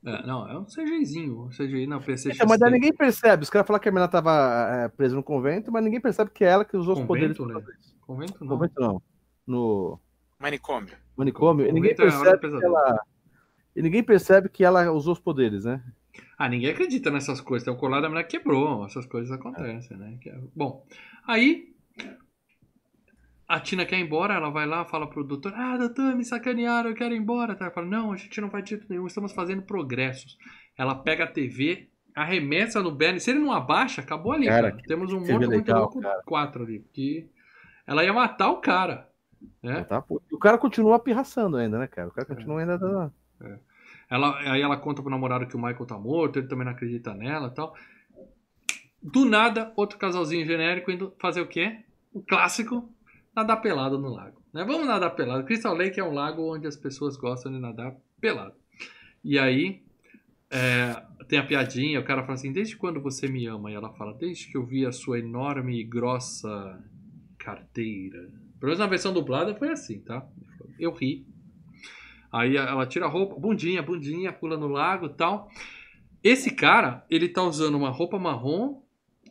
Speaker 1: É, não, é um CGIzinho. Um CGI na PC.
Speaker 3: Então, mas daí ninguém percebe. Os caras falam que a menina tava é, presa no convento, mas ninguém percebe que é ela que usou os poderes.
Speaker 1: Convento,
Speaker 3: pra
Speaker 1: né? Convento
Speaker 3: No
Speaker 1: não.
Speaker 3: convento não. No
Speaker 2: Manicômio.
Speaker 3: manicômio. E ninguém
Speaker 1: é
Speaker 3: percebe que
Speaker 1: pesadelo.
Speaker 3: ela. E ninguém percebe que ela usou os poderes, né?
Speaker 1: Ah, ninguém acredita nessas coisas. Tem o colar da mulher que quebrou. Essas coisas acontecem, né? Que é- Bom, aí a Tina quer ir embora, ela vai lá, fala pro doutor: Ah, doutor, me sacanearam, eu quero ir embora. Tá? Ela fala: Não, a gente não vai de jeito nenhum, estamos fazendo progressos. Ela pega a TV, arremessa no Bernie. Se ele não abaixa, acabou ali,
Speaker 3: Cara,
Speaker 1: cara. Temos um
Speaker 3: legal,
Speaker 1: louco
Speaker 3: cara.
Speaker 1: 4 ali. Que ela ia matar o cara. Né?
Speaker 3: Tá, o cara continua pirraçando ainda, né, cara? O cara continua ainda dando.
Speaker 1: Ela, aí ela conta pro namorado que o Michael tá morto, ele também não acredita nela e tal. Do nada, outro casalzinho genérico indo fazer o quê? O clássico, nadar pelado no lago. Né? Vamos nadar pelado. Crystal Lake é um lago onde as pessoas gostam de nadar pelado. E aí, é, tem a piadinha, o cara fala assim, desde quando você me ama? E ela fala, desde que eu vi a sua enorme e grossa carteira. Pelo menos na versão dublada foi assim, tá? Eu ri. Aí ela tira a roupa, bundinha, bundinha, pula no lago e tal. Esse cara, ele tá usando uma roupa marrom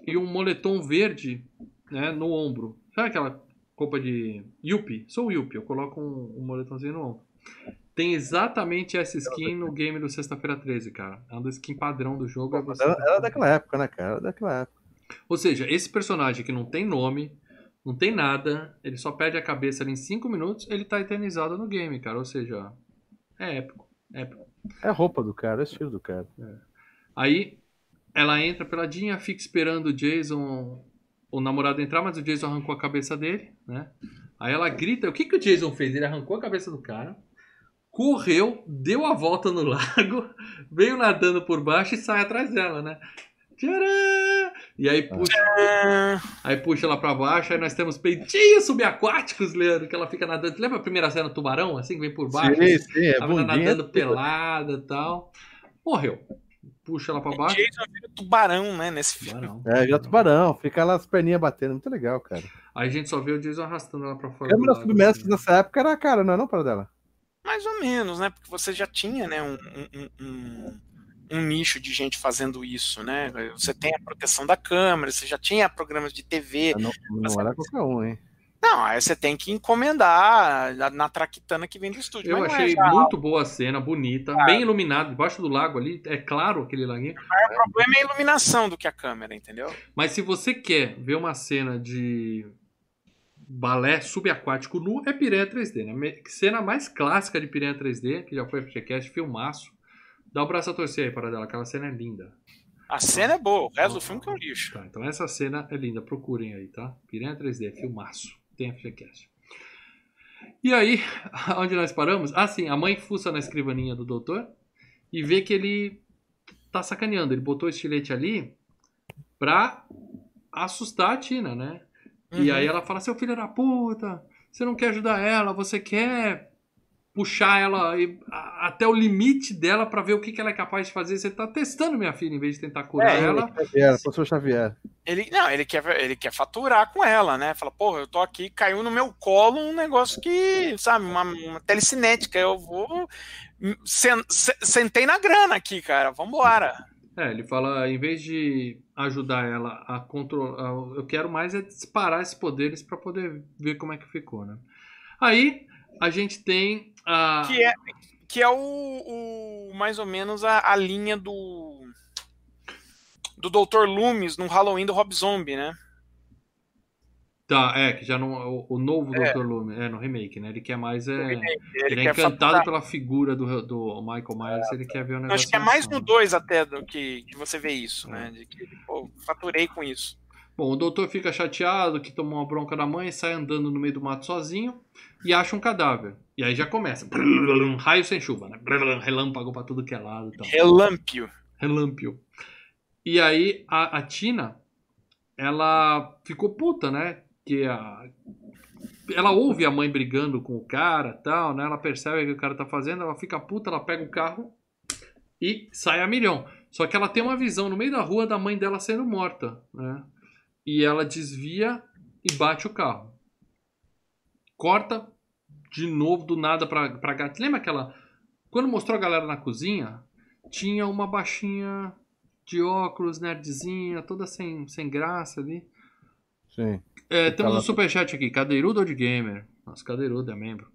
Speaker 1: e um moletom verde né, no ombro. Sabe aquela roupa de Yuppie? Sou Yuppie, eu coloco um, um moletomzinho no ombro. Tem exatamente essa skin no game do Sexta-feira 13, cara. É uma skin padrão do jogo. é você-
Speaker 3: Era, era daquela época, né, cara? Era daquela época.
Speaker 1: Ou seja, esse personagem que não tem nome, não tem nada, ele só perde a cabeça ali em 5 minutos, ele tá eternizado no game, cara. Ou seja, é épico. épico.
Speaker 3: É a roupa do cara, é estilo do cara.
Speaker 1: Aí ela entra peladinha, fica esperando o Jason, o namorado entrar, mas o Jason arrancou a cabeça dele, né? Aí ela grita, o que, que o Jason fez? Ele arrancou a cabeça do cara, correu, deu a volta no lago, veio nadando por baixo e sai atrás dela, né? Tcharam! E aí puxa,
Speaker 2: Ah,
Speaker 1: aí puxa ela pra baixo, aí nós temos peitinhos subaquáticos, Leandro, que ela fica nadando. Lembra a primeira cena do tubarão, assim, que vem por baixo?
Speaker 3: sim, sim, é
Speaker 1: Tava
Speaker 3: bundinha.
Speaker 1: nadando pelada e tal. Morreu. puxa ela pra baixo.
Speaker 2: Jason vira tubarão, né, nesse filme.
Speaker 1: Tubarão.
Speaker 3: É, já tubarão, fica lá as perninhas batendo, muito legal, cara.
Speaker 1: Aí a gente só vê o Jason arrastando ela pra fora.
Speaker 3: Câmera submersas
Speaker 1: assim.
Speaker 3: nessa época era cara, não é não, para dela?
Speaker 2: Mais ou menos, né? Porque você já tinha, né, um, um- um- um nicho de gente fazendo isso, né? Você tem a proteção da câmera, você já tinha programas de TV.
Speaker 3: Não, não era qualquer um, hein?
Speaker 2: Não, aí você tem que encomendar na, na traquitana que vem do estúdio.
Speaker 1: Eu
Speaker 2: Mas é
Speaker 1: achei
Speaker 2: já-
Speaker 1: muito boa a cena, bonita, bem iluminado, debaixo do lago ali, é claro aquele laguinho.
Speaker 2: O problema é a iluminação do que a câmera, entendeu?
Speaker 1: Mas se você quer ver uma cena de balé subaquático nu, é Piranha 3D, né? Cena mais clássica de Piranha 3D, que já foi FGCast, filmaço. Dá o braço a torcer aí, para dela, aquela cena é linda.
Speaker 2: A cena é boa, o resto do filme que é um lixo.
Speaker 1: Tá, então essa cena é linda, procurem aí, tá? Piranha 3D, filmaço. Tem FGCast. E aí, onde nós paramos? Ah, sim, a mãe fuça na escrivaninha do doutor e vê que ele tá sacaneando. Ele botou o estilete ali pra assustar a Tina, né? E
Speaker 2: Uhum.
Speaker 1: aí ela fala, seu filho da puta, você não quer ajudar ela, você quer puxar ela até o limite dela pra ver o que, que ela é capaz de fazer. Você tá testando minha filha em vez de tentar curar
Speaker 2: É,
Speaker 1: ela.
Speaker 3: Xavier, professor Xavier.
Speaker 2: Ele, não, ele quer, ele quer faturar com ela, né? Fala, porra, eu tô aqui, caiu no meu colo um negócio que, sabe, uma, uma telecinética. Eu vou. sen- se- sentei na grana aqui, cara. Vambora.
Speaker 1: É, ele fala, em vez de ajudar ela a controlar, eu quero mais é disparar esses poderes pra poder ver como é que ficou, né? Aí a gente tem a
Speaker 2: Que é, que é o, o- mais ou menos a, a linha do. Do Dr. Loomis no Halloween do Rob Zombie, né?
Speaker 1: tá, é que já não o, o novo
Speaker 2: É.
Speaker 1: Dr. Lume, é no remake, né? Ele quer mais é
Speaker 2: Ele,
Speaker 1: ele, é
Speaker 2: quer
Speaker 1: encantado
Speaker 2: faturar.
Speaker 1: pela figura do, do Michael Myers, ele quer ver o
Speaker 2: Eu
Speaker 1: negócio.
Speaker 2: Acho que é mais no
Speaker 1: ação.
Speaker 2: 2 até do que, que você vê isso,
Speaker 1: É.
Speaker 2: né? De que, pô, faturei com isso.
Speaker 1: Bom, o doutor fica chateado que tomou uma bronca da mãe, sai andando no meio do mato sozinho e acha um cadáver. E aí já começa. Raio sem chuva, né? Relâmpago pra tudo que é lado e tal.
Speaker 2: Relâmpio.
Speaker 1: Relâmpio. E aí a, a Tina, ela ficou puta, né? Que a, ela ouve a mãe brigando com o cara tal, né? Ela percebe o que o cara tá fazendo, ela fica puta, ela pega o carro e sai a milhão. Só que ela tem uma visão no meio da rua da mãe dela sendo morta, né? E ela desvia e bate o carro. Corta de novo do nada pra, pra gata. Lembra aquela. Quando mostrou a galera na cozinha, tinha uma baixinha de óculos, nerdzinha, toda sem, sem graça ali.
Speaker 3: Sim.
Speaker 1: É, temos
Speaker 3: Fala.
Speaker 1: um superchat aqui, Cadeirudo de Gamer. Nossa, Cadeirudo é membro.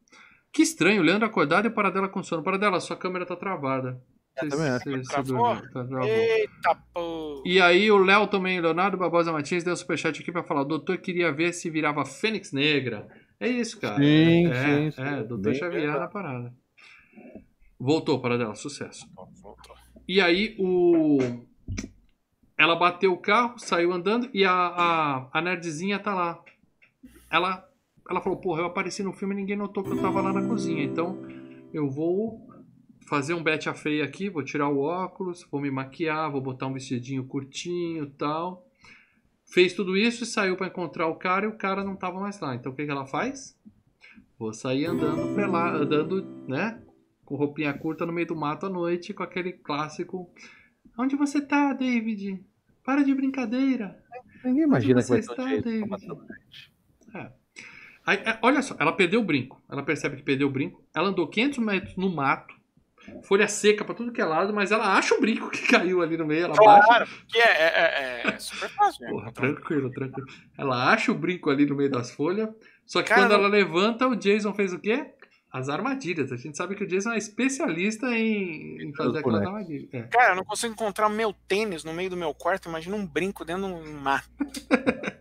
Speaker 1: Que estranho, o Leandro acordado e o Paradela com sono. Paradela, sua câmera tá travada.
Speaker 3: Também
Speaker 2: Travou?
Speaker 1: dormiu, tá, travou.
Speaker 2: Eita, pô.
Speaker 1: E aí o Léo também, Leonardo Barbosa Martins, deu um superchat aqui pra falar, o doutor queria ver se virava Fênix Negra. É isso, cara.
Speaker 3: Sim,
Speaker 1: é,
Speaker 3: sim, sim.
Speaker 1: É, doutor Xavier
Speaker 3: verdade.
Speaker 1: na parada. Voltou, Paradela, sucesso.
Speaker 2: Voltou.
Speaker 1: E aí o. Ela bateu o carro, saiu andando e a, a, a nerdzinha tá lá. Ela, ela falou, porra, eu apareci no filme e ninguém notou que eu tava lá na cozinha. Então eu vou fazer um bet a feia aqui, vou tirar o óculos, vou me maquiar, vou botar um vestidinho curtinho e tal. Fez tudo isso e saiu pra encontrar o cara e o cara não tava mais lá. Então o que, que ela faz? Vou sair andando pela, andando, né? Com roupinha curta no meio do mato à noite, com aquele clássico. Onde você tá, David? Para de brincadeira.
Speaker 3: Ninguém imagina
Speaker 1: Onde
Speaker 3: que vai
Speaker 1: você
Speaker 3: ter um
Speaker 1: está, David?
Speaker 3: gente.
Speaker 1: Aí, é, olha só, ela perdeu o brinco. Ela percebe que perdeu o brinco. Ela andou 500 metros no mato, folha seca pra tudo que é lado, mas ela acha o brinco que caiu ali no meio. Ela.
Speaker 2: Claro, que é, é, é- é super fácil. né?
Speaker 1: Porra,
Speaker 2: Então,
Speaker 1: tranquilo, tranquilo. Ela acha o brinco ali no meio das folhas. Só que
Speaker 2: Cara,
Speaker 1: quando ela levanta, o Jason fez o quê? As armadilhas. A gente sabe que o Jason é especialista em, em fazer aquelas armadilhas. É.
Speaker 2: Cara, eu não consigo encontrar meu tênis no meio do meu quarto. Imagina um brinco dentro de um mar.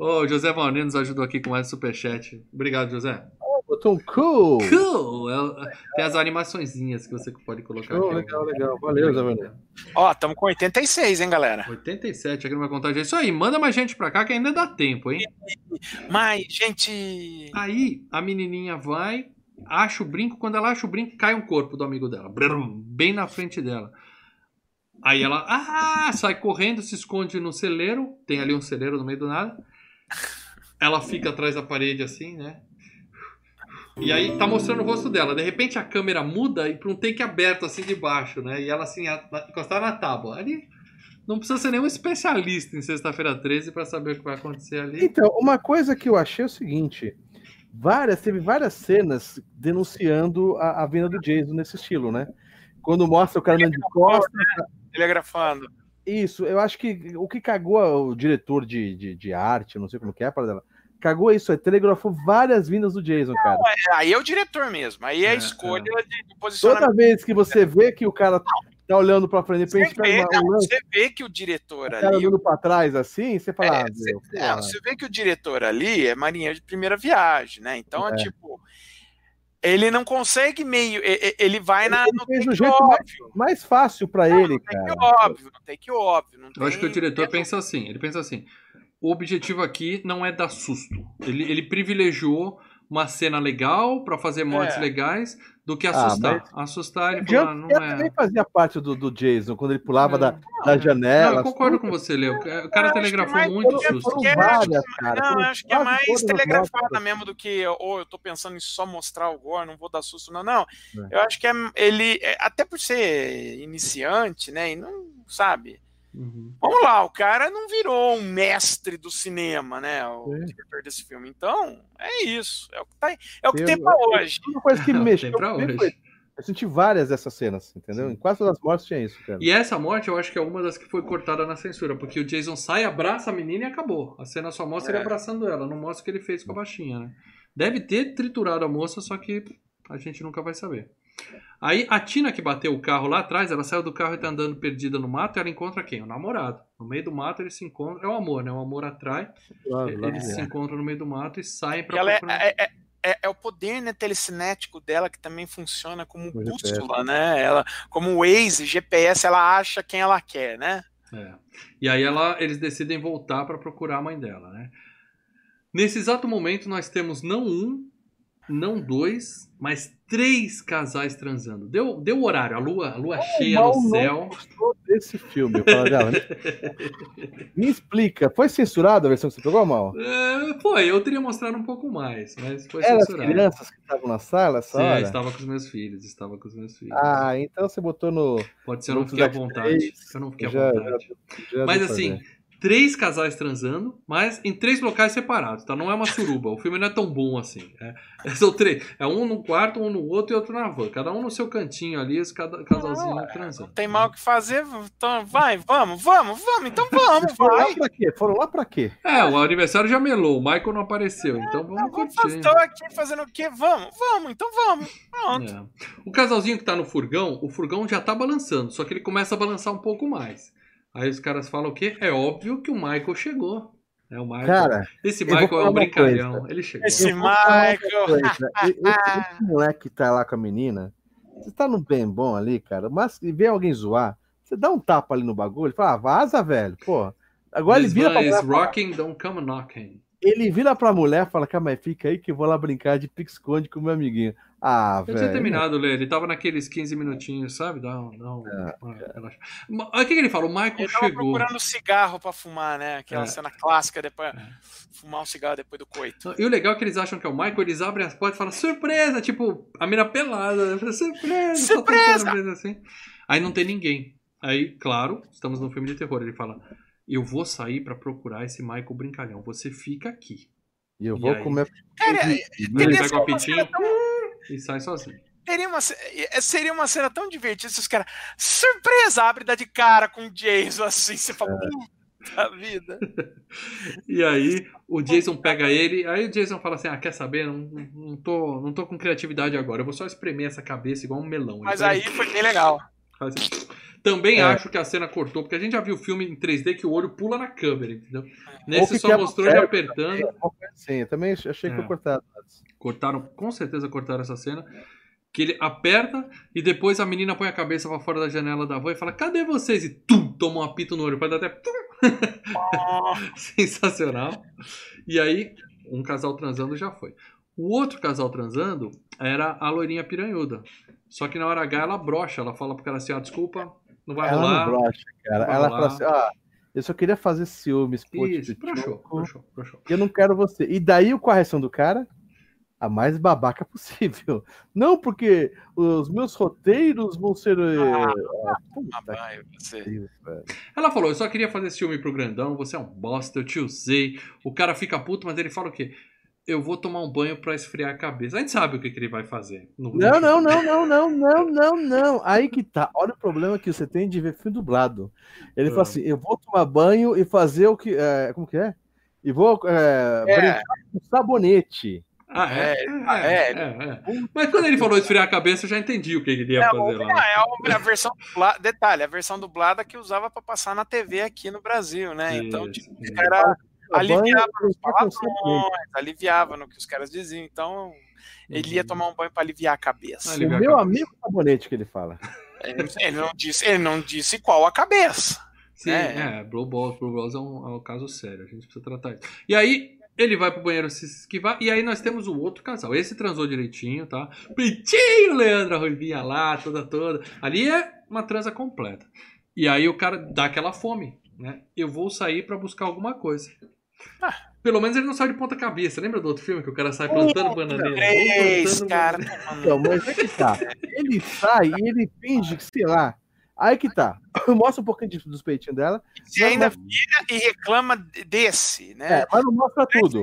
Speaker 1: Ô, o José Valnê nos ajudou aqui com mais superchat. Obrigado, José.
Speaker 3: Botou um cool.
Speaker 1: Cool! É- tem as animaçõezinhas que você pode colocar
Speaker 3: Show,
Speaker 1: aqui.
Speaker 3: legal, legal. Valeu, Zé.
Speaker 2: Ó, estamos com 86, hein, galera?
Speaker 1: 87 aqui numa contagem. É isso aí, manda mais gente pra cá que ainda dá tempo, hein?
Speaker 2: Mas, gente.
Speaker 1: Aí a menininha vai, acha o brinco. Quando ela acha o brinco, cai um corpo do amigo dela, bem na frente dela. Aí ela ah, sai correndo, se esconde no celeiro. Tem ali um celeiro no meio do nada. Ela fica atrás da parede assim, né? E aí tá mostrando o rosto dela. De repente a câmera muda e pra um take aberto assim de baixo, né? E ela assim, a- na- encostada na tábua. Ali não precisa ser nenhum especialista em sexta-feira 13 pra saber o que vai acontecer ali.
Speaker 3: Então, uma coisa que eu achei é o seguinte: várias, teve várias cenas denunciando a, a vinda do Jason nesse estilo, né? Quando mostra o cara andando de costas.
Speaker 2: Telegrafando.
Speaker 3: Isso, eu acho que o que cagou o diretor de, de, de arte, não sei como que é, para dela. Cagou isso, aí telegrafou várias vindas do Jason, cara.
Speaker 2: É, aí é o diretor mesmo. Aí é a
Speaker 1: É,
Speaker 2: escolha de, de posicionamento.
Speaker 3: Toda vez que você vê que o cara tá olhando pra frente,
Speaker 2: Você vê,
Speaker 3: uma-
Speaker 2: não,
Speaker 3: lance,
Speaker 2: você vê que o diretor
Speaker 3: o cara
Speaker 2: ali.
Speaker 3: olhando pra trás assim, você fala,
Speaker 2: É,
Speaker 3: ah,
Speaker 2: você,
Speaker 3: meu,
Speaker 2: é, você vê que o diretor ali é marinheiro de primeira viagem, né? Então, é,
Speaker 3: É.
Speaker 2: tipo, ele não consegue meio. Ele vai na,
Speaker 3: Ele
Speaker 2: no
Speaker 3: fez do
Speaker 2: take
Speaker 3: jeito mais-
Speaker 2: óbvio.
Speaker 3: mais fácil pra ele,
Speaker 2: No take
Speaker 3: cara.
Speaker 2: óbvio, no take óbvio. Não
Speaker 1: Eu acho que o
Speaker 2: tem-
Speaker 1: diretor pensa assim, ele pensa assim, o objetivo aqui não é dar susto. Ele, ele privilegiou uma cena legal pra fazer mortes
Speaker 2: É.
Speaker 1: legais do que
Speaker 3: Ah,
Speaker 1: assustar. Assustar ele ah,
Speaker 3: Jump
Speaker 1: não é...
Speaker 3: também fazia parte do, do Jason, quando ele pulava
Speaker 1: É.
Speaker 3: da, da
Speaker 1: Não,
Speaker 3: janela.
Speaker 1: eu concordo com você, Leo. O cara
Speaker 2: acho
Speaker 1: telegrafou muito susto.
Speaker 3: várias, cara.
Speaker 2: Não, acho que é mais telegrafada mesmo do que, ou eu tô pensando em só mostrar o gore, não vou dar susto, não. Não,
Speaker 3: É.
Speaker 2: eu acho que é, ele, é, até por ser iniciante, né, e não, sabe,
Speaker 1: Uhum.
Speaker 2: vamos lá, o cara não virou um mestre do cinema, né, o
Speaker 3: Sim.
Speaker 2: diretor desse filme. Então, é isso, é o que, tá, é o que
Speaker 3: Eu-
Speaker 2: tem pra hoje.
Speaker 3: Uma coisa que mexeu comigo
Speaker 1: hoje.
Speaker 3: foi- Eu senti várias dessas cenas, entendeu?
Speaker 1: Sim.
Speaker 3: Em quase todas as mortes tinha isso, cara.
Speaker 1: E essa morte eu acho que é uma das que foi cortada na censura, porque o Jason sai, abraça a menina e acabou. A cena só mostra ele
Speaker 2: É.
Speaker 1: abraçando ela, não mostra o que ele fez com a baixinha, né? Deve ter triturado a moça, só que a gente nunca vai saber. Aí a Tina que bateu o carro lá atrás, ela saiu do carro e tá andando perdida no mato, e ela encontra quem? O namorado. No meio do mato eles se encontram, é o amor, né? O amor atrai,
Speaker 3: Claro,
Speaker 1: eles se
Speaker 3: é.
Speaker 1: encontram no meio do mato e saem pra
Speaker 2: ela é,
Speaker 1: procurar.
Speaker 2: é, é- é- é o poder né, telecinético dela que também funciona como
Speaker 3: O GPS.
Speaker 2: bússola, né? Ela, como o Waze, GPS, ela acha quem ela quer, né?
Speaker 1: É. E aí ela, eles decidem voltar para procurar a mãe dela, né? Nesse exato momento nós temos não um, não dois, mas três casais transando. Deu, deu horário, a lua, a lua cheia no céu.
Speaker 3: desse filme. Me explica, foi censurada a versão que você pegou, Mal?
Speaker 1: É, foi, eu teria mostrado um pouco mais, mas foi
Speaker 3: Eram as
Speaker 1: censurado.
Speaker 3: crianças que estavam na sala essa
Speaker 1: Sim,
Speaker 3: hora?
Speaker 1: estava com os meus filhos, estava com os meus filhos.
Speaker 3: Ah, então você botou no.
Speaker 1: Pode ser, eu não fiquei à vontade.
Speaker 3: três,
Speaker 1: Eu não fiquei à
Speaker 3: já-
Speaker 1: vontade.
Speaker 3: já- já
Speaker 1: Mas
Speaker 3: deu pra
Speaker 1: assim,
Speaker 3: ver.
Speaker 1: Três casais transando, mas em três locais separados, tá? Não é uma suruba. O filme não é tão bom assim. É, são três. É um no quarto, um no outro e outro na van. Cada um no seu cantinho ali, os cada, casalzinho
Speaker 2: Não,
Speaker 1: transando.
Speaker 2: Não tem mal o que fazer, então vai, vamos, vamos, vamos, então vamos,
Speaker 3: Foram lá
Speaker 2: vai.
Speaker 3: pra quê? Foram lá pra quê?
Speaker 1: É, o aniversário já melou, o Michael não apareceu, então vamos curtir.
Speaker 2: Estou aqui fazendo o quê? Vamos, vamos, então vamos. Pronto.
Speaker 1: É. O casalzinho que tá no furgão, o furgão já tá balançando, só que ele começa a balançar um pouco mais. Aí os caras falam o quê? É óbvio que o Michael chegou. É o Michael.
Speaker 3: Cara,
Speaker 1: Esse Michael é um brincalhão. Ele chegou.
Speaker 2: Esse Michael.
Speaker 3: coisa. Esse, esse moleque que tá lá com a menina, você tá num bem bom ali, cara, mas e vem alguém zoar, você dá um tapa ali no bagulho, fala, ah, vaza, velho, pô. Agora ele
Speaker 1: This
Speaker 3: vira
Speaker 1: van
Speaker 3: pra
Speaker 1: is
Speaker 3: mulher, fala-
Speaker 1: rocking, don't come knocking.
Speaker 3: ele vira pra mulher e fala, calma aí, fica aí que eu vou lá brincar de pique-esconde com o meu amiguinho. Ah,
Speaker 1: Eu
Speaker 3: velho.
Speaker 1: tinha terminado, Lê. Ele tava naqueles 15 minutinhos, sabe? Dá, um- dá um.
Speaker 3: É,
Speaker 1: Olha o que, que ele fala. O Michael
Speaker 2: Ele tava
Speaker 1: chegou.
Speaker 2: procurando cigarro pra fumar, né? Aquela
Speaker 1: É.
Speaker 2: cena clássica, depois fumar um cigarro depois do coito.
Speaker 1: E o legal é que eles acham que é o Michael, eles abrem as portas e falam surpresa, tipo, a mina pelada. né? Surpresa!
Speaker 2: Surpresa!
Speaker 1: assim. Aí não tem ninguém. Aí, claro, estamos num filme de terror. Ele fala: Eu vou sair pra procurar esse Michael brincalhão. Você fica aqui.
Speaker 3: E eu
Speaker 1: E
Speaker 3: vou
Speaker 1: aí?
Speaker 3: comer.
Speaker 2: Cara,
Speaker 1: Ele pega o
Speaker 2: tão-
Speaker 1: e sai sozinho.
Speaker 2: teria uma, eh, seria uma cena tão divertida se os caras. Surpresa! Abre dá de cara com o Jason assim. Você fala, puta vida.
Speaker 1: E aí o Jason pega ele, aí o Jason fala assim: Ah, quer saber? Não, não, tô, não tô com criatividade agora, eu vou só espremer essa cabeça igual um melão.
Speaker 2: Mas aí foi bem legal.
Speaker 1: faz assim. Também
Speaker 3: É.
Speaker 1: acho que a cena cortou, porque a gente já viu o filme em 3D que o olho pula na câmera, entendeu?
Speaker 3: Ou
Speaker 1: Nesse
Speaker 3: que
Speaker 1: só mostrou ele apertando.
Speaker 3: Coisa assim, eu também achei que
Speaker 1: É.
Speaker 3: foi cortado.
Speaker 1: Cortaram, com certeza cortaram essa cena. Que ele aperta e depois a menina põe a cabeça pra fora da janela da van e fala: Cadê vocês? E tum, toma um apito no olho. Pode dar até. tum. Sensacional. E aí, um casal transando já foi. O outro casal transando era a loirinha piranhuda. Só que na hora H ela brocha, ela fala pro cara assim: ah, desculpa, não vai
Speaker 3: Ela
Speaker 1: rolar.
Speaker 3: não brocha, cara.
Speaker 1: Vai
Speaker 3: Ela
Speaker 1: rolar.
Speaker 3: fala assim, ah, eu só queria fazer ciúmes, pô,
Speaker 1: Isso,
Speaker 3: tchutchuco,
Speaker 1: broxou, broxou, broxou.
Speaker 3: e eu não quero você. E daí o correção do cara? a mais babaca possível. Não porque os meus roteiros vão ser.
Speaker 2: Ah,
Speaker 3: ah, puta
Speaker 2: Papai, você.
Speaker 3: que pariu, velho.
Speaker 1: Ela falou: Eu só queria fazer esse filme pro grandão, você é um bosta, eu te usei. O cara fica puto, mas ele fala o quê? Eu vou tomar um banho pra esfriar a cabeça. A gente sabe o que, que ele vai fazer. no
Speaker 3: Não,
Speaker 1: vídeo.
Speaker 3: não, não, não, não, não, não, não. Aí que tá. Olha o problema que você tem de ver filme dublado. Ele fala
Speaker 1: Ah.
Speaker 3: assim: eu vou tomar banho e fazer o que. é, como que é? E vou é,
Speaker 2: É.
Speaker 3: brincar com sabonete.
Speaker 1: Ah, é?
Speaker 2: É,
Speaker 1: É,
Speaker 2: é.
Speaker 1: é, é. Mas quando ele falou esfriar a cabeça, eu já entendi o que ele ia
Speaker 2: É,
Speaker 1: fazer lá.
Speaker 2: é a, a versão dublada, detalhe, a versão dublada que usava pra passar na TV aqui no Brasil, né? Então, tipo,
Speaker 1: isso.
Speaker 2: Aliviava nos palavrões, aliviava no que os caras diziam. Então, ele ia tomar um banho pra aliviar a cabeça.
Speaker 3: O meu
Speaker 1: cabeça.
Speaker 3: amigo sabonete que ele fala.
Speaker 2: Ele, ele não disse, ele não disse qual a cabeça.
Speaker 1: Sim,
Speaker 2: É.
Speaker 1: é, Blue Balls, Blue Balls é um, é um caso sério, a gente precisa tratar isso. E aí, ele vai pro banheiro se esquivar, e aí nós temos o outro casal. Esse transou direitinho, tá? Peitinho, Leandro, a ruivinha lá, toda, toda. Ali é uma transa completa. E aí o cara dá aquela fome, né? Eu vou sair pra buscar alguma coisa.
Speaker 2: Ah.
Speaker 1: Pelo menos ele não sai de ponta cabeça. Lembra do outro filme que o cara sai plantando bananeira?
Speaker 2: Três,
Speaker 1: Plantando
Speaker 2: cara.
Speaker 3: Então, mas é que tá. Ele sai e ele finge que, sei lá. Aí que tá. Mostra um pouquinho de- dos peitinhos dela.
Speaker 2: Você ainda vira e reclama desse, né?
Speaker 3: É, mas não mostra tudo.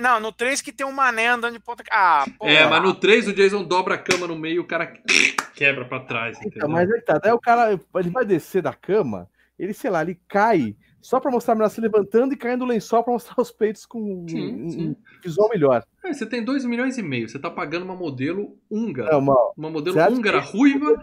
Speaker 2: Não, no 3 que tem um mané andando de ponta. Ah, pô.
Speaker 1: É, mas no 3 o Jason dobra a cama no meio e o cara quebra pra trás,
Speaker 3: Então,
Speaker 1: entendeu?
Speaker 3: mas aí tá. Daí o cara ele vai descer da cama, ele, sei lá, ele cai só pra mostrar a mulher se levantando e caindo no lençol pra mostrar os peitos com um,
Speaker 1: Sim, sim.
Speaker 3: um visual melhor.
Speaker 1: É, você tem 2 milhões e meio, você tá pagando uma modelo húngara.
Speaker 3: É uma.
Speaker 1: Uma modelo húngara
Speaker 3: que-
Speaker 1: ruiva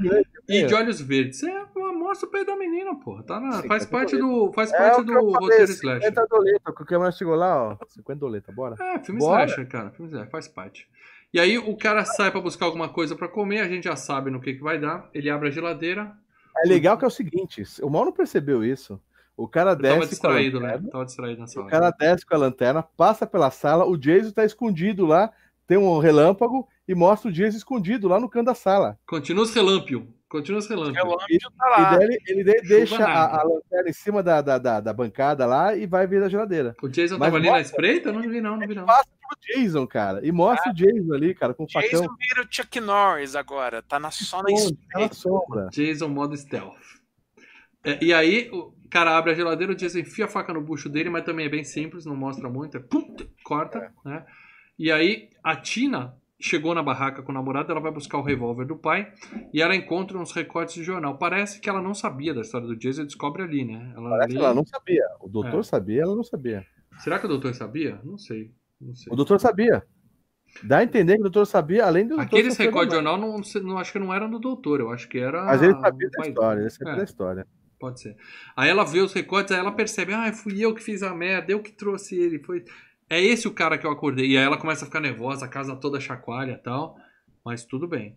Speaker 1: e
Speaker 3: É.
Speaker 1: de olhos verdes. Você pô, mostra o peito da menina, porra. Tá na,
Speaker 3: Sim,
Speaker 1: faz
Speaker 3: tá
Speaker 1: parte do, faz
Speaker 3: É
Speaker 1: parte
Speaker 3: o
Speaker 1: do roteiro slash.
Speaker 3: 50 doleta, que o câmera chegou lá, ó. 50 doleta, bora.
Speaker 1: É, filme
Speaker 3: Bora.
Speaker 1: slasher, cara. Filme slasher, faz parte. E aí o cara sai pra buscar alguma coisa pra comer, a gente já sabe no que, que vai dar. Ele abre a geladeira.
Speaker 3: É legal que é o seguinte: o mal não percebeu isso. O cara
Speaker 1: Eu tava
Speaker 3: desce.
Speaker 1: distraído,
Speaker 3: com a
Speaker 1: né?
Speaker 3: lanterna,
Speaker 1: Tava distraído nessa
Speaker 3: O
Speaker 1: hora.
Speaker 3: cara desce com a lanterna, passa pela sala, o Jason tá escondido lá, tem um relâmpago e mostra o Jason escondido lá no canto da sala.
Speaker 1: Continua os relâmpio. Continua os relâmpio.
Speaker 2: Relâmpago tá
Speaker 3: E
Speaker 2: lá.
Speaker 3: daí ele, ele de- deixa a, a lanterna em cima da, da, da, da bancada lá e vai ver a geladeira.
Speaker 1: O Jason
Speaker 3: Mas
Speaker 1: tava ali na
Speaker 3: mostra-
Speaker 1: espreita? Eu não vi não, não vi não.
Speaker 3: Passa pro Jason, cara, e mostra o Jason ali, cara, com o facão.
Speaker 2: Jason vira o Chuck Norris agora. Tá na, só na
Speaker 3: Esconde, tá na
Speaker 2: espreita.
Speaker 3: sombra.
Speaker 1: Jason modo stealth. É, e aí, o cara abre a geladeira, o Jason enfia a faca no bucho dele, mas também é bem simples, não mostra muito, é pum, corta, né? E aí, a Tina chegou na barraca com o namorado, ela vai buscar o revólver do pai e ela encontra uns recortes de jornal. Parece que ela não sabia da história do Jason e descobre ali, né? Ela
Speaker 3: Parece
Speaker 1: lê-
Speaker 3: que ela não sabia. O doutor
Speaker 1: É.
Speaker 3: sabia, ela não sabia.
Speaker 1: Será que o doutor sabia? Não sei. Não sei.
Speaker 3: O doutor sabia. Dá a entender que o doutor sabia, além do
Speaker 1: Aqueles recortes de jornal não, não acho que não eram do doutor, eu acho que era.
Speaker 3: Mas ele sabia da história, ele sabia
Speaker 1: É.
Speaker 3: da história.
Speaker 1: Pode ser. Aí ela vê os recortes, aí ela percebe, ah, fui eu que fiz a merda, eu que trouxe ele, foi. É esse o cara que eu acordei. E aí ela começa a ficar nervosa, a casa toda chacoalha e tal. Mas tudo bem.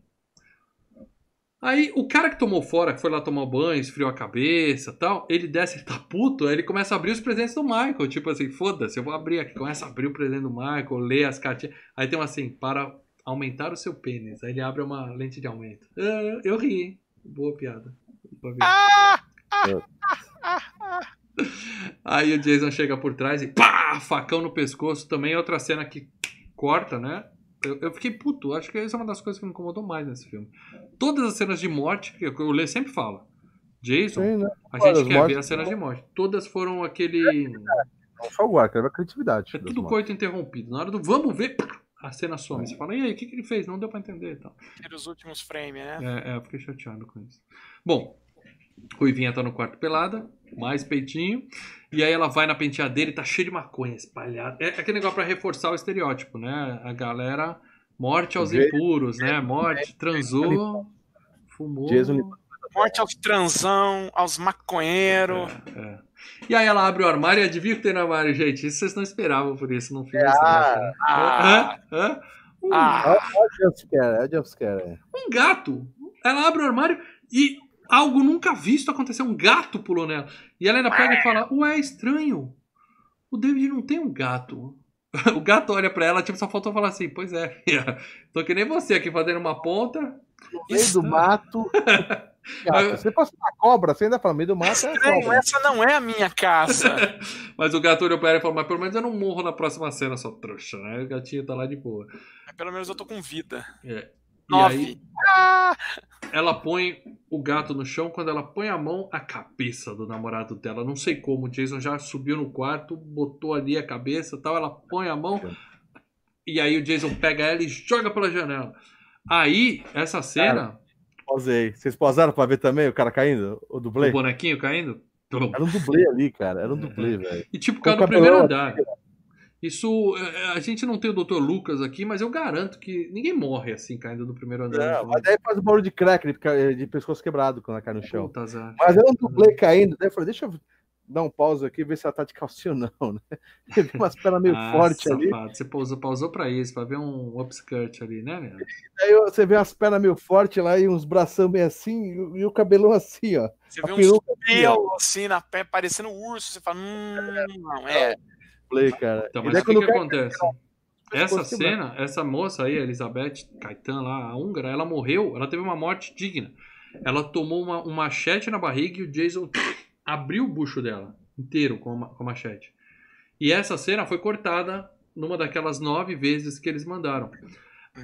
Speaker 1: Aí o cara que tomou fora, que foi lá tomar banho, esfriou a cabeça tal, ele desce, ele tá puto, aí ele começa a abrir os presentes do Michael. Tipo assim, foda-se, eu vou abrir aqui. Começa a abrir o presente do Michael, lê as cartinhas. Aí tem um assim, para aumentar o seu pênis. Aí ele abre uma lente de aumento. Ah, eu ri? Boa piada. Boa piada. Aí o Jason chega por trás e pá! Facão no pescoço. Também outra cena que corta, né? Eu, eu fiquei puto. Acho que essa é uma das coisas que me incomodou mais nesse filme. Todas as cenas de morte, que o Lê sempre fala. Jason,
Speaker 3: Sim, né?
Speaker 1: a
Speaker 3: Olha,
Speaker 1: gente
Speaker 3: as
Speaker 1: quer
Speaker 3: mortes
Speaker 1: ver as cenas de morte. Todas foram aquele.
Speaker 3: Não só o ver a criatividade.
Speaker 1: É tudo coito interrompido. Na hora do vamos ver, pá, a cena some. Você fala, e aí, o que, que ele fez? Não deu pra entender e tal.
Speaker 2: Tira os últimos frames, né?
Speaker 1: É, é, eu fiquei chateado com isso. Bom, Ruivinha tá no quarto pelada, mais peitinho. E aí ela vai na penteadeira e tá cheio de maconha espalhada. É aquele negócio pra reforçar o estereótipo, né? A galera, morte aos
Speaker 3: Vê-
Speaker 1: impuros, né? Morte, transou, fumou.
Speaker 2: Morte aos transão, aos maconheiros.
Speaker 1: É. E aí ela abre o armário e adivinha o que tem no armário, gente? Isso vocês não esperavam por isso num filme.
Speaker 3: Ah,
Speaker 1: né?
Speaker 2: Ah,
Speaker 1: Hã? Hã? Um
Speaker 2: ah,
Speaker 3: Olha o jumpscare, é o jumpscare. é.
Speaker 1: um gato. Ela abre o armário e algo nunca visto aconteceu. Um gato pulou nela. E ela ainda pega e fala: Ué, é estranho. O David não tem um gato. O gato olha pra ela, tipo, só faltou falar assim: Pois é, filha. Tô que nem você aqui fazendo uma ponta.
Speaker 3: No meio do mato, Gato, Você passa uma cobra, você ainda fala, meio do mato é
Speaker 2: Estranho,
Speaker 3: cobra.
Speaker 2: essa não é a minha casa.
Speaker 1: Mas o gato olhou pra ela e falou, mas pelo menos eu não morro na próxima cena, sua trouxa, né? O gatinho tá lá de boa.
Speaker 2: Pelo menos eu tô com vida.
Speaker 1: É. E
Speaker 2: Nove.
Speaker 1: aí,
Speaker 2: Ah!
Speaker 1: ela põe o gato no chão, quando ela põe a mão, a cabeça do namorado dela. Não sei como, o Jason já subiu no quarto, botou ali a cabeça e tal, ela põe a mão, e aí o Jason pega ela e joga pela janela. Aí, essa cena,
Speaker 3: Pausei. Vocês pausaram pra ver também o cara caindo? O dublê?
Speaker 1: o bonequinho caindo,
Speaker 3: Era um dublê ali, cara. Era um dublê, velho.
Speaker 1: e tipo,
Speaker 3: o
Speaker 1: no primeiro andar. Isso, é, a gente não tem o Dr. Lucas aqui, mas eu garanto que ninguém morre assim, caindo do primeiro andar.
Speaker 3: Não, mas daí faz o barulho de crack, de, fica- de pescoço quebrado quando ela cai no chão.
Speaker 1: Puta.
Speaker 3: Mas era um dublê caindo. Daí eu falei, deixa eu dar um pause aqui e ver se ela tá de calcinha ou não, né? Eu vi umas pernas meio
Speaker 1: Ah,
Speaker 3: fortes ali.
Speaker 1: safado. Você pausou, pausou pra isso, pra ver um upskirt ali, né, meu?
Speaker 3: Aí eu- você vê umas pernas meio fortes lá e uns bração meio assim e, o- cabelão assim, ó.
Speaker 2: Você
Speaker 3: A
Speaker 2: vê um
Speaker 3: assim,
Speaker 2: pelo assim na pé, parecendo um urso. Você fala, hum, não, é.
Speaker 3: Dublê, cara.
Speaker 1: Então, mas o que, que acontece? Essa cena, essa moça aí, a Elizabeth Caetan lá, a húngara, ela morreu, ela teve uma morte digna. Ela tomou uma, um machete na barriga e o Jason abriu o bucho dela inteiro com a, com a machete. E essa cena foi cortada numa daquelas nove vezes que eles mandaram.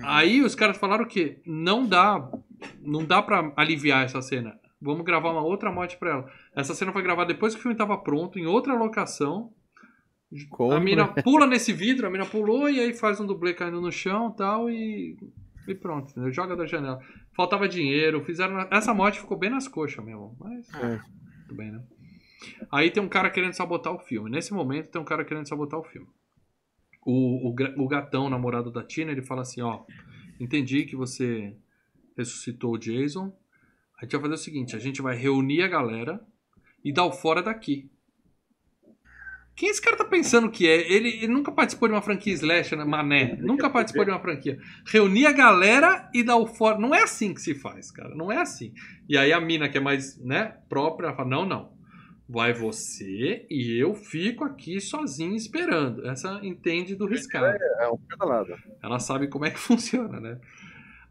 Speaker 1: Aí os caras falaram que não dá, não dá para aliviar essa cena. Vamos gravar uma outra morte pra ela. Essa cena foi gravada depois que o filme tava pronto, em outra locação.
Speaker 3: Como,
Speaker 1: a mina pula nesse vidro, a mina pulou e aí faz um dublê caindo no chão tal, e e pronto, entendeu? joga da janela. Faltava dinheiro, fizeram. Essa morte ficou bem nas coxas mesmo, mas
Speaker 3: É.
Speaker 1: tudo bem, né? Aí tem um cara querendo sabotar o filme. Nesse momento tem um cara querendo sabotar o filme. O, o, o gatão, namorado da Tina, ele fala assim: Ó, entendi que você ressuscitou o Jason. A gente vai fazer o seguinte: a gente vai reunir a galera e dar o fora daqui. Quem esse cara tá pensando que é? Ele, ele nunca participou de uma franquia Slash, né? Mané. Nunca participou de uma franquia. Reunir a galera e dar o fora. Não é assim que se faz, cara. Não é assim. E aí a mina, que é mais, né, própria, ela fala: não, não. Vai você e eu fico aqui sozinho esperando. Essa entende do riscado.
Speaker 3: É um cada lado.
Speaker 1: Ela sabe como é que funciona, né?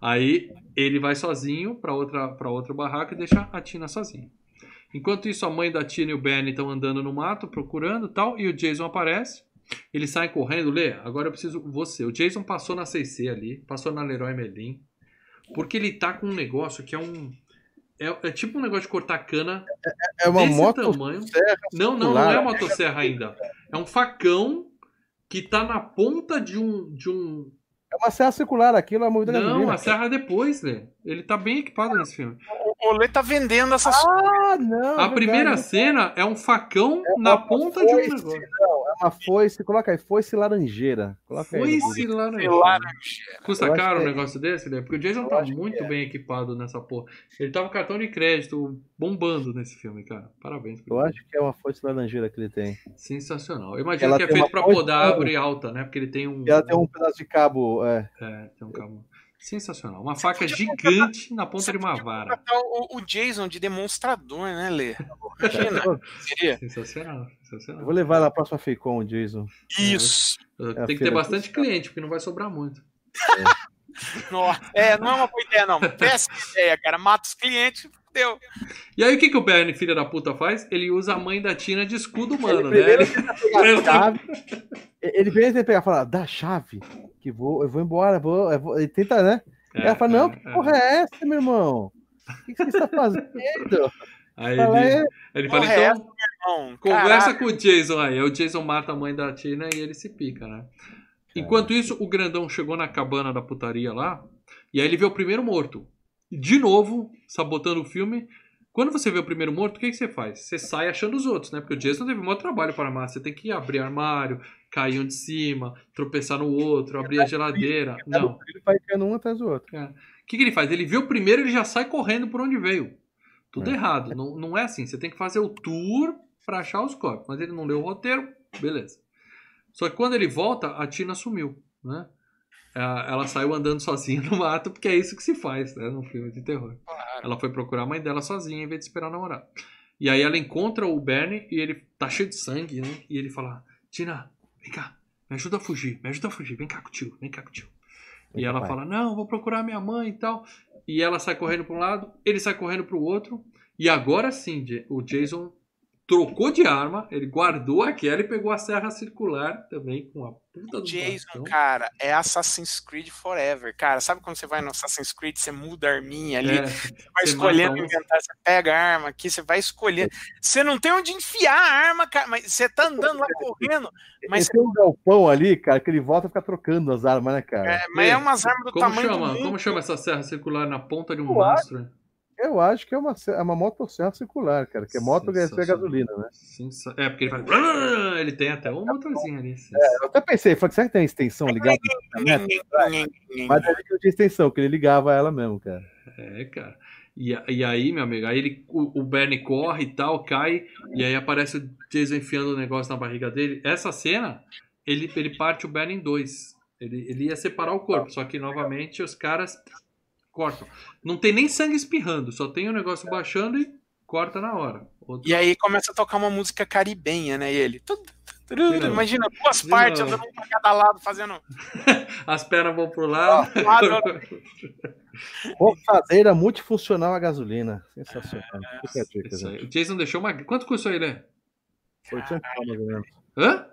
Speaker 1: Aí ele vai sozinho pra outra para outro barraco e deixa a Tina sozinha. Enquanto isso, a mãe da Tina e o Benny estão andando no mato procurando e tal, e o Jason aparece. Eles saem correndo, Lê, agora eu preciso você. O Jason passou na CC ali, passou na Leroy Merlin, porque ele tá com um negócio que é um é, é tipo um negócio de cortar cana
Speaker 3: É uma
Speaker 1: desse
Speaker 3: moto
Speaker 1: tamanho. Não, não, não é motosserra ainda. É um facão que tá na ponta de um de um
Speaker 3: É uma serra circular, aquilo é movida a
Speaker 1: Não,
Speaker 3: gasolina.
Speaker 1: a serra é depois, Lê. Ele tá bem equipado nesse filme.
Speaker 2: O Lê tá vendendo essas
Speaker 3: Ah, não.
Speaker 1: A
Speaker 3: é
Speaker 1: primeira
Speaker 3: verdade.
Speaker 1: cena é um facão na
Speaker 3: uma
Speaker 1: ponta de um
Speaker 3: foice,
Speaker 1: negócio.
Speaker 3: É uma foice, coloca aí, foice laranjeira. Coloca aí.
Speaker 1: Foice
Speaker 3: Google.
Speaker 1: laranja.
Speaker 2: laranjeira.
Speaker 1: Custa caro um
Speaker 3: é.
Speaker 1: negócio desse, Lê? Porque o Jason
Speaker 3: Eu
Speaker 1: tá muito
Speaker 3: é.
Speaker 1: bem equipado nessa porra. Ele tava com cartão de crédito bombando nesse filme, cara. Parabéns.
Speaker 3: Eu acho que é uma foice laranjeira que ele tem.
Speaker 1: Sensacional. Eu imagino
Speaker 3: Ela
Speaker 1: que é feito pra podar árvore alta, né? Porque ele tem um.
Speaker 3: E ela tem um pedaço de cabo. É.
Speaker 1: É, tem um cabo. Sensacional. Uma faca gigante na ponta de uma vara.
Speaker 2: Contratar O, o Jason de demonstrador, né, Lê? Imagina. Seria.
Speaker 1: Sensacional.
Speaker 3: Eu
Speaker 1: Sensacional.
Speaker 3: vou levar na próxima FEICOM, o Jason.
Speaker 2: Isso.
Speaker 1: Tem que ter bastante cliente, porque não vai sobrar muito.
Speaker 2: Nossa. É, não é uma boa ideia, não. Péssima ideia, cara. Mata os clientes, deu.
Speaker 1: E aí o que, que o Bernie, filho da puta, faz? Ele usa a mãe da Tina de escudo humano, né?
Speaker 3: primeiro
Speaker 1: Ele-
Speaker 3: Pegar a chave. Ele vem e pegar e fala, dá chave, vou, eu vou embora, vou, eu vou. Ele tenta, né?
Speaker 1: É,
Speaker 3: ela fala, não,
Speaker 1: é,
Speaker 3: que
Speaker 1: é.
Speaker 3: porra é essa, meu irmão? O que, que você está fazendo?
Speaker 1: Aí
Speaker 3: Fala,
Speaker 1: ele,
Speaker 3: é,
Speaker 1: ele fala, então,
Speaker 2: Não,
Speaker 1: conversa com o Jason aí. O Jason mata a mãe da Tina e ele se pica, né? Enquanto isso, o grandão chegou na cabana da putaria lá, e aí ele vê o primeiro morto. De novo, sabotando o filme. Quando você vê o primeiro morto, o que, que você faz? Você sai achando os outros, né? Porque o Jason teve um maior trabalho para armar. Você tem que abrir armário, cair um de cima, tropeçar no outro, abrir a geladeira. Não.
Speaker 3: ele vai ficando um atrás do outro.
Speaker 1: O que, que ele faz? Ele vê o primeiro ele já sai correndo por onde veio. Tudo
Speaker 3: É.
Speaker 1: errado. Não, não é assim. Você tem que fazer o tour pra achar os corpos. Mas ele não leu o roteiro, beleza. Só que quando ele volta, a Tina sumiu, né? Ela ela saiu andando sozinha no mato, porque é isso que se faz, né? Num filme de terror.
Speaker 2: Claro.
Speaker 1: Ela foi procurar a mãe dela sozinha, em vez de esperar o namorado. E aí ela encontra o Bernie e ele tá cheio de sangue, né? E ele fala: Tina, vem cá, me ajuda a fugir, me ajuda a fugir, vem cá com o tio, vem cá com o tio. E ela
Speaker 3: papai.
Speaker 1: fala: Não, vou procurar minha mãe e tal. e ela sai correndo para um lado, ele sai correndo para o outro. E agora sim, o Jason trocou de arma, ele guardou aquela e pegou a serra circular também com a puta do
Speaker 2: Jason,
Speaker 1: bastão.
Speaker 2: cara, é Assassin's Creed Forever, cara. Sabe quando você vai no Assassin's Creed, você muda a arminha ali,
Speaker 1: É,
Speaker 2: você vai
Speaker 1: você
Speaker 2: escolhendo
Speaker 1: mata
Speaker 2: inventar, você pega a arma aqui, você vai escolhendo. Você não tem onde enfiar a arma, cara, mas você tá andando lá correndo, mas,
Speaker 3: tem um galpão ali, cara, que ele volta a ficar trocando as armas, né, cara?
Speaker 2: é, mas é umas armas do
Speaker 1: como
Speaker 2: tamanho
Speaker 1: chama?
Speaker 2: do mundo.
Speaker 1: Como chama essa serra circular na ponta de um
Speaker 3: Eu
Speaker 1: mastro?
Speaker 3: Eu acho que é uma, é uma motosserra circular, cara, que é moto que é gasolina, né?
Speaker 1: Sensa- É, porque ele faz. Ele tem até um motorzinho ali.
Speaker 3: Eu até pensei, falei, será que tem extensão ligada? Mas é que eu tinha extensão, que ele ligava ela mesmo, cara.
Speaker 1: É, cara. E, e aí, meu amigo, aí ele, o, o Bernie corre e tal, cai, e aí aparece o Jason enfiando o negócio na barriga dele. Essa cena, ele, ele parte o Bernie em dois. Ele, ele ia separar o corpo, só que novamente os caras cortam. Não tem nem sangue espirrando, só tem o negócio baixando e corta na hora. Outro-
Speaker 2: E aí começa a tocar uma música caribenha, né? E ele. Imagina duas partes andando pra cada lado, fazendo.
Speaker 1: As pernas vão pro lado.
Speaker 2: lado.
Speaker 3: Roçadeira multifuncional a gasolina. Sensacional. A dica.
Speaker 1: O Jason deixou uma. Quanto custou ele? né?
Speaker 3: 800 reais, mais ou menos.
Speaker 1: Hã?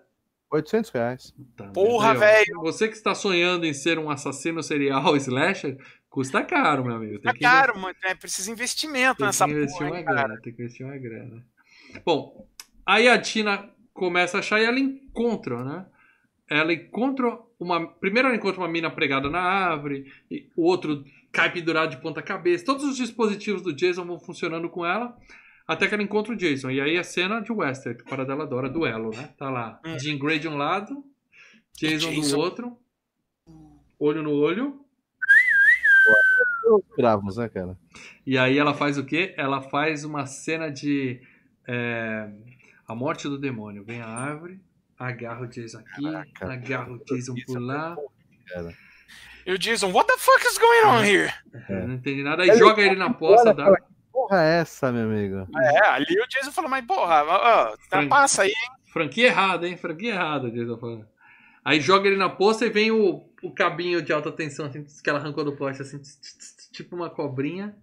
Speaker 3: 800 reais.
Speaker 1: Tá,
Speaker 2: Porra, velho.
Speaker 1: Você que está sonhando em ser um assassino serial slasher, custa caro, meu amigo. Tem
Speaker 2: caro, mano. É, precisa investimento
Speaker 1: Tem
Speaker 2: nessa
Speaker 1: que investir
Speaker 2: porra,
Speaker 1: uma
Speaker 2: cara.
Speaker 1: grana, tem que investir uma grana. Bom, aí a Tina começa a achar e ela encontra, né? Ela encontra uma. Primeiro ela encontra uma mina pregada na árvore, e o outro cai pendurado de ponta cabeça. Todos os dispositivos do Jason vão funcionando com ela. Até que ela encontra o Jason. E aí a cena de Western, que para dela adora duelo, né? Tá lá.
Speaker 2: Hum.
Speaker 1: Jean Grey de um lado, Jason, do
Speaker 2: Jason.
Speaker 1: outro. Olho no olho.
Speaker 3: Gravos, né, cara?
Speaker 1: E aí ela faz o quê? Ela faz uma cena de é, a morte do demônio. Vem a árvore, agarra o Jason aqui,
Speaker 3: Caraca.
Speaker 1: agarra o Jason por lá.
Speaker 2: E o Jason, what the fuck is going on here?
Speaker 1: Eu Não entendi nada. Aí joga ele na poça.
Speaker 3: Que porra é essa, meu amigo?
Speaker 2: É, ali o Jason falou, mas porra, ó, passa aí, hein?
Speaker 1: Franquia errada, hein? Franquia errada, o Jason falando. Aí joga ele na poça e vem o, o cabinho de alta tensão assim, que ela arrancou do poste, assim, tss, tss, tss, tipo uma cobrinha.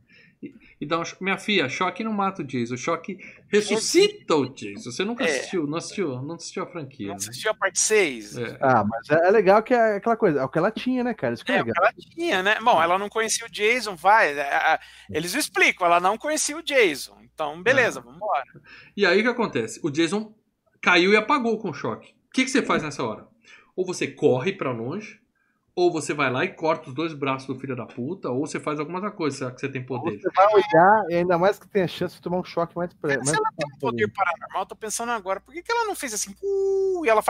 Speaker 1: E, e dá um, cho- minha filha, choque não mata o Jason, choque ressuscita o Jason. Você nunca
Speaker 2: É.
Speaker 1: assistiu, não assistiu, não assistiu a franquia.
Speaker 2: Não
Speaker 1: né?
Speaker 2: assistiu a parte 6?
Speaker 1: É.
Speaker 3: Ah, mas é, é legal que é aquela coisa, é o que ela tinha, né, cara? Isso que é,
Speaker 2: É, o
Speaker 3: legal.
Speaker 2: que ela tinha, né? Bom, ela não conhecia o Jason, vai. é, é, Eles explicam, ela não conhecia o Jason. Então, beleza, vamos embora.
Speaker 1: E aí o que acontece? O Jason caiu e apagou com o choque. O que, que você faz nessa hora? Ou você corre pra longe, ou você vai lá e corta os dois braços do filho da puta, ou você faz alguma outra coisa, será que você tem poder.
Speaker 3: Você vai olhar e ainda mais que tem a chance de tomar um choque mais pre... mais
Speaker 2: Se ela tem um poder paranormal, eu tô pensando agora, por que, que ela não fez assim, uh, e ela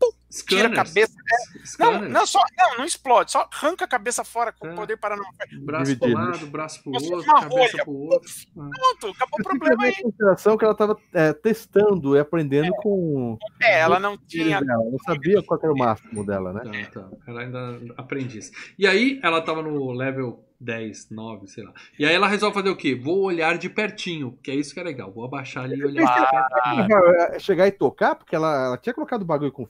Speaker 2: faz, tira a cabeça. Não,
Speaker 1: Scanners.
Speaker 2: não, só, não, não explode, só arranca a cabeça fora com
Speaker 1: É.
Speaker 2: o poder paranormal.
Speaker 1: Braço pro
Speaker 3: Dividido.
Speaker 1: lado, braço pro
Speaker 2: Como se
Speaker 1: outro, cabeça
Speaker 2: rolha.
Speaker 1: pro outro.
Speaker 2: Pronto, acabou o problema aí.
Speaker 3: consideração que ela estava testando e aprendendo com
Speaker 2: É, ela não tinha.
Speaker 3: dela. Ela não sabia qual era o máximo dela, né?
Speaker 1: Tá, tá. Ela ainda aprendiz. E aí ela tava no level 10, 9, sei lá. E aí ela resolve fazer o quê? Vou olhar de pertinho, que é isso que é legal. Vou abaixar ali e olhar de pertinho.
Speaker 3: Vai Chegar e tocar, porque ela, ela tinha colocado o bagulho com,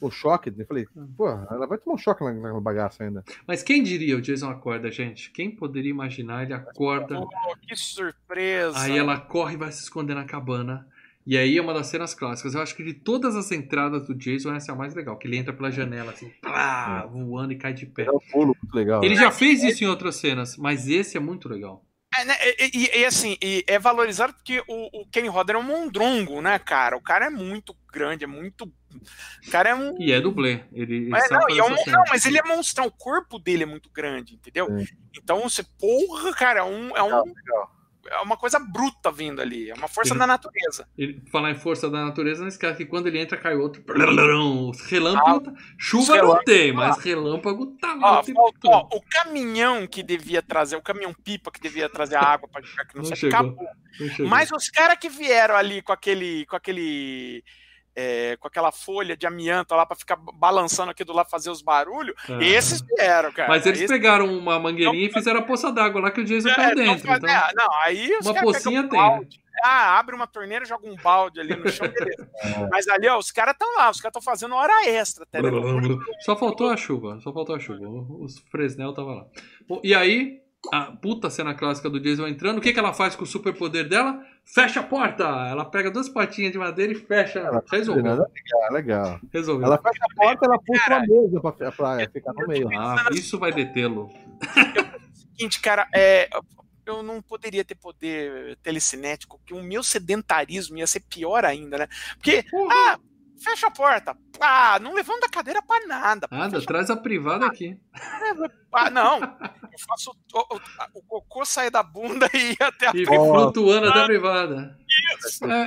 Speaker 3: com choque. Eu falei, pô, ela vai tomar um choque na, na bagaça ainda.
Speaker 1: Mas quem diria o Jason acorda, gente? Quem poderia imaginar? Ele acorda,
Speaker 2: Pô, que surpresa.
Speaker 1: aí ela corre e vai se esconder na cabana. E aí é uma das cenas clássicas. Eu acho que de todas as entradas do Jason, essa é a mais legal. Que ele entra pela janela, assim, plá, voando e cai de pé.
Speaker 3: É um pulo muito legal.
Speaker 1: Ele
Speaker 3: né?
Speaker 1: já fez isso em outras cenas, mas esse é muito legal.
Speaker 2: É, né, e, e- e, assim, e é valorizado porque o, o Kenny Rodder é um mondrongo, né, cara? O cara é muito grande, é muito. O cara é um.
Speaker 1: E é dublê. Ele,
Speaker 2: Mas,
Speaker 1: sabe
Speaker 2: não, e é um- não, mas ele é monstrão, o corpo dele é muito grande, entendeu?
Speaker 3: Sim.
Speaker 2: Então você, porra, cara, é, um, é, um,
Speaker 3: Legal, legal.
Speaker 2: É uma coisa bruta vindo ali, é uma força
Speaker 1: Ele-
Speaker 2: da natureza.
Speaker 1: Ele, falar em força da natureza, não esquece que quando ele entra, cai outro. Os relâmpagos. tá- chuva
Speaker 2: os
Speaker 1: não tem, mas relâmpago tá lá. O
Speaker 2: caminhão que devia trazer, o caminhão pipa que devia trazer a água para jogar aqui no
Speaker 1: Não
Speaker 2: céu,
Speaker 1: chegou.
Speaker 2: acabou.
Speaker 1: Não.
Speaker 2: Mas os caras que vieram ali com aquele. com aquele. É, com aquela folha de amianto lá pra ficar balançando aqui do lado fazer os barulhos,
Speaker 1: Ah.
Speaker 2: esses vieram, cara.
Speaker 1: Mas eles
Speaker 2: Esses-
Speaker 1: pegaram uma mangueirinha e fizeram a poça d'água lá que o Jason
Speaker 2: é,
Speaker 1: caiu
Speaker 2: não
Speaker 1: dentro.
Speaker 2: faz-
Speaker 1: Então,
Speaker 2: é, não, aí os
Speaker 1: uma pocinha tem,
Speaker 2: um
Speaker 1: né?
Speaker 2: balde. Ah, abre uma torneira, joga um balde ali no chão, beleza. Mas ali, ó, os caras estão lá, os caras estão fazendo hora extra, até, né?
Speaker 1: Só faltou a chuva, só faltou a chuva. Os Fresnel tava lá. Bom, E aí, a puta cena clássica do Jason entrando. O que, que ela faz com o superpoder dela? Fecha a porta! Ela pega duas patinhas de madeira e fecha. Resolveu.
Speaker 3: Legal, legal.
Speaker 1: Resolveu.
Speaker 3: Ela fecha a porta, ela puxa uma mesa pra, pra ficar no meio.
Speaker 1: Ah, isso vai detê-lo.
Speaker 2: seguinte, cara, é, eu não poderia ter poder telecinético, que o meu sedentarismo ia ser pior ainda, né? Porque, ah, fecha a porta. Ah, não levanta a cadeira pra nada.
Speaker 1: Nada, traz a privada aqui.
Speaker 2: Ah, não. Eu faço o, o, o cocô sair da bunda e ir até a
Speaker 1: E
Speaker 2: porta.
Speaker 1: flutuando até a privada.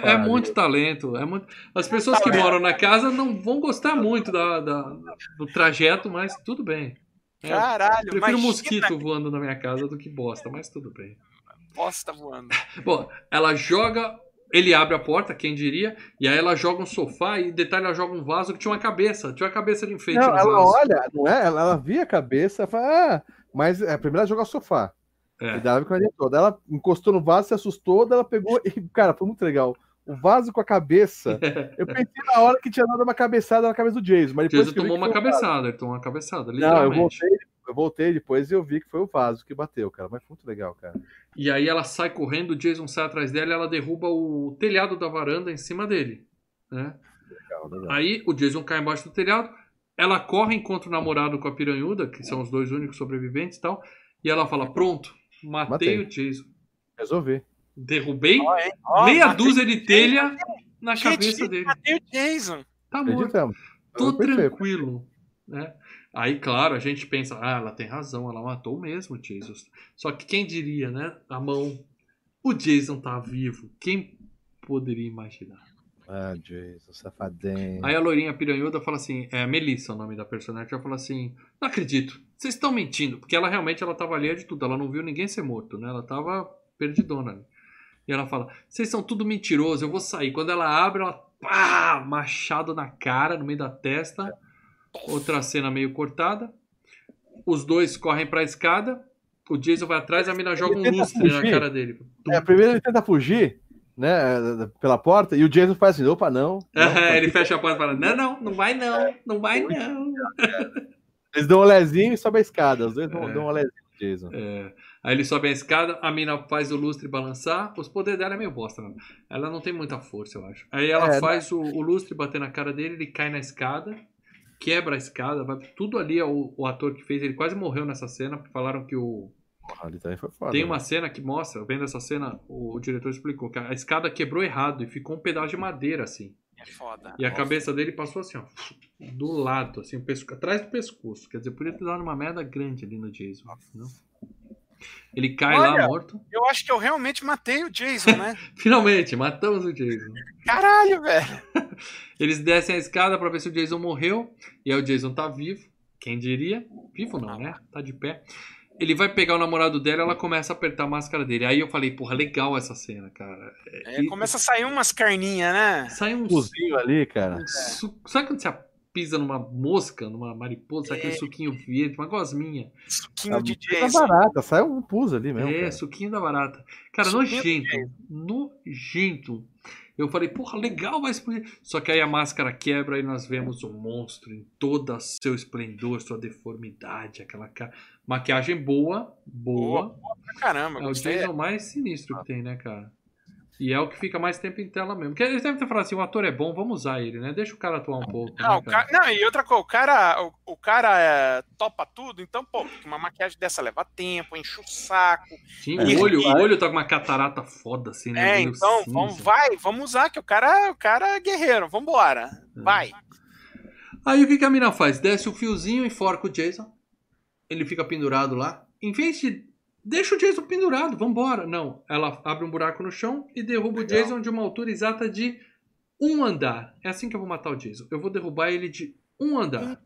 Speaker 1: É, é muito talento. É muito... As pessoas que moram na casa não vão gostar muito da, da- do trajeto, mas tudo bem. É,
Speaker 2: Caralho,
Speaker 1: prefiro
Speaker 2: imagina
Speaker 1: mosquito voando na minha casa do que bosta, mas tudo bem.
Speaker 2: bosta voando.
Speaker 1: Bom, ela joga. Ele abre a porta, quem diria, e aí ela joga um sofá e detalhe, ela joga um vaso que tinha uma cabeça, tinha uma cabeça de enfeite
Speaker 3: Não,
Speaker 1: no
Speaker 3: ela
Speaker 1: vaso.
Speaker 3: olha, não é? Ela, ela via a cabeça, fala, ah, mas é, primeiro ela jogou o sofá.
Speaker 1: É.
Speaker 3: E ela ficou ali toda. Ela encostou no vaso, se assustou, daí ela pegou e, cara, foi muito legal. O vaso com a cabeça. Eu pensei na hora que tinha dado uma cabeçada na cabeça do Jason, mas depois
Speaker 1: Jason
Speaker 3: que
Speaker 1: tomou
Speaker 3: que
Speaker 1: uma cabeçada, ele tomou uma cabeçada,
Speaker 3: Não, eu voltei, eu voltei depois e eu vi que foi o vaso que bateu, cara. Mas foi muito legal, cara.
Speaker 1: E aí ela sai correndo, o Jason sai atrás dela e ela derruba o telhado da varanda em cima dele. Né?
Speaker 3: Legal, legal.
Speaker 1: Aí o Jason cai embaixo do telhado, ela corre, encontra o namorado com a piranhuda, que são os dois únicos sobreviventes e tal, e ela fala: Pronto, matei,
Speaker 3: Matei.
Speaker 1: o Jason.
Speaker 3: Resolvi.
Speaker 1: Derrubei?
Speaker 2: Ó,
Speaker 1: meia dúzia de telha na
Speaker 2: Gente,
Speaker 1: cabeça dele.
Speaker 2: Matei o Jason.
Speaker 1: Tá morto. Tô tranquilo. Né? Aí, claro, a gente pensa, ah, ela tem razão, ela matou mesmo o Jason. Só que quem diria, né? A mão. O Jason tá vivo. Quem poderia imaginar?
Speaker 3: Ah, Jason, safadinho.
Speaker 1: Aí a loirinha piranhuda fala assim, é Melissa o nome da personagem, ela fala assim, não acredito, vocês estão mentindo, porque ela realmente ela tava alheia de tudo, ela não viu ninguém ser morto, né? Ela tava perdidona ali. E ela fala, vocês são tudo mentiroso, eu vou sair. Quando ela abre, ela pá, machado na cara, no meio da testa. Outra cena meio cortada. Os dois correm pra escada. O Jason vai atrás, a mina joga um lustre na cara dele.
Speaker 3: É, primeiro ele tenta fugir, né, pela porta, e o Jason faz assim, opa, não. não,
Speaker 1: É, ele fecha a porta e fala: Não, não, não vai não, não vai não.
Speaker 3: Eles dão um lezinho e sobe a escada. Os dois dão,
Speaker 1: É.
Speaker 3: dão um lezinho, Jason.
Speaker 1: É, aí ele sobe a escada, a mina faz o lustre balançar. Os poderes dela é meio bosta, né? Ela não tem muita força, eu acho. Aí ela
Speaker 3: É,
Speaker 1: faz o, o lustre bater na cara dele, ele cai na escada, quebra a escada, vai, tudo ali é o, o ator que fez. Ele quase morreu nessa cena, falaram que o.
Speaker 3: Porra, ali também foi foda.
Speaker 1: Tem
Speaker 3: né?
Speaker 1: uma cena que mostra, vendo essa cena, o, o diretor explicou que a escada quebrou errado e ficou um pedaço de madeira assim.
Speaker 2: É foda.
Speaker 1: E a cabeça dele passou assim, ó, do lado, assim, pesco- atrás do pescoço. Quer dizer, podia ter dado uma merda grande ali no Jason. Não? Ele cai lá
Speaker 2: Olha.
Speaker 1: morto.
Speaker 2: Eu acho que eu realmente matei o Jason, né?
Speaker 1: Finalmente, matamos o Jason.
Speaker 2: Caralho, velho.
Speaker 1: Eles descem a escada pra ver se o Jason morreu. E aí o Jason tá vivo. Quem diria? Vivo não, né? Tá de pé. Ele vai pegar o namorado dela ela começa a apertar a máscara dele. Aí eu falei, porra, legal essa cena, cara.
Speaker 2: É,
Speaker 1: E-
Speaker 2: começa a sair umas carninhas, né?
Speaker 1: Sai um
Speaker 3: Cozinho ali, cara.
Speaker 1: su- Sabe quando você pisa numa mosca, numa mariposa, sabe aquele
Speaker 2: É.
Speaker 1: suquinho verde, uma gosminha?
Speaker 2: Suquinho de
Speaker 3: Tá
Speaker 2: Jason.
Speaker 3: barata, sai um pus ali mesmo.
Speaker 1: é,
Speaker 3: cara.
Speaker 1: suquinho da barata. Cara,
Speaker 2: Suquinho
Speaker 1: nojento. Nojento. Eu falei, porra, legal, vai explodir. Só que aí a máscara quebra e nós vemos o monstro em todo seu esplendor, sua deformidade, aquela cara. Maquiagem boa, boa.
Speaker 2: Caramba,
Speaker 1: É o. Jason mais sinistro que tem, né, cara? E é o que fica mais tempo em tela mesmo. Porque eles devem ter falado assim, o ator é bom, vamos usar ele, né? Deixa o cara atuar um pouco.
Speaker 2: Não,
Speaker 1: né,
Speaker 2: o ca- não, e outra coisa, o cara, o, o cara é, topa tudo, então, pô, uma maquiagem dessa leva tempo, enche o saco.
Speaker 1: Sim,
Speaker 3: É,
Speaker 1: o, olho,
Speaker 2: e-
Speaker 1: o olho tá com uma catarata foda, assim, né?
Speaker 2: É, então,
Speaker 1: cinza.
Speaker 2: vamos, vai, vamos usar, que o cara, o cara é guerreiro, vambora.
Speaker 1: É.
Speaker 2: Vai.
Speaker 1: Aí o que, que a mina faz? Desce o fiozinho, enforca o Jason. Ele fica pendurado lá. Em vez de. Deixa o Jason pendurado, vambora. Não, ela abre um buraco no chão e derruba o
Speaker 3: Legal.
Speaker 1: Jason de uma altura exata de um andar. É assim que eu vou matar o Jason. Eu vou derrubar ele de um andar.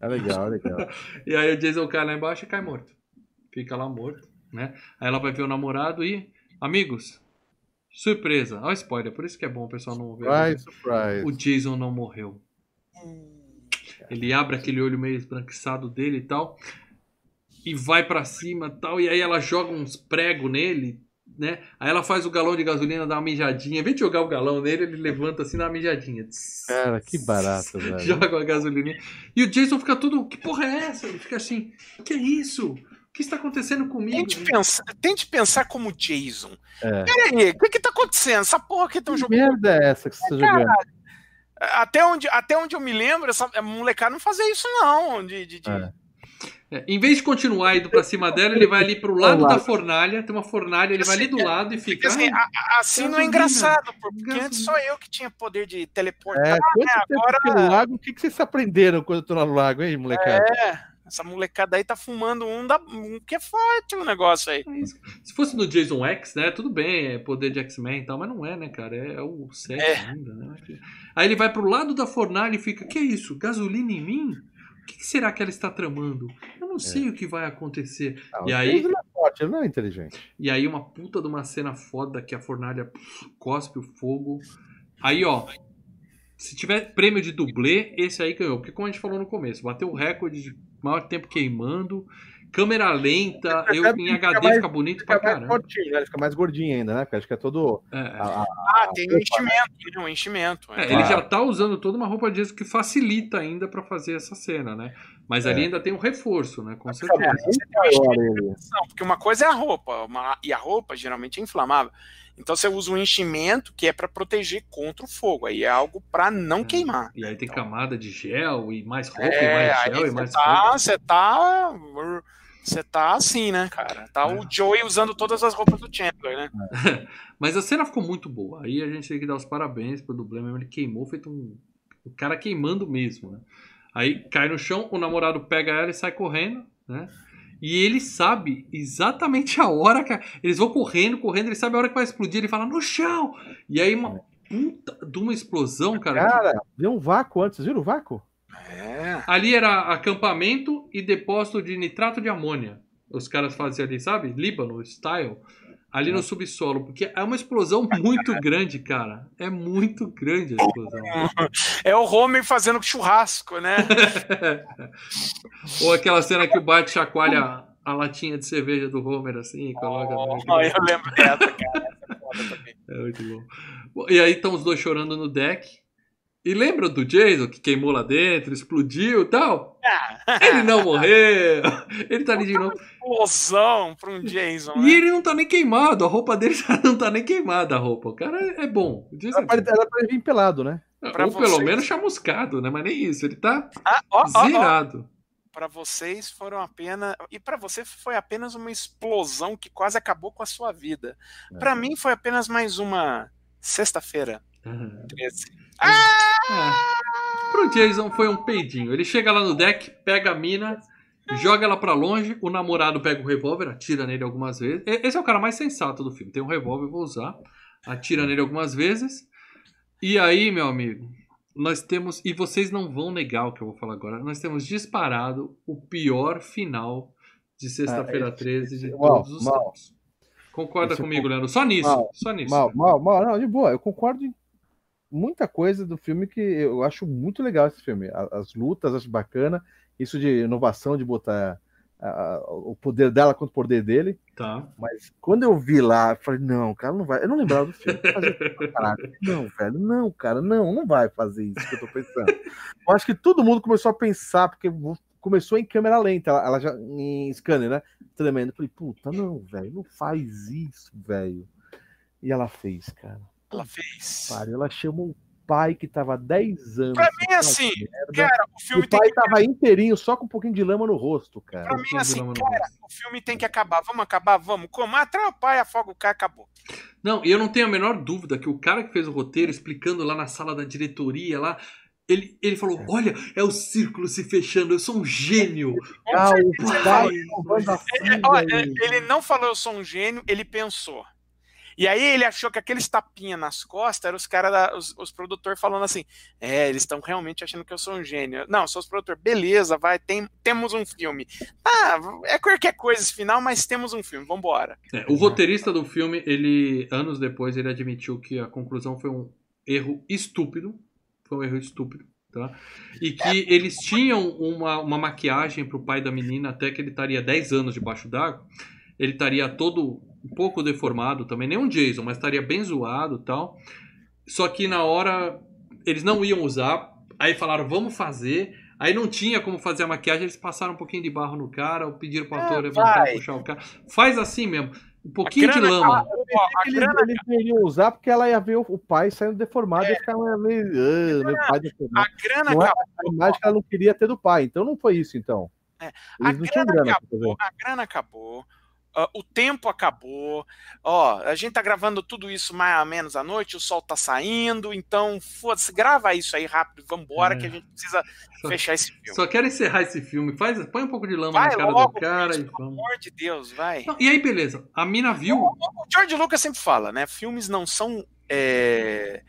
Speaker 3: É legal, é legal.
Speaker 1: E aí o Jason cai lá embaixo e cai morto. Fica lá morto, né? Aí ela vai ver o namorado e. Amigos, surpresa. Olha o spoiler, por isso que é bom o pessoal não ver.
Speaker 3: Surprise, surprise.
Speaker 1: O Jason não morreu. Ele abre aquele olho meio esbranquiçado dele e tal. E vai pra cima e tal. E aí ela joga uns pregos nele, né? Aí ela faz o galão de gasolina dar uma mijadinha. Em vez de jogar o galão nele, ele levanta assim, dá uma mijadinha.
Speaker 3: Cara, que barato, velho.
Speaker 1: Joga a gasolina. E o Jason fica todo. Que porra é essa? Ele fica assim: Que é isso? O que está acontecendo comigo?
Speaker 2: Tente pensar, tente pensar como Jason.
Speaker 3: É.
Speaker 2: Peraí, o que que tá acontecendo? Essa porra que estão
Speaker 3: Que
Speaker 2: jogando.
Speaker 3: merda é essa que você tá jogando?
Speaker 2: Até onde, até onde eu me lembro, essa molecada não fazia isso, não. De, de, de-
Speaker 3: É.
Speaker 1: É, em vez de continuar indo pra cima dela, ele vai ali pro lado da fornalha, tem uma fornalha, ele vai ali do lado e fica.
Speaker 2: assim,
Speaker 1: "Ah,
Speaker 2: assim não é engraçado, porque
Speaker 1: Gasolina.
Speaker 2: antes só eu que tinha poder de teleportar.
Speaker 3: É,
Speaker 2: né? Agora-
Speaker 3: lago? O que, que vocês aprenderam quando eu tô no lago, hein, molecada?
Speaker 2: É, essa molecada aí tá fumando um, da, um que é forte o negócio aí.
Speaker 1: É. Se fosse no Jason X, né? Tudo bem, é poder de X-Men e tal, mas não é, né, cara? É, o 7
Speaker 2: É.
Speaker 1: ainda, né? Aí ele vai pro lado da fornalha e fica: Que é isso? Gasolina em mim? O que, será que ela está tramando? Eu não sei o que vai acontecer.
Speaker 3: Não,
Speaker 1: E
Speaker 3: o
Speaker 1: aí-
Speaker 3: Jason não é forte, ele não é inteligente.
Speaker 1: E aí, uma puta de uma cena foda que a fornalha cospe o fogo. Aí, ó. Se tiver prêmio de dublê, esse aí ganhou. Porque, como a gente falou no começo, bateu o recorde de maior tempo queimando. Câmera lenta, eu em
Speaker 3: que fica
Speaker 1: HD
Speaker 3: mais-
Speaker 1: fica bonito pra
Speaker 3: Fica mais
Speaker 1: caramba.
Speaker 3: fortinho, né? Ele fica mais gordinho ainda, né? Porque acho que é todo.
Speaker 1: É, é.
Speaker 3: a- a-
Speaker 2: Ah, tem um enchimento, né? Um enchimento.
Speaker 1: É,
Speaker 2: É,
Speaker 1: ele já tá usando toda uma roupa de que facilita ainda pra fazer essa cena, né? Mas ali
Speaker 3: É.
Speaker 1: ainda tem um reforço, né? Com
Speaker 3: fica
Speaker 1: certeza.
Speaker 2: Não, porque uma coisa é a roupa, uma- e a roupa geralmente é inflamável. Então você usa um enchimento que é para proteger contra o fogo. Aí é algo para não
Speaker 1: É.
Speaker 2: queimar.
Speaker 1: E aí tem camada de gel e mais roupa
Speaker 2: É,
Speaker 1: e mais gel e
Speaker 2: você
Speaker 1: mais
Speaker 2: tá, você tá, você tá assim, né, cara? Tá
Speaker 1: É.
Speaker 2: o Joey usando todas as roupas do Chandler, né?
Speaker 1: Mas a cena ficou muito boa. Aí a gente tem que dar os parabéns pro dublê mesmo. Ele queimou, feito um. O cara queimando mesmo, né? Aí cai no chão, o namorado pega ela e sai correndo, né? E ele sabe exatamente a hora que. a- Eles vão correndo, correndo, ele sabe a hora que vai explodir, ele fala no chão! E aí uma puta de uma explosão, cara.
Speaker 3: Cara, deu um vácuo antes, vocês viram o vácuo?
Speaker 2: É.
Speaker 1: Ali era acampamento e depósito de nitrato de amônia. Os caras faziam ali, sabe? Líbano, style. Ali no subsolo. Porque é uma explosão muito grande, cara. É muito grande a explosão.
Speaker 2: É o Homer fazendo churrasco, né?
Speaker 1: Ou aquela cena que o Bart chacoalha a latinha de cerveja do Homer assim e coloca.
Speaker 2: Oh, eu lembro dessa, cara. É foda também.
Speaker 1: É muito. Bom, E aí estão os dois chorando no deck. E lembra do Jason que queimou lá dentro, explodiu e tal? Ele não morreu. Ele tá ali de novo.
Speaker 2: Explosão pra um Jason.
Speaker 1: E
Speaker 2: Né?
Speaker 1: ele não tá nem queimado, a roupa dele não tá nem queimada, a roupa. O cara é bom. O Jason-
Speaker 3: Era pra, era pra ele vir pelado, né?
Speaker 2: pra
Speaker 1: Ou pelo
Speaker 2: vocês.
Speaker 1: menos chamuscado, né? Mas nem isso, ele tá
Speaker 2: Ah, ó,
Speaker 1: zerado.
Speaker 2: Para vocês foram apenas. E para você foi apenas uma explosão que quase acabou com a sua vida.
Speaker 3: É.
Speaker 2: Para mim foi apenas mais uma sexta-feira.
Speaker 1: Aham.
Speaker 2: 13.
Speaker 1: É. Pro Jason foi um peidinho. Ele chega lá no deck, pega a mina, joga ela pra longe, o namorado pega o revólver, atira nele algumas vezes. Esse é o cara mais sensato do filme. Tem um revólver, eu vou usar. Atira nele algumas vezes. E aí, meu amigo, nós temos. E vocês não vão negar o que eu vou falar agora. Nós temos disparado o pior final de Sexta-feira
Speaker 3: Ah, esse-
Speaker 1: 13 de
Speaker 3: esse- mal,
Speaker 1: todos os
Speaker 3: mal.
Speaker 1: tempos. Concorda
Speaker 3: Esse
Speaker 1: comigo, Leandro? Só nisso.
Speaker 3: mal,
Speaker 1: só nisso.
Speaker 3: Mal, mal, mal, não, de boa. Eu concordo em muita coisa do filme que eu acho muito legal esse filme. As lutas, acho bacana. Isso de inovação, de botar a- a- o poder dela contra o poder dele.
Speaker 1: Tá.
Speaker 3: Mas quando eu vi lá, eu falei, não, cara, não vai. Eu não lembrava do filme. Não, velho, não, cara, não, não vai fazer isso que eu tô pensando. Eu acho que todo mundo começou a pensar, porque começou em câmera lenta, ela, ela já em scanner, né? Tremendo. Eu falei, puta, não, velho, não faz isso, velho. E ela fez, cara.
Speaker 2: Ela fez.
Speaker 3: Pariu, ela chamou o pai que tava há 10 anos.
Speaker 2: Pra mim,
Speaker 3: fazendo
Speaker 2: assim,
Speaker 3: merda,
Speaker 2: Cara, o filme
Speaker 3: o
Speaker 2: tem
Speaker 3: pai
Speaker 2: que.
Speaker 3: tava inteirinho, só com um pouquinho de lama no rosto, cara.
Speaker 2: Pra mim,
Speaker 1: pouquinho de
Speaker 2: assim, cara, o filme tem que acabar. Vamos acabar, vamos. Como? Atrai o pai, afoga o cara, acabou.
Speaker 1: Não, e eu não tenho a menor dúvida que o cara que fez o roteiro, explicando lá na sala da diretoria lá, ele, ele falou: Olha, é o círculo se fechando, eu sou um gênio.
Speaker 3: Ah, o
Speaker 1: Pai.
Speaker 3: a
Speaker 2: É, ó,
Speaker 3: e-
Speaker 2: ele não falou eu sou um gênio, ele pensou. E aí ele achou que aqueles tapinha nas costas eram os caras, os, os produtores falando assim: é, eles estão realmente achando que eu sou um gênio. Não, sou os produtores, beleza, vai, tem, temos um filme. Ah, é qualquer coisa esse final, mas temos um filme, vambora.
Speaker 1: É, o roteirista do filme, ele, anos depois, ele admitiu que a conclusão foi um erro estúpido. Foi um erro estúpido. Tá? E que eles tinham uma, uma maquiagem pro pai da menina até que ele estaria 10 anos debaixo d'água. Ele estaria todo um pouco deformado também, nem um Jason, mas estaria bem zoado e tal. Só que na hora eles não iam usar, aí falaram, vamos fazer. Aí não tinha como fazer a maquiagem, eles passaram um pouquinho de barro no cara, ou pediram pro
Speaker 2: Ah,
Speaker 1: ator levantar,
Speaker 2: vai.
Speaker 1: puxar o cara. Faz assim mesmo. Um pouquinho de
Speaker 2: grana
Speaker 1: lama.
Speaker 2: tá- ó, a
Speaker 3: Eles,
Speaker 2: grana
Speaker 3: eles não iriam usar porque ela ia ver o, o pai saindo deformado e ficar meio. "Ah, meu pai deformado.
Speaker 2: A grana
Speaker 3: Não é
Speaker 2: acabou.
Speaker 3: a imagem que ela não queria ter do pai. Então não foi isso, então.
Speaker 2: É,
Speaker 3: Eles
Speaker 2: A
Speaker 3: não tinham
Speaker 2: grana
Speaker 3: grana pra fazer.
Speaker 2: acabou. A grana acabou. Ah, o tempo acabou. Ó, a gente tá gravando tudo isso mais ou menos à noite, o sol tá saindo, então, foda-se, grava isso aí rápido, vambora,
Speaker 1: É.
Speaker 2: que a gente precisa
Speaker 1: Só-
Speaker 2: fechar esse filme.
Speaker 1: Só quero encerrar esse filme. Faz, põe um pouco de lama
Speaker 2: Vai
Speaker 1: na cara
Speaker 2: logo,
Speaker 1: do cara
Speaker 2: Chris,
Speaker 1: e
Speaker 2: pelo amor de Deus, vai.
Speaker 1: Não, e aí, beleza. A mina viu.
Speaker 2: O George Lucas sempre fala, né? Filmes não são é,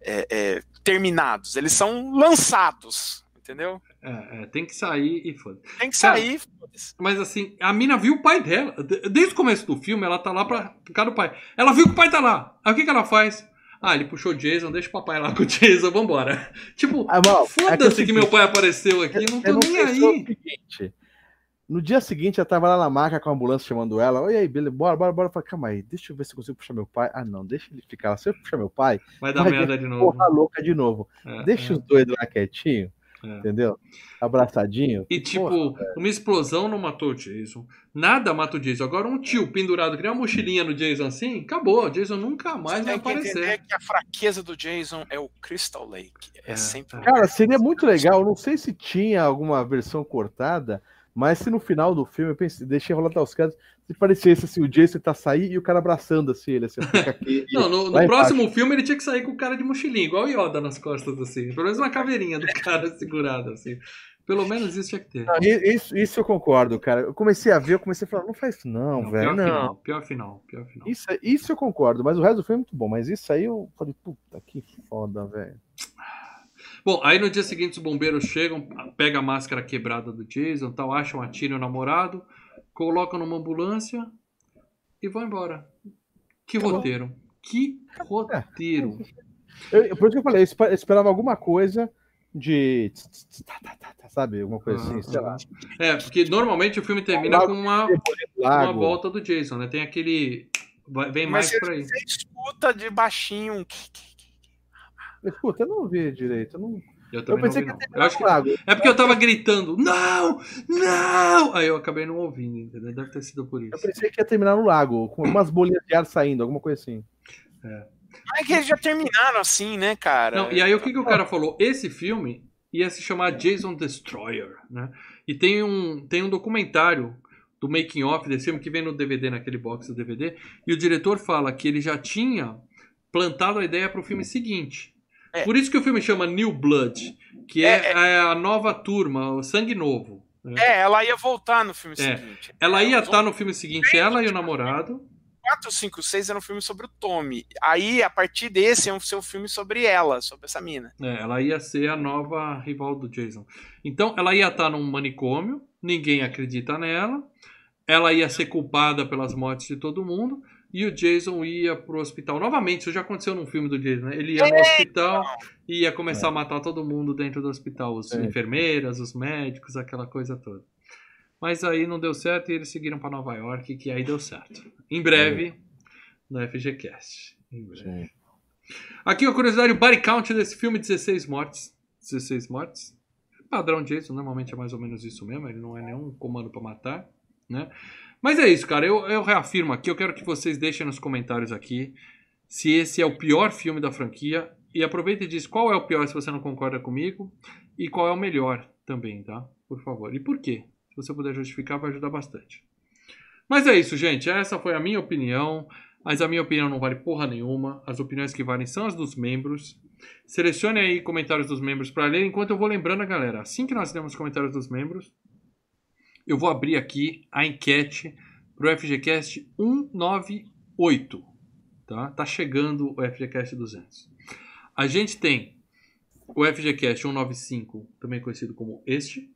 Speaker 2: é, é, terminados, eles são lançados, entendeu?
Speaker 1: É, é, tem que sair e foda.
Speaker 2: Tem que
Speaker 1: Cara,
Speaker 2: sair, foda-se.
Speaker 1: Mas assim, a mina viu o pai dela. De- Desde o começo do filme, ela tá lá pra, causa do pai. Ela viu que o pai tá lá. Aí o que, que ela faz? Ah, ele puxou o Jason, deixa o papai lá com o Jason, vambora. Tipo,
Speaker 3: Ah, mal, é que é
Speaker 1: foda-se meu pai apareceu aqui, não tô
Speaker 3: Eu não
Speaker 1: nem
Speaker 3: o
Speaker 1: aí.
Speaker 3: seguinte. No dia seguinte, eu tava lá na maca com a ambulância chamando ela. Oi aí, beleza, bora, bora, bora. Eu falei, calma aí, deixa eu ver se eu consigo puxar meu pai. Ah, não, deixa ele ficar lá. Se eu puxar meu pai,
Speaker 1: Vai dar
Speaker 3: vai
Speaker 1: merda de novo.
Speaker 3: porra louca de novo.
Speaker 1: É,
Speaker 3: Deixa
Speaker 1: é.
Speaker 3: os dois lá quietinho,
Speaker 1: É.
Speaker 3: entendeu? Abraçadinho.
Speaker 1: E tipo,
Speaker 3: Porra,
Speaker 1: uma explosão não matou o Jason. Nada mata o Jason. Agora um tio pendurado, que nem uma mochilinha no Jason assim, acabou. O Jason nunca mais vai
Speaker 2: Tem que
Speaker 1: aparecer.
Speaker 2: que a fraqueza do Jason é o Crystal Lake. É,
Speaker 1: É,
Speaker 2: sempre.
Speaker 3: Cara, seria muito legal. Não sei se tinha alguma versão cortada, mas se no final do filme eu pensei, deixei rolar os caras, se parecesse assim, o Jason tá saindo e o cara abraçando assim, ele assim, fica aqui.
Speaker 1: Não, no, no
Speaker 3: embaixo.
Speaker 1: próximo filme ele tinha que sair com o cara de mochilinha, igual o Yoda nas costas, assim. Pelo menos uma caveirinha do cara segurada, assim. Pelo menos isso tinha que ter.
Speaker 3: Não, isso, isso eu concordo, cara. Eu comecei a ver, eu comecei a falar, não faz isso não,
Speaker 1: Não,
Speaker 3: velho,
Speaker 1: pior
Speaker 3: não.
Speaker 1: final, pior final, pior final.
Speaker 3: Isso, isso eu concordo, mas o resto do filme é muito bom. Mas isso aí eu falei, puta, que foda, velho.
Speaker 1: Bom, aí no dia seguinte os bombeiros chegam, pegam a máscara quebrada do Jason, tal, acham a Tina e o namorado, colocam numa ambulância e vão embora. Que
Speaker 3: Acabou.
Speaker 1: roteiro. Que roteiro.
Speaker 3: Eu- por isso que eu falei, eu espe- eu esperava alguma coisa de. tá, tá, tá, tá, Sabe? Alguma coisa assim, sei lá.
Speaker 1: É, porque normalmente o filme termina com uma, uma volta do Jason, né? Tem aquele. Vem mais
Speaker 2: Mas
Speaker 1: por aí.
Speaker 2: Você escuta de baixinho. um
Speaker 3: Escuta, eu não vi direito. Eu, não...
Speaker 1: Eu
Speaker 3: eu
Speaker 1: também
Speaker 3: pensei
Speaker 1: não
Speaker 3: que
Speaker 1: vi,
Speaker 3: ia
Speaker 1: não. Eu acho que-
Speaker 3: lago.
Speaker 1: É porque eu tava gritando, não, não! Aí eu acabei não ouvindo, entendeu? Deve ter sido por
Speaker 3: Eu
Speaker 1: isso.
Speaker 3: pensei que ia terminar no lago, com umas bolinhas de ar saindo, alguma coisa assim.
Speaker 2: É que eles já terminaram assim, né, cara?
Speaker 1: Não, e aí o que, que o cara falou? Esse filme ia se chamar Jason Destroyer, né? E tem um, tem um documentário do making off desse filme que vem no DVD, naquele box do DVD, e o diretor fala que ele já tinha plantado a ideia para o filme seguinte.
Speaker 2: É.
Speaker 1: Por isso que o filme chama New Blood, que é, é a nova turma, o sangue novo. né?
Speaker 2: É, ela ia voltar no filme
Speaker 1: É.
Speaker 2: seguinte.
Speaker 1: Ela ia estar no filme seguinte, ela e o namorado.
Speaker 2: 4, 5, 6 era um filme sobre o Tommy. Aí, a partir desse, ia ser um filme sobre ela, sobre essa mina.
Speaker 1: É, ela ia ser a nova rival do Jason. Então, ela ia estar num manicômio, ninguém acredita nela. Ela ia ser culpada pelas mortes de todo mundo. E o Jason ia pro hospital. Novamente, isso já aconteceu num filme do Jason, né? Ele ia no hospital e ia começar a matar todo mundo dentro do hospital. Os
Speaker 3: É.
Speaker 1: enfermeiras, os médicos, aquela coisa toda. Mas aí não deu certo e eles seguiram para Nova York, que aí deu certo. Em breve, no FGCast. Em breve. Aqui uma curiosidade, o body count desse filme, 16 mortes. 16 mortes. Padrão Jason, normalmente é mais ou menos isso mesmo, ele não é nenhum comando pra matar, né? Mas é isso, cara, eu, eu reafirmo aqui, eu quero que vocês deixem nos comentários aqui se esse é o pior filme da franquia e aproveita e diz qual é o pior se você não concorda comigo e qual é o melhor também, tá? Por favor. E por quê? Se você puder justificar, vai ajudar bastante. Mas é isso, gente. Essa foi a minha opinião. Mas a minha opinião não vale porra nenhuma. As opiniões que valem são as dos membros. Selecione aí comentários dos membros para ler, enquanto eu vou lembrando a galera. Assim que nós temos comentários dos membros, eu vou abrir aqui a enquete pro FGCast 198. Tá? Tá chegando o FGCast 200. A gente tem o FGCast 195, também conhecido como este.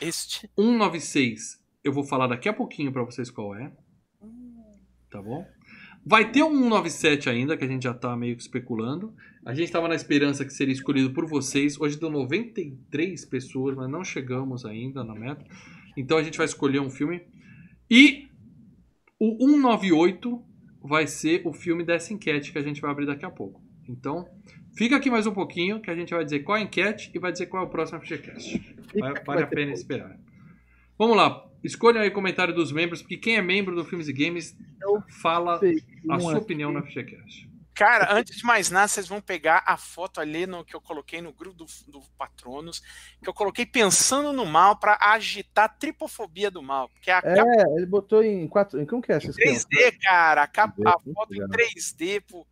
Speaker 2: Este.
Speaker 1: 196, eu vou falar daqui a pouquinho para vocês qual é. Tá bom? Vai ter um 197 ainda, que a gente já tá meio que especulando. A gente tava na esperança que seria escolhido por vocês. Hoje deu 93 pessoas, mas não chegamos ainda na meta. Então a gente vai escolher um filme. E o 198 vai ser o filme dessa enquete que a gente vai abrir daqui a pouco. Então, Fica aqui mais um pouquinho que a gente vai dizer qual é a enquete e vai dizer qual é o próximo FGCast. Vale
Speaker 3: vai
Speaker 1: a pena esperar. Vamos lá. Escolha aí o comentário dos membros, porque quem é membro do Filmes e Games fala a sua opinião no FGCast.
Speaker 2: Cara, antes de mais nada, vocês vão pegar a foto ali no que eu coloquei no grupo do, do Patronos, que eu coloquei pensando no mal pra agitar a tripofobia do mal. Porque a capa
Speaker 3: É, ele botou em quatro. Em como que é esse
Speaker 2: em
Speaker 3: esquema?
Speaker 2: 3D, cara, a, capa, a foto em
Speaker 3: legal.
Speaker 2: 3D, pro,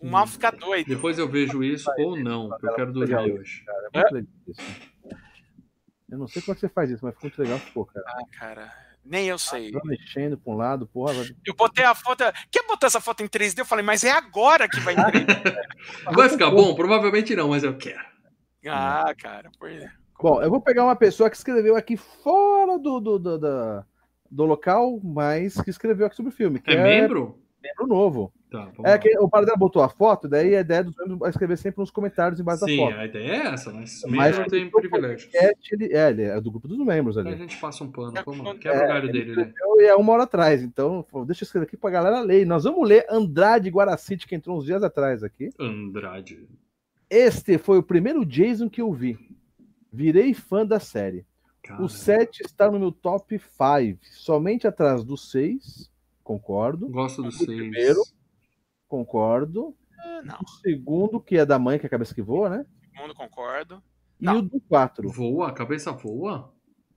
Speaker 2: o mal ficar doido.
Speaker 1: Depois eu vejo isso ou não, porque eu quero dormir hoje.
Speaker 3: Cara, é muito legal isso. Eu não sei como é que você faz isso, mas ficou muito legal, pô, cara.
Speaker 2: Ah, cara, nem eu sei.
Speaker 3: Tá mexendo pra um lado, porra. vai-
Speaker 2: Eu botei a foto. Quer botar essa foto em 3D? Eu falei, mas é agora que vai em 3D.
Speaker 1: Vai ficar bom? Provavelmente não, mas eu quero.
Speaker 2: ah, cara, por...
Speaker 3: Bom, eu vou pegar uma pessoa que escreveu aqui fora do, do, do, da- do local, mas que escreveu aqui sobre o filme. Que
Speaker 1: É membro?
Speaker 3: Membro novo.
Speaker 1: Tá,
Speaker 3: É
Speaker 1: lá.
Speaker 3: que o Paradela botou a foto, daí a ideia dos membros é escrever sempre nos comentários embaixo
Speaker 1: Sim,
Speaker 3: da foto.
Speaker 1: a ideia é essa, mas
Speaker 3: Mas
Speaker 1: membro tem
Speaker 3: o
Speaker 1: privilégio.
Speaker 3: podcast, ele, é, ele é do grupo dos membros
Speaker 1: A
Speaker 3: ali.
Speaker 1: gente passa um pano, vamos lá.
Speaker 2: É,
Speaker 1: Quebra o galho dele, né?
Speaker 3: Eu ia uma hora atrás, então deixa eu escrever aqui pra galera ler. Nós vamos ler Andrade Guaracite, que entrou uns dias atrás aqui.
Speaker 1: Andrade.
Speaker 3: Este foi o primeiro Jason que eu vi. Virei fã da série.
Speaker 1: Cara,
Speaker 3: O 7 está no meu top 5, somente atrás do 6. Concordo,
Speaker 1: Gosto do
Speaker 3: O
Speaker 1: 6.
Speaker 3: primeiro. concordo.
Speaker 2: Ah, Não,
Speaker 3: O segundo, que é da mãe, que é a cabeça que voa, né?
Speaker 2: mundo concordo.
Speaker 3: E
Speaker 2: Não.
Speaker 3: o do 4.
Speaker 1: Voa? A cabeça voa?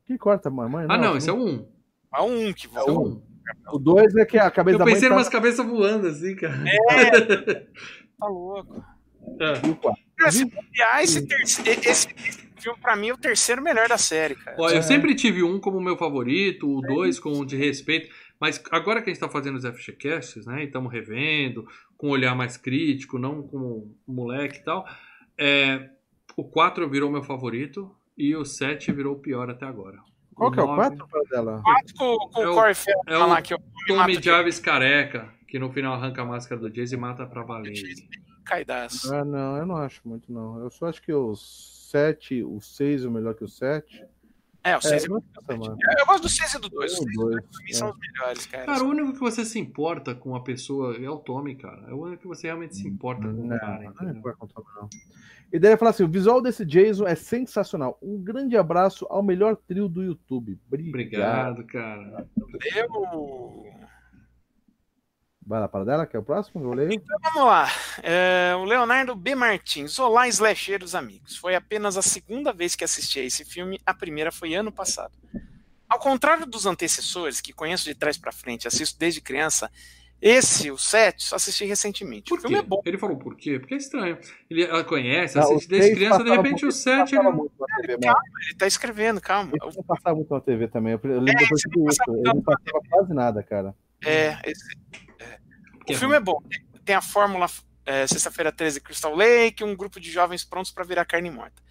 Speaker 3: Que corta a mãe?
Speaker 1: Ah, não, esse é o 1.
Speaker 2: É um que
Speaker 1: Esse é
Speaker 2: volta.
Speaker 1: o 1.
Speaker 3: O 2 é que a cabeça
Speaker 1: Eu
Speaker 3: da mãe
Speaker 1: pensei
Speaker 3: tá...
Speaker 1: umas cabeças voando assim, cara.
Speaker 2: Tá louco.
Speaker 1: É.
Speaker 3: E o 4.
Speaker 2: Cara, se bobear, esse, terceiro, esse, esse filme, pra mim, é o terceiro melhor da série, cara.
Speaker 1: Ó, eu
Speaker 3: É.
Speaker 1: sempre tive um como meu favorito, o dois como de respeito, mas agora que a gente tá fazendo os FGCasts, né, e estamos revendo, com um olhar mais crítico, não como moleque e tal, é, o 4 virou meu favorito e o 7 virou o pior até agora.
Speaker 3: Qual que é o
Speaker 1: nove
Speaker 3: 4 dela?
Speaker 2: Quatro com, com
Speaker 1: É o-
Speaker 2: o Corey
Speaker 1: é o
Speaker 2: lá, que eu
Speaker 1: Tommy
Speaker 2: mato
Speaker 1: Jarvis careca, que no final arranca a máscara do Jason e mata pra valer.
Speaker 2: caidaço.
Speaker 3: Ah, não, eu não acho muito, não. Eu só acho que o 7, o 6 é o melhor que o 7.
Speaker 2: É, o seis
Speaker 3: É,
Speaker 2: é,
Speaker 3: não é mano.
Speaker 2: Eu gosto do 6 e do 2. Os
Speaker 3: O
Speaker 2: seis
Speaker 3: dois,
Speaker 2: pra mim são os melhores, cara.
Speaker 1: Cara, o único que você se importa com a pessoa é o Tommy, cara. É o único que você realmente se importa com o
Speaker 3: Não,
Speaker 1: cara.
Speaker 3: não é
Speaker 1: entendeu?
Speaker 3: por conta, não. E daí ele fala assim: o visual desse Jason é sensacional. Um grande abraço ao melhor trio do YouTube. Obrigado.
Speaker 1: Obrigado, cara.
Speaker 2: Eu...
Speaker 3: Vai lá para dela, que é o próximo, eu leio.
Speaker 2: Então vamos lá. É, o Leonardo B. Martins, Olá, slasheiros amigos. Foi apenas a segunda vez que assisti a esse filme, a primeira foi ano passado. Ao contrário dos antecessores, que conheço de trás pra frente, assisto desde criança, esse, o 7, só assisti recentemente.
Speaker 1: Por
Speaker 2: o filme
Speaker 1: quê?
Speaker 2: é bom.
Speaker 1: Ele falou por quê? Porque é estranho. Ele ela conhece,
Speaker 3: Não,
Speaker 1: assiste desde criança, de repente o
Speaker 3: muito-
Speaker 1: 7 ele
Speaker 3: TV, mano.
Speaker 2: Ele tá escrevendo, calma.
Speaker 3: Ele não passava muito na TV também. Eu lembro depois
Speaker 2: esse
Speaker 3: de
Speaker 2: não
Speaker 3: isso.
Speaker 2: passava
Speaker 3: Ele não passava quase nada, cara.
Speaker 2: É, esse- o
Speaker 1: é
Speaker 2: filme é bom. Tem- a fórmula é, Sexta-feira 13 Crystal Lake, um grupo de jovens prontos pra virar carne morta.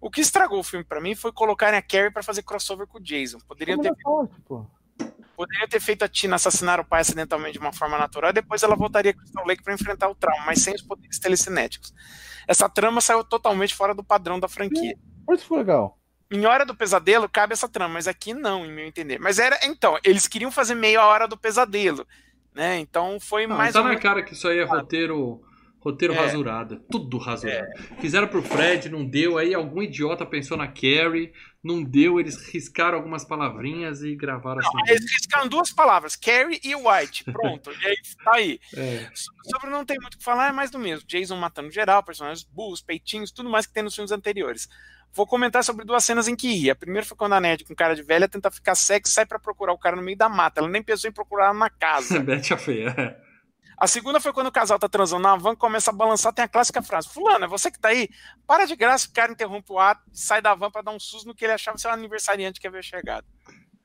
Speaker 2: O que estragou o filme pra mim foi colocarem a Carrie pra fazer crossover com o Jason. Poderiam ter,
Speaker 3: é
Speaker 2: poderiam ter feito a Tina assassinar o pai acidentalmente de uma forma natural e depois ela voltaria a Crystal Lake pra enfrentar o trauma, mas sem os poderes telecinéticos. Essa trama saiu totalmente fora do padrão da franquia.
Speaker 3: Por isso foi legal.
Speaker 2: Em Hora do Pesadelo cabe essa trama, mas aqui não, em meu entender. Mas era, então, eles queriam fazer meio a Hora do Pesadelo, né? Então foi
Speaker 1: Não,
Speaker 2: mais
Speaker 1: tá na cara que isso aí é roteiro. Roteiro
Speaker 2: É.
Speaker 1: rasurado, é tudo rasurado. Fizeram pro Fred, não deu, aí algum idiota pensou na Carrie, não deu, eles riscaram algumas palavrinhas e gravaram assim.
Speaker 2: Eles riscaram duas palavras, Carrie e White. Pronto. e aí tá aí.
Speaker 1: É.
Speaker 2: So- Sobre não tem muito o que falar, é mais do mesmo. Jason matando geral, personagens burros, peitinhos, tudo mais que tem nos filmes anteriores. Vou comentar sobre duas cenas em que ri. A primeira foi quando a nerd com cara de velha tenta ficar sexy e sai pra procurar o cara no meio da mata. Ela nem pensou em procurar na casa.
Speaker 1: Bete a feia.
Speaker 2: A segunda foi quando o casal tá transando na van, começa a balançar, tem a clássica frase: Fulano, é você que tá aí? Para de graça, o cara interrompe o ato, sai da van pra dar um susto no que ele achava ser um aniversariante que havia chegado.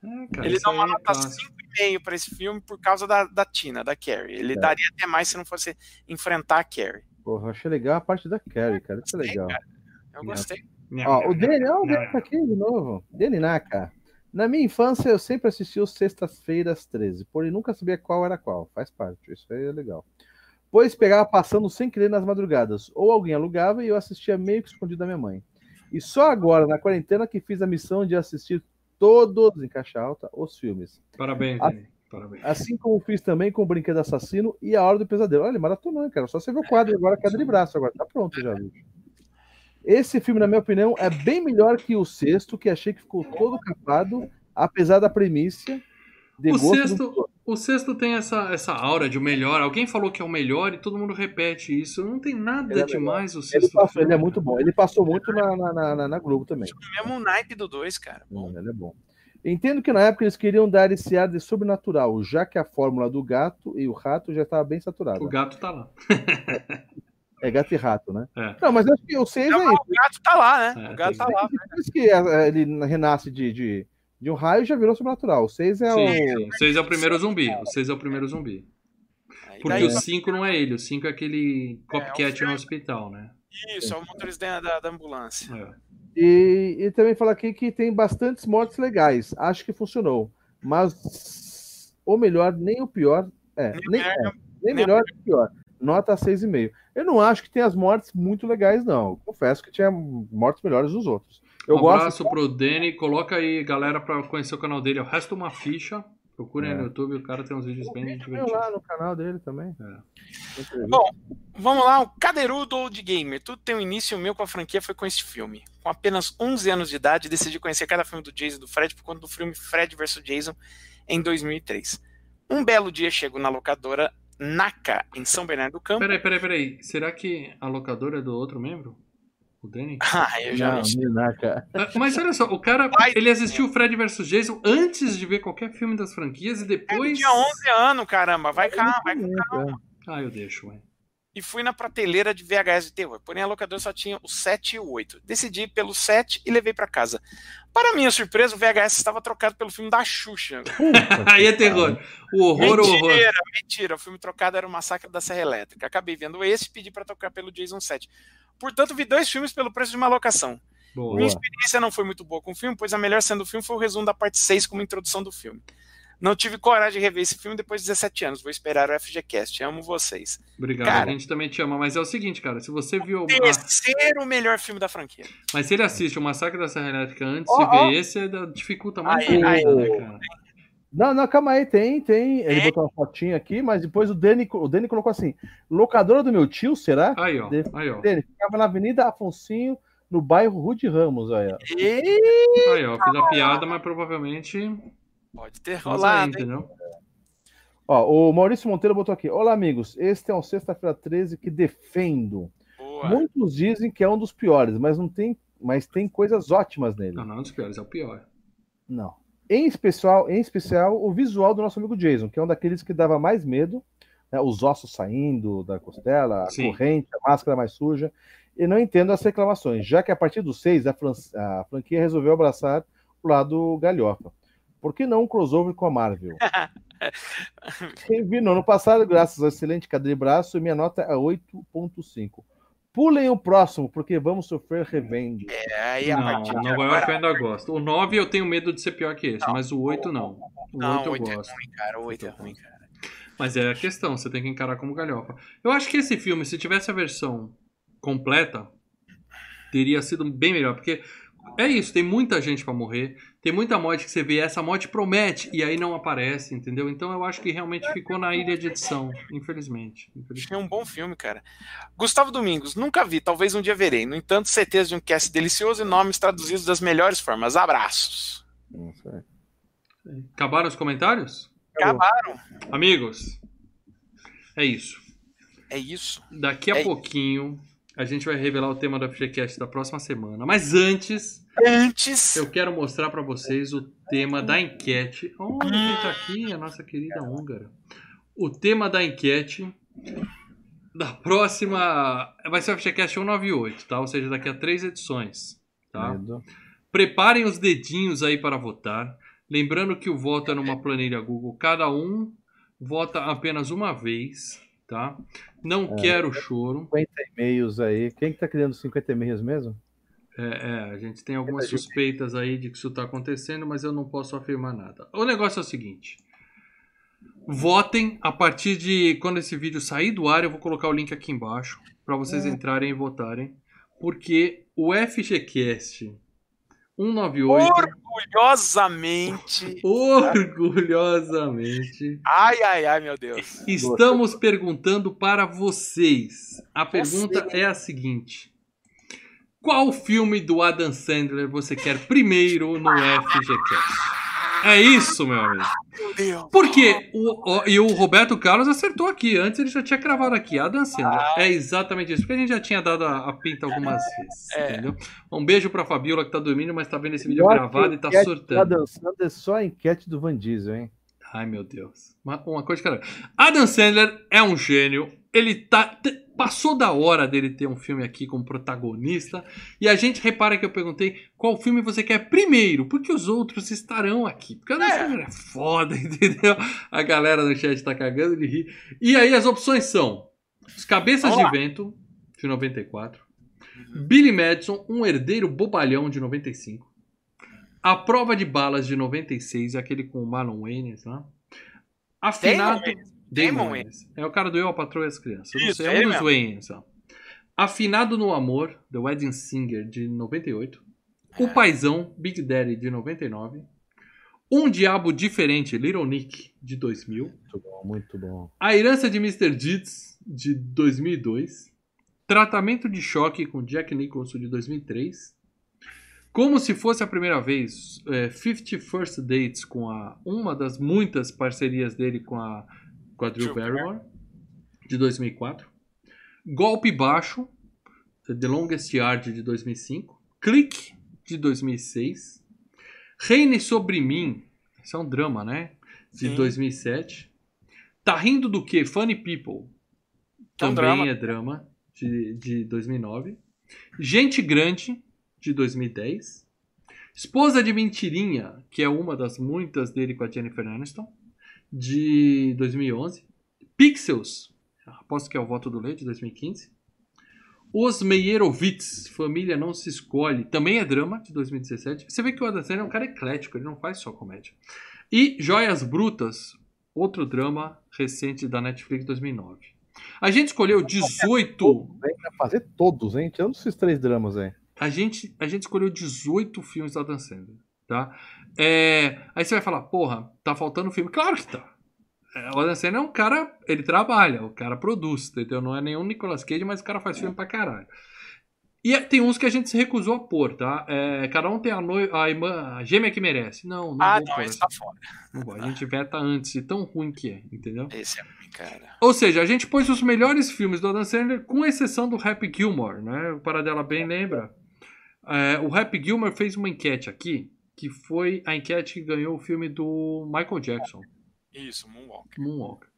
Speaker 1: É, cara,
Speaker 2: ele dá uma
Speaker 1: é
Speaker 2: nota
Speaker 1: clássico.
Speaker 2: 5,5 pra esse filme por causa da, da Tina, da Carrie. Ele
Speaker 3: É.
Speaker 2: daria até mais se não fosse enfrentar a Carrie.
Speaker 3: Porra, eu achei legal a parte da Carrie, cara. Isso é legal.
Speaker 2: Eu gostei.
Speaker 3: Ó, o Dani, ó, o tá aqui de novo. Dani Naka. Na minha infância, eu sempre assisti os Sextas-feiras 13, porém nunca sabia qual era qual. Faz parte, isso aí é legal. Pois pegava passando sem querer nas madrugadas, ou alguém alugava e eu assistia meio que escondido da minha mãe. E só agora, na quarentena, que fiz a missão de assistir todos, em caixa alta, os filmes.
Speaker 1: Parabéns, Dani. Parabéns.
Speaker 3: Assim como fiz também com o Brinquedo Assassino e A Hora do Pesadelo. Olha, maratonou, hein, cara. Só você ver o quadro agora, queda de braço agora. Tá pronto já, bicho. Esse filme, na minha opinião, é bem melhor que o sexto, que achei que ficou todo capado, apesar da premissa. De
Speaker 1: O
Speaker 3: gosto
Speaker 1: sexto,
Speaker 3: do-
Speaker 1: o sexto tem essa, essa aura de o melhor. Alguém falou que é o melhor e todo mundo repete isso. Não tem nada
Speaker 3: Ele é
Speaker 1: demais o
Speaker 3: Ele,
Speaker 1: sexto
Speaker 3: passou,
Speaker 1: filme,
Speaker 3: ele é muito bom. Ele passou muito na, na, na- na- Globo também.
Speaker 2: O mesmo naipe do 2, cara. Bom,
Speaker 3: Hum, ele é bom. Entendo que na época eles queriam dar esse ar de sobrenatural, já que a fórmula do gato e o rato já estava bem saturada.
Speaker 1: O gato tá lá.
Speaker 3: É gato e rato, né?
Speaker 1: É.
Speaker 3: Não, mas acho que o 6 é isso.
Speaker 2: o gato tá lá, né?
Speaker 1: É,
Speaker 2: o gato tá lá.
Speaker 3: Depois que é, ele renasce de, de, de um raio, já virou sobrenatural. O 6 é
Speaker 1: Sim,
Speaker 3: o.
Speaker 1: sim. O 6 é o primeiro zumbi. O 6 é o primeiro zumbi.
Speaker 2: Aí
Speaker 1: Porque o 5 não é ele. O 5 é aquele copycat no hospital, né?
Speaker 2: Isso, é o motorista da, da ambulância.
Speaker 1: É.
Speaker 3: E, e também fala aqui que tem bastantes mortes legais. Acho que funcionou. Mas o melhor, nem o pior. É,
Speaker 2: Nem o
Speaker 3: nem,
Speaker 2: melhor,
Speaker 3: é, nem
Speaker 2: nem
Speaker 3: melhor nem pior. Nota 6,5. Eu não acho que tem as mortes muito legais, não. Confesso que tinha mortes melhores dos outros. Eu
Speaker 1: um
Speaker 3: gosto.
Speaker 1: abraço pro Danny. Coloca aí, galera, pra conhecer o canal dele. É o resto uma ficha. Procurem
Speaker 3: É.
Speaker 1: no YouTube, o cara tem uns vídeos bem divertidos.
Speaker 3: lá no canal dele também.
Speaker 1: É.
Speaker 2: Bom, Vamos lá, o Cadeirudo Old Gamer. Tudo tem um início, o meu com a franquia foi com esse filme. Com apenas 11 anos de idade, decidi conhecer cada filme do Jason e do Fred por conta do filme Fred vs Jason em 2003. Um belo dia chego na locadora Naka, em São Bernardo do Campo.
Speaker 1: Peraí, peraí, peraí. Será que a locadora é do outro membro? O Danny?
Speaker 2: Ah, eu já
Speaker 3: Não,
Speaker 2: vi.
Speaker 3: Minaca.
Speaker 1: Ah, Mas olha só, o cara,
Speaker 2: Vai,
Speaker 1: ele assistiu Fred vs Jason antes de ver qualquer filme das franquias e
Speaker 2: Eu
Speaker 1: depois...
Speaker 2: tinha 11 anos, caramba. Vai cá, vai cá.
Speaker 1: Ah, eu deixo, ué.
Speaker 2: E fui na prateleira de VHS de terror. Porém, a locadora só tinha o 7 e o 8. Decidi pelo 7 e levei pra casa. Para minha surpresa, o VHS estava trocado pelo filme da Xuxa.
Speaker 1: Aí é terror. O horror, o horror.
Speaker 2: mentira, mentira. O filme trocado era o Massacre da Serra Elétrica. Acabei vendo esse e pedi para trocar pelo Jason 7. Portanto, vi dois filmes pelo preço de uma locação.
Speaker 1: Boa.
Speaker 2: Minha experiência não foi muito boa com o filme, pois a melhor cena do filme foi o resumo da parte 6 como introdução do filme. Não tive coragem de rever esse filme depois de 17 anos. Vou esperar o FGCast. Amo vocês.
Speaker 1: Obrigado,
Speaker 2: Cara.
Speaker 1: a gente também te ama. Mas é o seguinte, cara, se você viu.
Speaker 2: Terceiro melhor filme da franquia.
Speaker 1: Mas se ele assiste o Massacre da Serra Elétrica antes
Speaker 3: Ó,
Speaker 1: de ver
Speaker 3: ó.
Speaker 1: esse, é dificulta muito
Speaker 2: Aí,
Speaker 3: aí.
Speaker 1: né, cara?
Speaker 3: Não, não, calma aí, tem, tem. Ele
Speaker 2: É?
Speaker 3: botou uma fotinha aqui, mas depois o Dani, o Dani colocou assim: locadora do meu tio, será?
Speaker 1: Aí, ó. Aí, ó.
Speaker 3: Dani, ficava na Avenida Afonsinho, no bairro Rude Ramos, aí, ó.
Speaker 2: E...
Speaker 1: Aí, ó. Fiz a piada, mas provavelmente.
Speaker 2: Pode ter
Speaker 1: aí,
Speaker 2: rolado, hein?
Speaker 3: Ó, o Maurício Monteiro botou aqui: Olá, amigos. Este é um Sexta-feira 13 que defendo.
Speaker 2: Boa.
Speaker 3: Muitos dizem que é um dos piores, mas não tem, mas tem coisas ótimas nele.
Speaker 1: Não, não é um dos piores, é o pior.
Speaker 3: Não. Em especial, em especial, o visual do nosso amigo Jason, que é um daqueles que dava mais medo, né, os ossos saindo da costela, a
Speaker 1: Sim.
Speaker 3: corrente, a máscara mais suja. E não entendo as reclamações, já que a partir do 6 a, fran- a franquia resolveu abraçar o lado galhofa. Por que não um crossover com a Marvel? Vi no ano passado, graças ao excelente cadeira de braço, minha nota é 8.5. Pulem o próximo, porque vamos sofrer revende.
Speaker 2: É, aí a
Speaker 1: Não,
Speaker 2: partir
Speaker 1: não vai
Speaker 2: agora...
Speaker 1: eu ainda gosto. O 9 eu tenho medo de ser pior que esse,
Speaker 2: Não.
Speaker 1: mas o 8 não. O
Speaker 2: Não,
Speaker 1: 8 eu
Speaker 2: oito é
Speaker 1: gosto.
Speaker 2: ruim, cara. O 8 é ruim, cara.
Speaker 1: Mas é a questão, você tem que encarar como galhofa. Eu acho que esse filme, se tivesse a versão completa, teria sido bem melhor, porque é isso, tem muita gente pra morrer, tem muita morte que você vê, essa morte promete e aí não aparece, entendeu? Então eu acho que realmente ficou na ilha de edição, infelizmente. infelizmente.
Speaker 2: É um bom filme, cara. Gustavo Domingos, nunca vi, talvez um dia verei. No entanto, certeza de um cast delicioso e nomes traduzidos das melhores formas. Abraços.
Speaker 3: É.
Speaker 1: Acabaram os comentários?
Speaker 2: Acabaram.
Speaker 1: Amigos, é isso.
Speaker 2: É isso.
Speaker 1: Daqui a
Speaker 2: É-
Speaker 1: pouquinho a gente vai revelar o tema do FGCast da próxima semana. Mas antes,
Speaker 2: Antes.
Speaker 1: eu quero mostrar pra vocês o tema da enquete. Olha quem tá aqui, a nossa querida húngara. O tema da enquete da próxima. Vai ser o FGCast 198, tá? Ou seja, daqui a três edições. Tá?
Speaker 3: Medo.
Speaker 1: Preparem os dedinhos aí para votar. Lembrando que o voto é numa planilha Google. Cada um vota apenas uma vez, tá? Não quero choro.
Speaker 3: 50 e-mails aí. Quem que tá criando 50 e-mails mesmo?
Speaker 1: É, é, a gente tem algumas suspeitas aí de que isso está acontecendo, mas eu não posso afirmar nada. O negócio é o seguinte: votem a partir de quando esse vídeo sair do ar, eu vou colocar o link aqui embaixo para vocês entrarem e votarem, porque o FGCast 198.
Speaker 2: Orgulhosamente.
Speaker 1: Orgulhosamente.
Speaker 2: Ai, ai, ai, meu Deus.
Speaker 1: Estamos perguntando para vocês. A pergunta é a seguinte: Qual filme do Adam Sandler você quer primeiro no FGCast? É isso, meu amigo.
Speaker 2: Meu.
Speaker 1: Porque o, o- e o Roberto Carlos acertou aqui. Antes ele já tinha cravado aqui. Adam Sandler. É exatamente isso. Porque a gente já tinha dado a, a pinta algumas vezes.
Speaker 2: É.
Speaker 1: Entendeu? Um beijo pra Fabiola que tá dormindo, mas tá vendo esse vídeo
Speaker 3: Pior
Speaker 1: gravado e tá surtando.
Speaker 3: Tá dançando é só a enquete do Van Diesel, hein?
Speaker 1: Ai, meu Deus. Uma, uma coisa de caralho. Adam Sandler é um gênio. Ele tá. passou da hora dele ter um filme aqui como protagonista. E a gente repara que eu perguntei qual filme você quer primeiro, porque os outros estarão aqui. Porque o
Speaker 2: É.
Speaker 1: É foda, entendeu? A galera no chat tá cagando de rir. E aí as opções são: Os Cabeças
Speaker 2: Vamos
Speaker 1: de
Speaker 2: lá.
Speaker 1: Vento, de 94. Billy Madison, Um Herdeiro Bobalhão, de 95. A Prova de Balas, de 96, aquele com o Marlon Waynes, né? Afinado...
Speaker 2: Wayans.
Speaker 1: Damon
Speaker 2: Damon
Speaker 1: Wayans. É o cara do Eu, a Patroa e as Crianças. Eu não
Speaker 2: Isso,
Speaker 1: sei, é um dos
Speaker 2: mesmo.
Speaker 1: Wayans. ó. Afinado no Amor, The Wedding Singer, de 98. O
Speaker 2: É.
Speaker 1: Paizão, Big Daddy, de 99. Um Diabo Diferente, Little Nick, de 2000.
Speaker 3: Muito bom, muito bom.
Speaker 1: A Herança de Mr. Deeds, de 2002. Tratamento de Choque, com Jack Nicholson, de 2003. Como se fosse a primeira vez, é, 50 First Dates, com a, uma das muitas parcerias dele com a, com a Drew Barrymore, de 2004. Golpe Baixo, The Longest Yard, de 2005. Clique, de 2006. Reine Sobre Mim, isso é um drama, né? De
Speaker 2: Sim.
Speaker 1: 2007. Tá rindo do que? Funny People.
Speaker 2: É
Speaker 1: Também
Speaker 2: drama.
Speaker 1: é drama, de, de 2009. Gente Grande, de 2010. Esposa de Mentirinha, que é uma das muitas dele com a Jennifer Aniston, de 2011. Pixels, aposto que é o voto do Leite, de 2015. Os Meyerowitz, Família Não Se Escolhe, também é drama, de 2017. Você vê que o Adam Sandler é um cara eclético, ele não faz só comédia. E Joias Brutas, outro drama recente da Netflix, 2009. A gente escolheu 18
Speaker 3: Vem pra fazer todos, hein? Tirando esses três dramas aí.
Speaker 1: a gente, a gente escolheu 18 filmes da Adam Sandler, tá? É, aí você vai falar, porra, tá faltando filme. Claro que tá. É, o Adam Sandler é um cara, ele trabalha, o cara produz, entendeu? Não é nenhum Nicolas Cage, mas o cara faz filme pra caralho. E é- tem uns que a gente se recusou a pôr, tá? É, cada um tem a, noi- a irmã, a gêmea que merece. Não, não
Speaker 2: Ah,
Speaker 1: vou
Speaker 2: não,
Speaker 1: pôr
Speaker 2: esse tá fora.
Speaker 1: Não. A gente veta antes, de tão ruim que é, entendeu?
Speaker 2: Esse é ruim, cara.
Speaker 1: Ou seja, a gente pôs os melhores filmes do Adam Sandler, com exceção do Happy Gilmore, né? O Paradela bem lembra. É, o Happy Gilmore fez uma enquete aqui, que foi a enquete que ganhou o filme do Michael Jackson,
Speaker 2: Isso, Moonwalk.
Speaker 1: Moonwalker.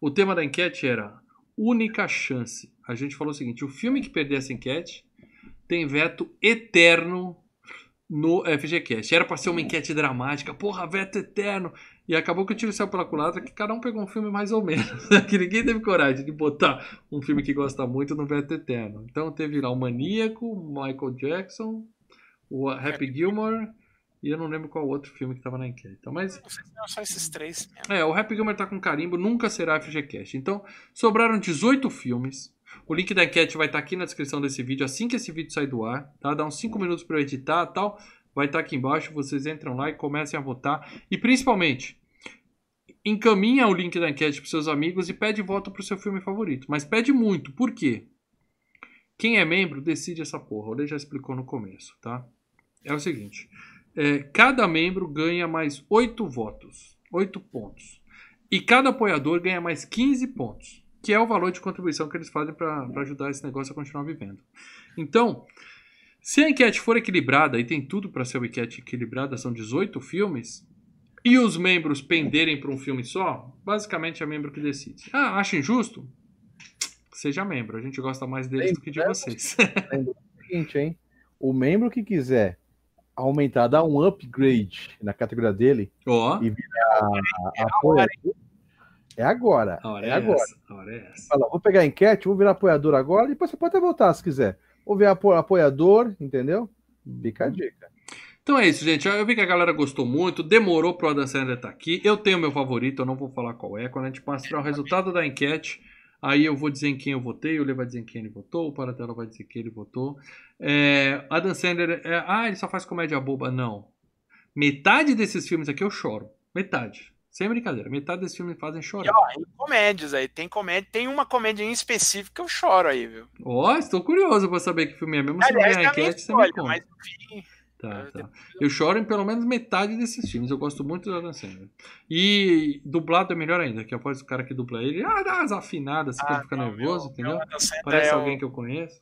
Speaker 1: O tema da enquete era Única Chance. A gente falou o seguinte, o filme que perder essa enquete tem veto eterno no FGCast. Era pra ser uma enquete dramática, porra, veto eterno. E acabou que o tiro saiu pela culatra que cada um pegou um filme mais ou menos. que ninguém teve coragem de botar um filme que gosta muito no veto eterno. Então teve lá o Maníaco, o Michael Jackson, o Happy Gilmore e eu não lembro qual outro filme que tava na enquete. Então, Mas
Speaker 2: Não só esses três mesmo.
Speaker 1: é, o Happy Gilmore tá com carimbo, nunca será FGCast. Então, sobraram 18 filmes. O link da enquete vai estar aqui na descrição desse vídeo, assim que esse vídeo sair do ar, tá? Dá uns 5 minutos para eu editar e tal. Vai estar aqui embaixo, vocês entram lá e comecem a votar. E principalmente, encaminha o link da enquete para seus amigos e pede voto pro seu filme favorito. Mas pede muito, por quê? Quem é membro decide essa porra. O Lê já explicou no começo, tá? É o seguinte: é, cada membro ganha mais 8 votos, 8 pontos. E cada apoiador ganha mais 15 pontos, que é o valor de contribuição que eles fazem para ajudar esse negócio a continuar vivendo. Então, se a enquete for equilibrada, e tem tudo para ser uma enquete equilibrada, são 18 filmes, e os membros penderem para um filme só, basicamente é membro que decide. Ah, acha injusto? Seja membro, a gente gosta mais deles do que de vocês.
Speaker 3: Seguinte, hein? O membro que quiser aumentar, dar um upgrade na categoria dele,
Speaker 1: Ó,
Speaker 3: E- apoiador, é agora.
Speaker 1: a hora
Speaker 3: É
Speaker 1: é,
Speaker 3: agora.
Speaker 1: é.
Speaker 3: Fala, vou pegar a enquete, vou virar apoiador agora, e depois você pode até voltar se quiser. Vou virar apo- apoiador, entendeu? Fica a dica.
Speaker 1: Então é isso, gente. Eu vi que a galera gostou muito. Demorou pro Adam Sandler estar aqui. Eu tenho meu favorito, eu não vou falar qual é. Quando a gente mostrar o resultado da enquete, Aí eu vou dizer em quem eu votei, o Lê vai dizer em quem ele votou, o Paratela vai dizer quem ele votou. É, Adam Sandler, é, ah, ele só faz comédia boba. Não. Metade desses filmes aqui eu choro. Metade. Sem brincadeira. Metade desses filmes me fazem
Speaker 2: E,
Speaker 1: chorar.
Speaker 2: ó, em comédias aí, tem comédia, tem uma comédia em específico que eu choro aí, viu?
Speaker 1: Ó, estou curioso pra saber que filme é mesmo. Se não
Speaker 2: Aliás, é
Speaker 1: enquete, você me conta.
Speaker 2: mas enfim,
Speaker 1: Tá,
Speaker 2: eu-
Speaker 1: tá. Eu choro em pelo menos metade desses filmes. Eu gosto muito do Adam Sandler. E dublado é melhor ainda, que após o cara que dubla ele, ah, dá umas afinadas, assim,
Speaker 2: Ah,
Speaker 1: fica nervoso,
Speaker 2: meu-
Speaker 1: entendeu?
Speaker 2: meu
Speaker 1: Parece
Speaker 2: é o-
Speaker 1: alguém que eu conheço.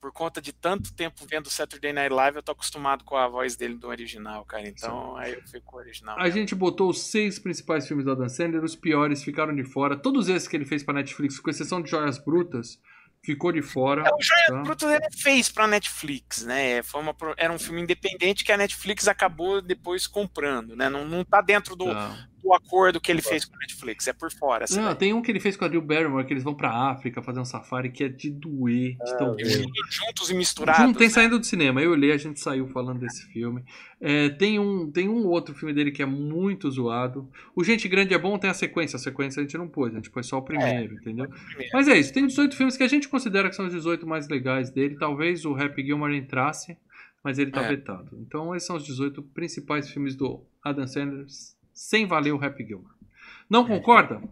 Speaker 2: por conta de tanto tempo vendo Saturday Night Live, eu tô acostumado com a voz dele do original, cara. Então aí eu fico com o original.
Speaker 1: A gente botou os seis principais filmes do Adam Sandler, os piores ficaram de fora. Todos esses que ele fez pra Netflix, com exceção de Joias Brutas, ficou de fora.
Speaker 2: É, o Joias
Speaker 1: tá?
Speaker 2: Brutas ele fez pra Netflix, né? Foi uma, era um filme independente que a Netflix acabou depois comprando, né? Não, não tá dentro do,
Speaker 1: Tá.
Speaker 2: Do acordo que ele fez com a Netflix, é por fora. assim,
Speaker 1: Não,
Speaker 2: né?
Speaker 1: tem um que ele fez com a Drew Barrymore, que eles vão pra África fazer um safari, que é de doer, de tão
Speaker 3: é.
Speaker 2: juntos e misturados.
Speaker 1: Não tem
Speaker 2: né?
Speaker 1: saindo do cinema. Eu olhei, a gente saiu falando desse filme. É, tem, um, tem um outro filme dele que é muito zoado. O Gente Grande é bom, tem a sequência. A sequência a gente não pôs, a gente pôs só o primeiro, entendeu?
Speaker 2: primeiro.
Speaker 1: Mas é isso, tem 18 filmes que a gente considera que são os 18 mais legais dele. Talvez o Happy Gilmore entrasse, mas ele tá
Speaker 2: É.
Speaker 1: vetado. Então esses são os 18 principais filmes do Adam Sandler, sem valer o Happy Gilmore. Não concorda?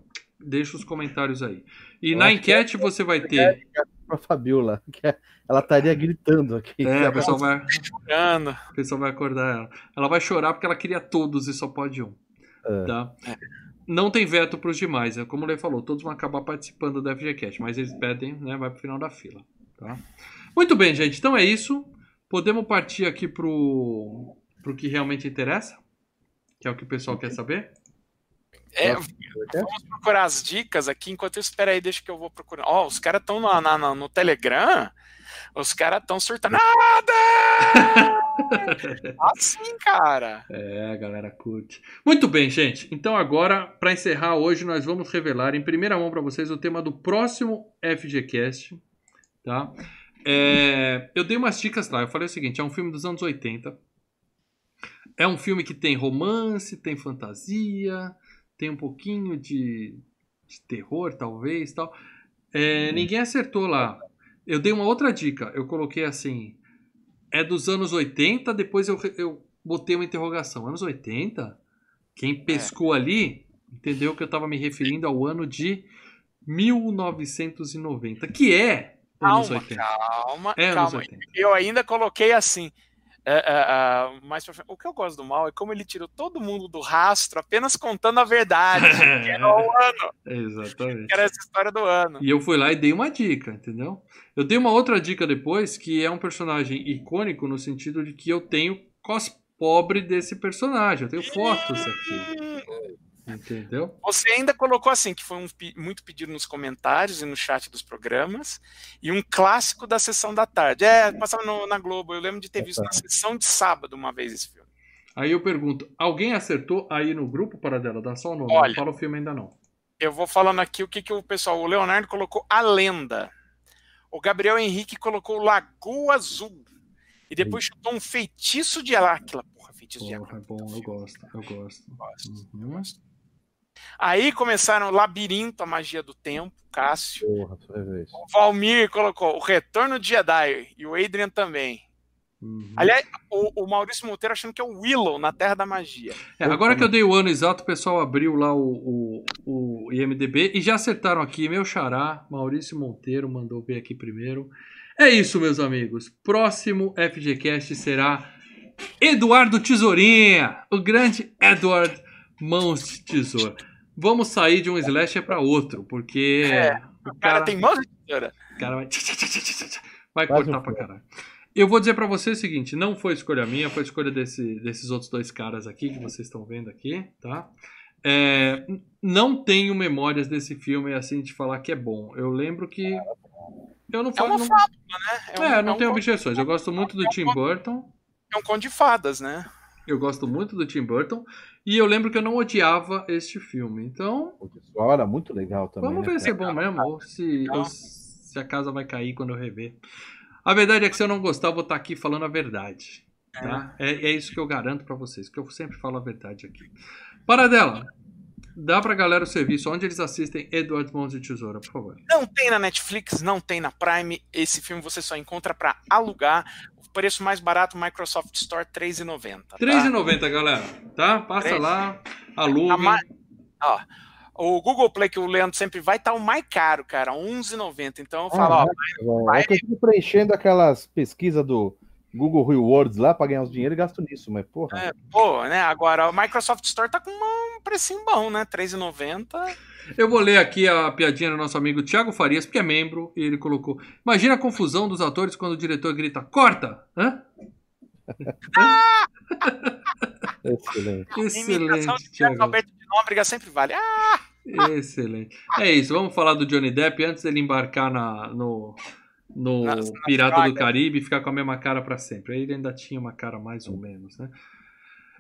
Speaker 1: Deixa os comentários aí. E
Speaker 3: Eu
Speaker 1: na
Speaker 3: acho que
Speaker 1: enquete você vai ter.
Speaker 3: Pra Fabiola, que é- ela estaria gritando aqui.
Speaker 1: É, o pessoal vai,
Speaker 2: Chorando.
Speaker 1: O pessoal vai acordar ela. Ela vai chorar porque ela queria todos e só pode um.
Speaker 3: É.
Speaker 1: Tá? Não tem veto pros demais. é Como o Lê falou, todos vão acabar participando do FGCast, mas eles pedem, né? Vai pro final da fila. Tá? Muito bem, gente. Então é isso. Podemos partir aqui pro, pro que realmente interessa? Que é o que o pessoal quer saber?
Speaker 2: É,
Speaker 3: Nossa,
Speaker 2: vamos procurar as dicas aqui. Enquanto isso, espera aí, deixa que eu vou procurar. Ó, os caras estão no Telegram. Os caras estão surtando. Nada! assim, cara.
Speaker 1: É, a galera curte. Muito bem, gente. Então agora, para encerrar hoje, nós vamos revelar em primeira mão para vocês o tema do próximo FGCast, tá? É, eu dei umas dicas lá. Eu falei o seguinte: é um filme dos anos 80. É um filme que tem romance, tem fantasia, tem um pouquinho de, de terror, talvez, tal. É, ninguém acertou lá. Eu dei uma outra dica. Eu coloquei assim: é dos anos 80. Depois eu, eu botei uma interrogação. Anos 80? Quem pescou ali entendeu que eu estava me referindo ao ano de 1990, que é anos
Speaker 2: Calma,
Speaker 1: 80.
Speaker 2: calma,
Speaker 1: É anos
Speaker 2: calma.
Speaker 1: 80.
Speaker 2: Eu ainda coloquei assim. É, é, é, mais pra frente. O que eu gosto do mal é como ele tirou todo mundo do rastro apenas contando a verdade. que era o ano,
Speaker 1: Exatamente.
Speaker 2: que era essa história do ano.
Speaker 1: E eu fui lá e dei uma dica, entendeu? Eu dei uma outra dica depois, que é um personagem icônico no sentido de que eu tenho cos pobre desse personagem. Eu tenho fotos aqui. Entendeu?
Speaker 2: Você ainda colocou assim, que foi um muito pedido nos comentários e no chat dos programas, e um clássico da sessão da tarde. É, passava no- na Globo, eu lembro de ter visto na sessão de sábado uma vez esse filme.
Speaker 1: Aí eu pergunto, alguém acertou aí no grupo para dela? Dá só o nome,
Speaker 2: Olha.
Speaker 1: não fala o filme ainda não.
Speaker 2: Eu vou falando aqui o que, que o pessoal. O Leonardo colocou A Lenda. O Gabriel Henrique colocou Lagoa Azul. E depois chutou um feitiço de Áquila. Porra, feitiço de
Speaker 1: Porra,
Speaker 2: Áquila.
Speaker 1: é bom, eu gosto, eu gosto.
Speaker 2: Gosto,
Speaker 1: Uhum.
Speaker 2: Aí começaram o Labirinto, a Magia do Tempo, Cássio.
Speaker 3: Porra.
Speaker 2: O Valmir colocou O Retorno de Jedi. E o Adrian também.
Speaker 1: Uhum.
Speaker 2: Aliás, o, o Maurício Monteiro achando que é o Willow na Terra da Magia.
Speaker 1: É, agora que eu dei o ano exato, o pessoal abriu lá o, o, o IMDB e já acertaram aqui. Meu xará, Maurício Monteiro, mandou ver aqui primeiro. É isso, meus amigos. Próximo FGCast será Eduardo Tesourinha, o grande Edward Mãos de Tesoura. Vamos sair de um slasher para outro, porque
Speaker 2: É,
Speaker 1: o
Speaker 2: O cara tem mãos de tesoura.
Speaker 1: o cara vai, vai
Speaker 3: Quase
Speaker 1: cortar
Speaker 3: um
Speaker 1: pra caralho. Eu vou dizer pra você o seguinte: não foi escolha minha, foi escolha desse- desses outros dois caras aqui que vocês estão vendo aqui, tá? É, não tenho memórias desse filme assim de falar que é bom. Eu lembro que. Eu não
Speaker 2: É
Speaker 1: falo.
Speaker 2: uma
Speaker 1: não-
Speaker 2: fábula, né?
Speaker 1: É,
Speaker 2: um,
Speaker 1: não
Speaker 2: um
Speaker 1: tenho objeções. Eu gosto muito do Tim Burton.
Speaker 2: É um conto de fadas, né?
Speaker 1: Eu gosto muito do Tim Burton. E eu lembro que eu não odiava este filme. Então,
Speaker 3: O pessoal era muito legal também.
Speaker 1: Vamos
Speaker 3: né,
Speaker 1: ver se é bom mesmo, ou se,
Speaker 2: Não.
Speaker 1: ou se a casa vai cair quando eu rever. A verdade é que se eu não gostar, eu vou estar aqui falando a verdade. Tá? É, é isso que eu garanto pra vocês, que eu sempre falo a verdade aqui. Paradela, Dá pra galera o serviço onde eles assistem Eduardo Mãos de Tesoura, por favor.
Speaker 2: Não tem na Netflix, não tem na Prime. Esse filme você só encontra para alugar. Preço mais barato, Microsoft Store, R$3,90. Tá?
Speaker 1: R$3,90, galera. Tá? Passa 3. lá, aluga. Ma...
Speaker 2: Ó, o Google Play, que o Leandro sempre vai, tá o mais caro, cara, R$11,90. Então eu falo, ah,
Speaker 3: ó. Vai, vai... Eu preenchendo aquelas pesquisas do Google Rewards lá para ganhar os dinheiro e gasto nisso, mas porra. É,
Speaker 2: pô, né? Agora o Microsoft Store tá com um precinho bom, né? R$3,90.
Speaker 1: Eu vou ler aqui a piadinha do nosso amigo Thiago Farias, porque é membro, e ele colocou: Imagina a confusão dos atores quando o diretor grita: Corta! Hã?
Speaker 3: ah! Excelente.
Speaker 1: Excelente. Thiago.
Speaker 2: Alberto de Nóbrega sempre vale. Ah!
Speaker 1: Excelente. É isso, vamos falar do Johnny Depp antes dele embarcar na, no, no Pirata do Caribe e ficar com a mesma cara para sempre. Aí ele ainda tinha uma cara mais ou menos, né?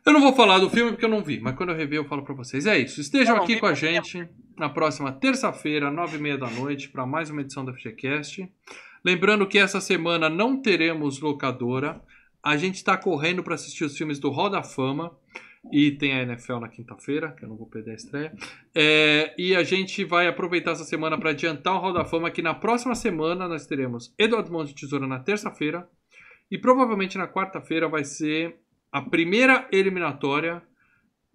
Speaker 1: Eu não vou falar do filme porque eu não vi, mas quando eu rever eu falo para vocês. É isso. Estejam não, aqui com a gente na próxima terça-feira, nove e meia da noite, para mais uma edição do FGCast. Lembrando que essa semana não teremos locadora. A gente está correndo para assistir os filmes do Roda Fama. E tem a NFL na quinta-feira, que eu não vou perder a estreia. É, e a gente vai aproveitar essa semana para adiantar o Hall da Fama, que na próxima semana nós teremos Eduardo Mãos de Tesoura na terça-feira. E provavelmente na quarta-feira vai ser a primeira eliminatória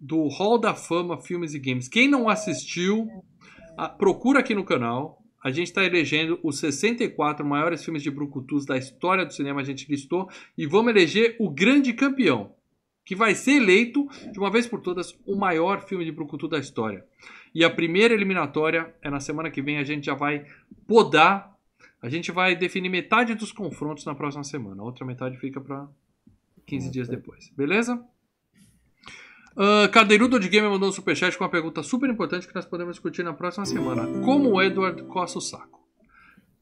Speaker 1: do Hall da Fama Filmes e Games. Quem não assistiu, procura aqui no canal. A gente está elegendo os 64 maiores filmes de brucutus da história do cinema. A gente listou. E vamos eleger o grande campeão que vai ser eleito, de uma vez por todas, o maior filme de Brucutu da história. E a primeira eliminatória é na semana que vem, a gente já vai podar, a gente vai definir metade dos confrontos na próxima semana. A outra metade fica para 15 dias depois. Beleza? Uh, Cadeirudo de Game mandou um superchat com uma pergunta super importante que nós podemos discutir na próxima semana. Como o Edward coça o saco?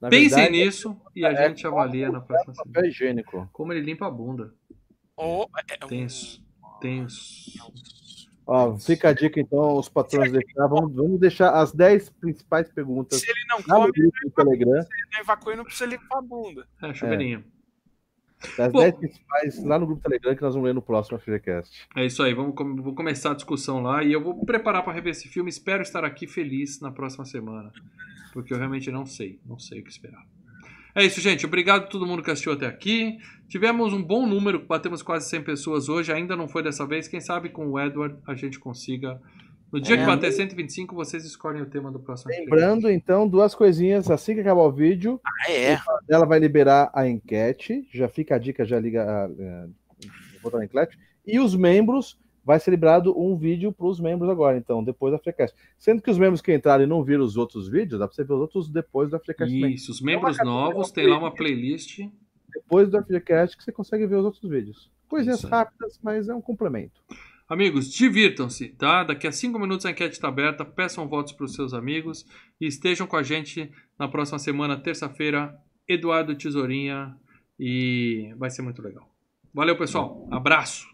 Speaker 1: Na Pensem verdade, nisso e a é gente avalia na próxima semana.
Speaker 3: Higiênico.
Speaker 1: Como ele limpa a bunda.
Speaker 2: Oh,
Speaker 1: tenso, tenso.
Speaker 3: Ó, fica a dica então, os patrões deixar. Vamos, vamos deixar as 10 principais perguntas.
Speaker 2: Se ele não come,
Speaker 3: ele no Telegram.
Speaker 2: Se ele não evacua, não precisa limpar a bunda.
Speaker 1: É, chuveirinho.
Speaker 3: É. As 10 principais lá no grupo Telegram que nós vamos ler no próximo FreeCast.
Speaker 1: É isso aí, vamos, vou começar a discussão lá e eu vou preparar para rever esse filme. Espero estar aqui feliz na próxima semana. Porque eu realmente não sei, não sei o que esperar. É isso, gente. Obrigado a todo mundo que assistiu até aqui. Tivemos um bom número, batemos quase 100 pessoas hoje. Ainda não foi dessa vez. Quem sabe com o Edward a gente consiga. No dia é, que bater 125, vocês escolhem o tema do próximo
Speaker 3: Lembrando, então, duas coisinhas. Assim que acabar o vídeo,
Speaker 2: ah, é.
Speaker 3: ela vai liberar a enquete. Já fica a dica, já liga a, a, a, a enquete. E os membros vai ser liberado um vídeo para os membros agora, então, depois da Freecast. Sendo que os membros que entraram e não viram os outros vídeos, dá para você ver os outros depois da Freecast.
Speaker 1: Isso, os membros novos, tem lá uma playlist.
Speaker 3: Depois da Freecast que você consegue ver os outros vídeos. Coisinhas rápidas, mas é um complemento.
Speaker 1: Amigos, divirtam-se, tá? Daqui a cinco minutos a enquete está aberta. Peçam votos para os seus amigos e estejam com a gente na próxima semana, terça-feira. Eduardo Tesourinha e vai ser muito legal. Valeu, pessoal. Abraço.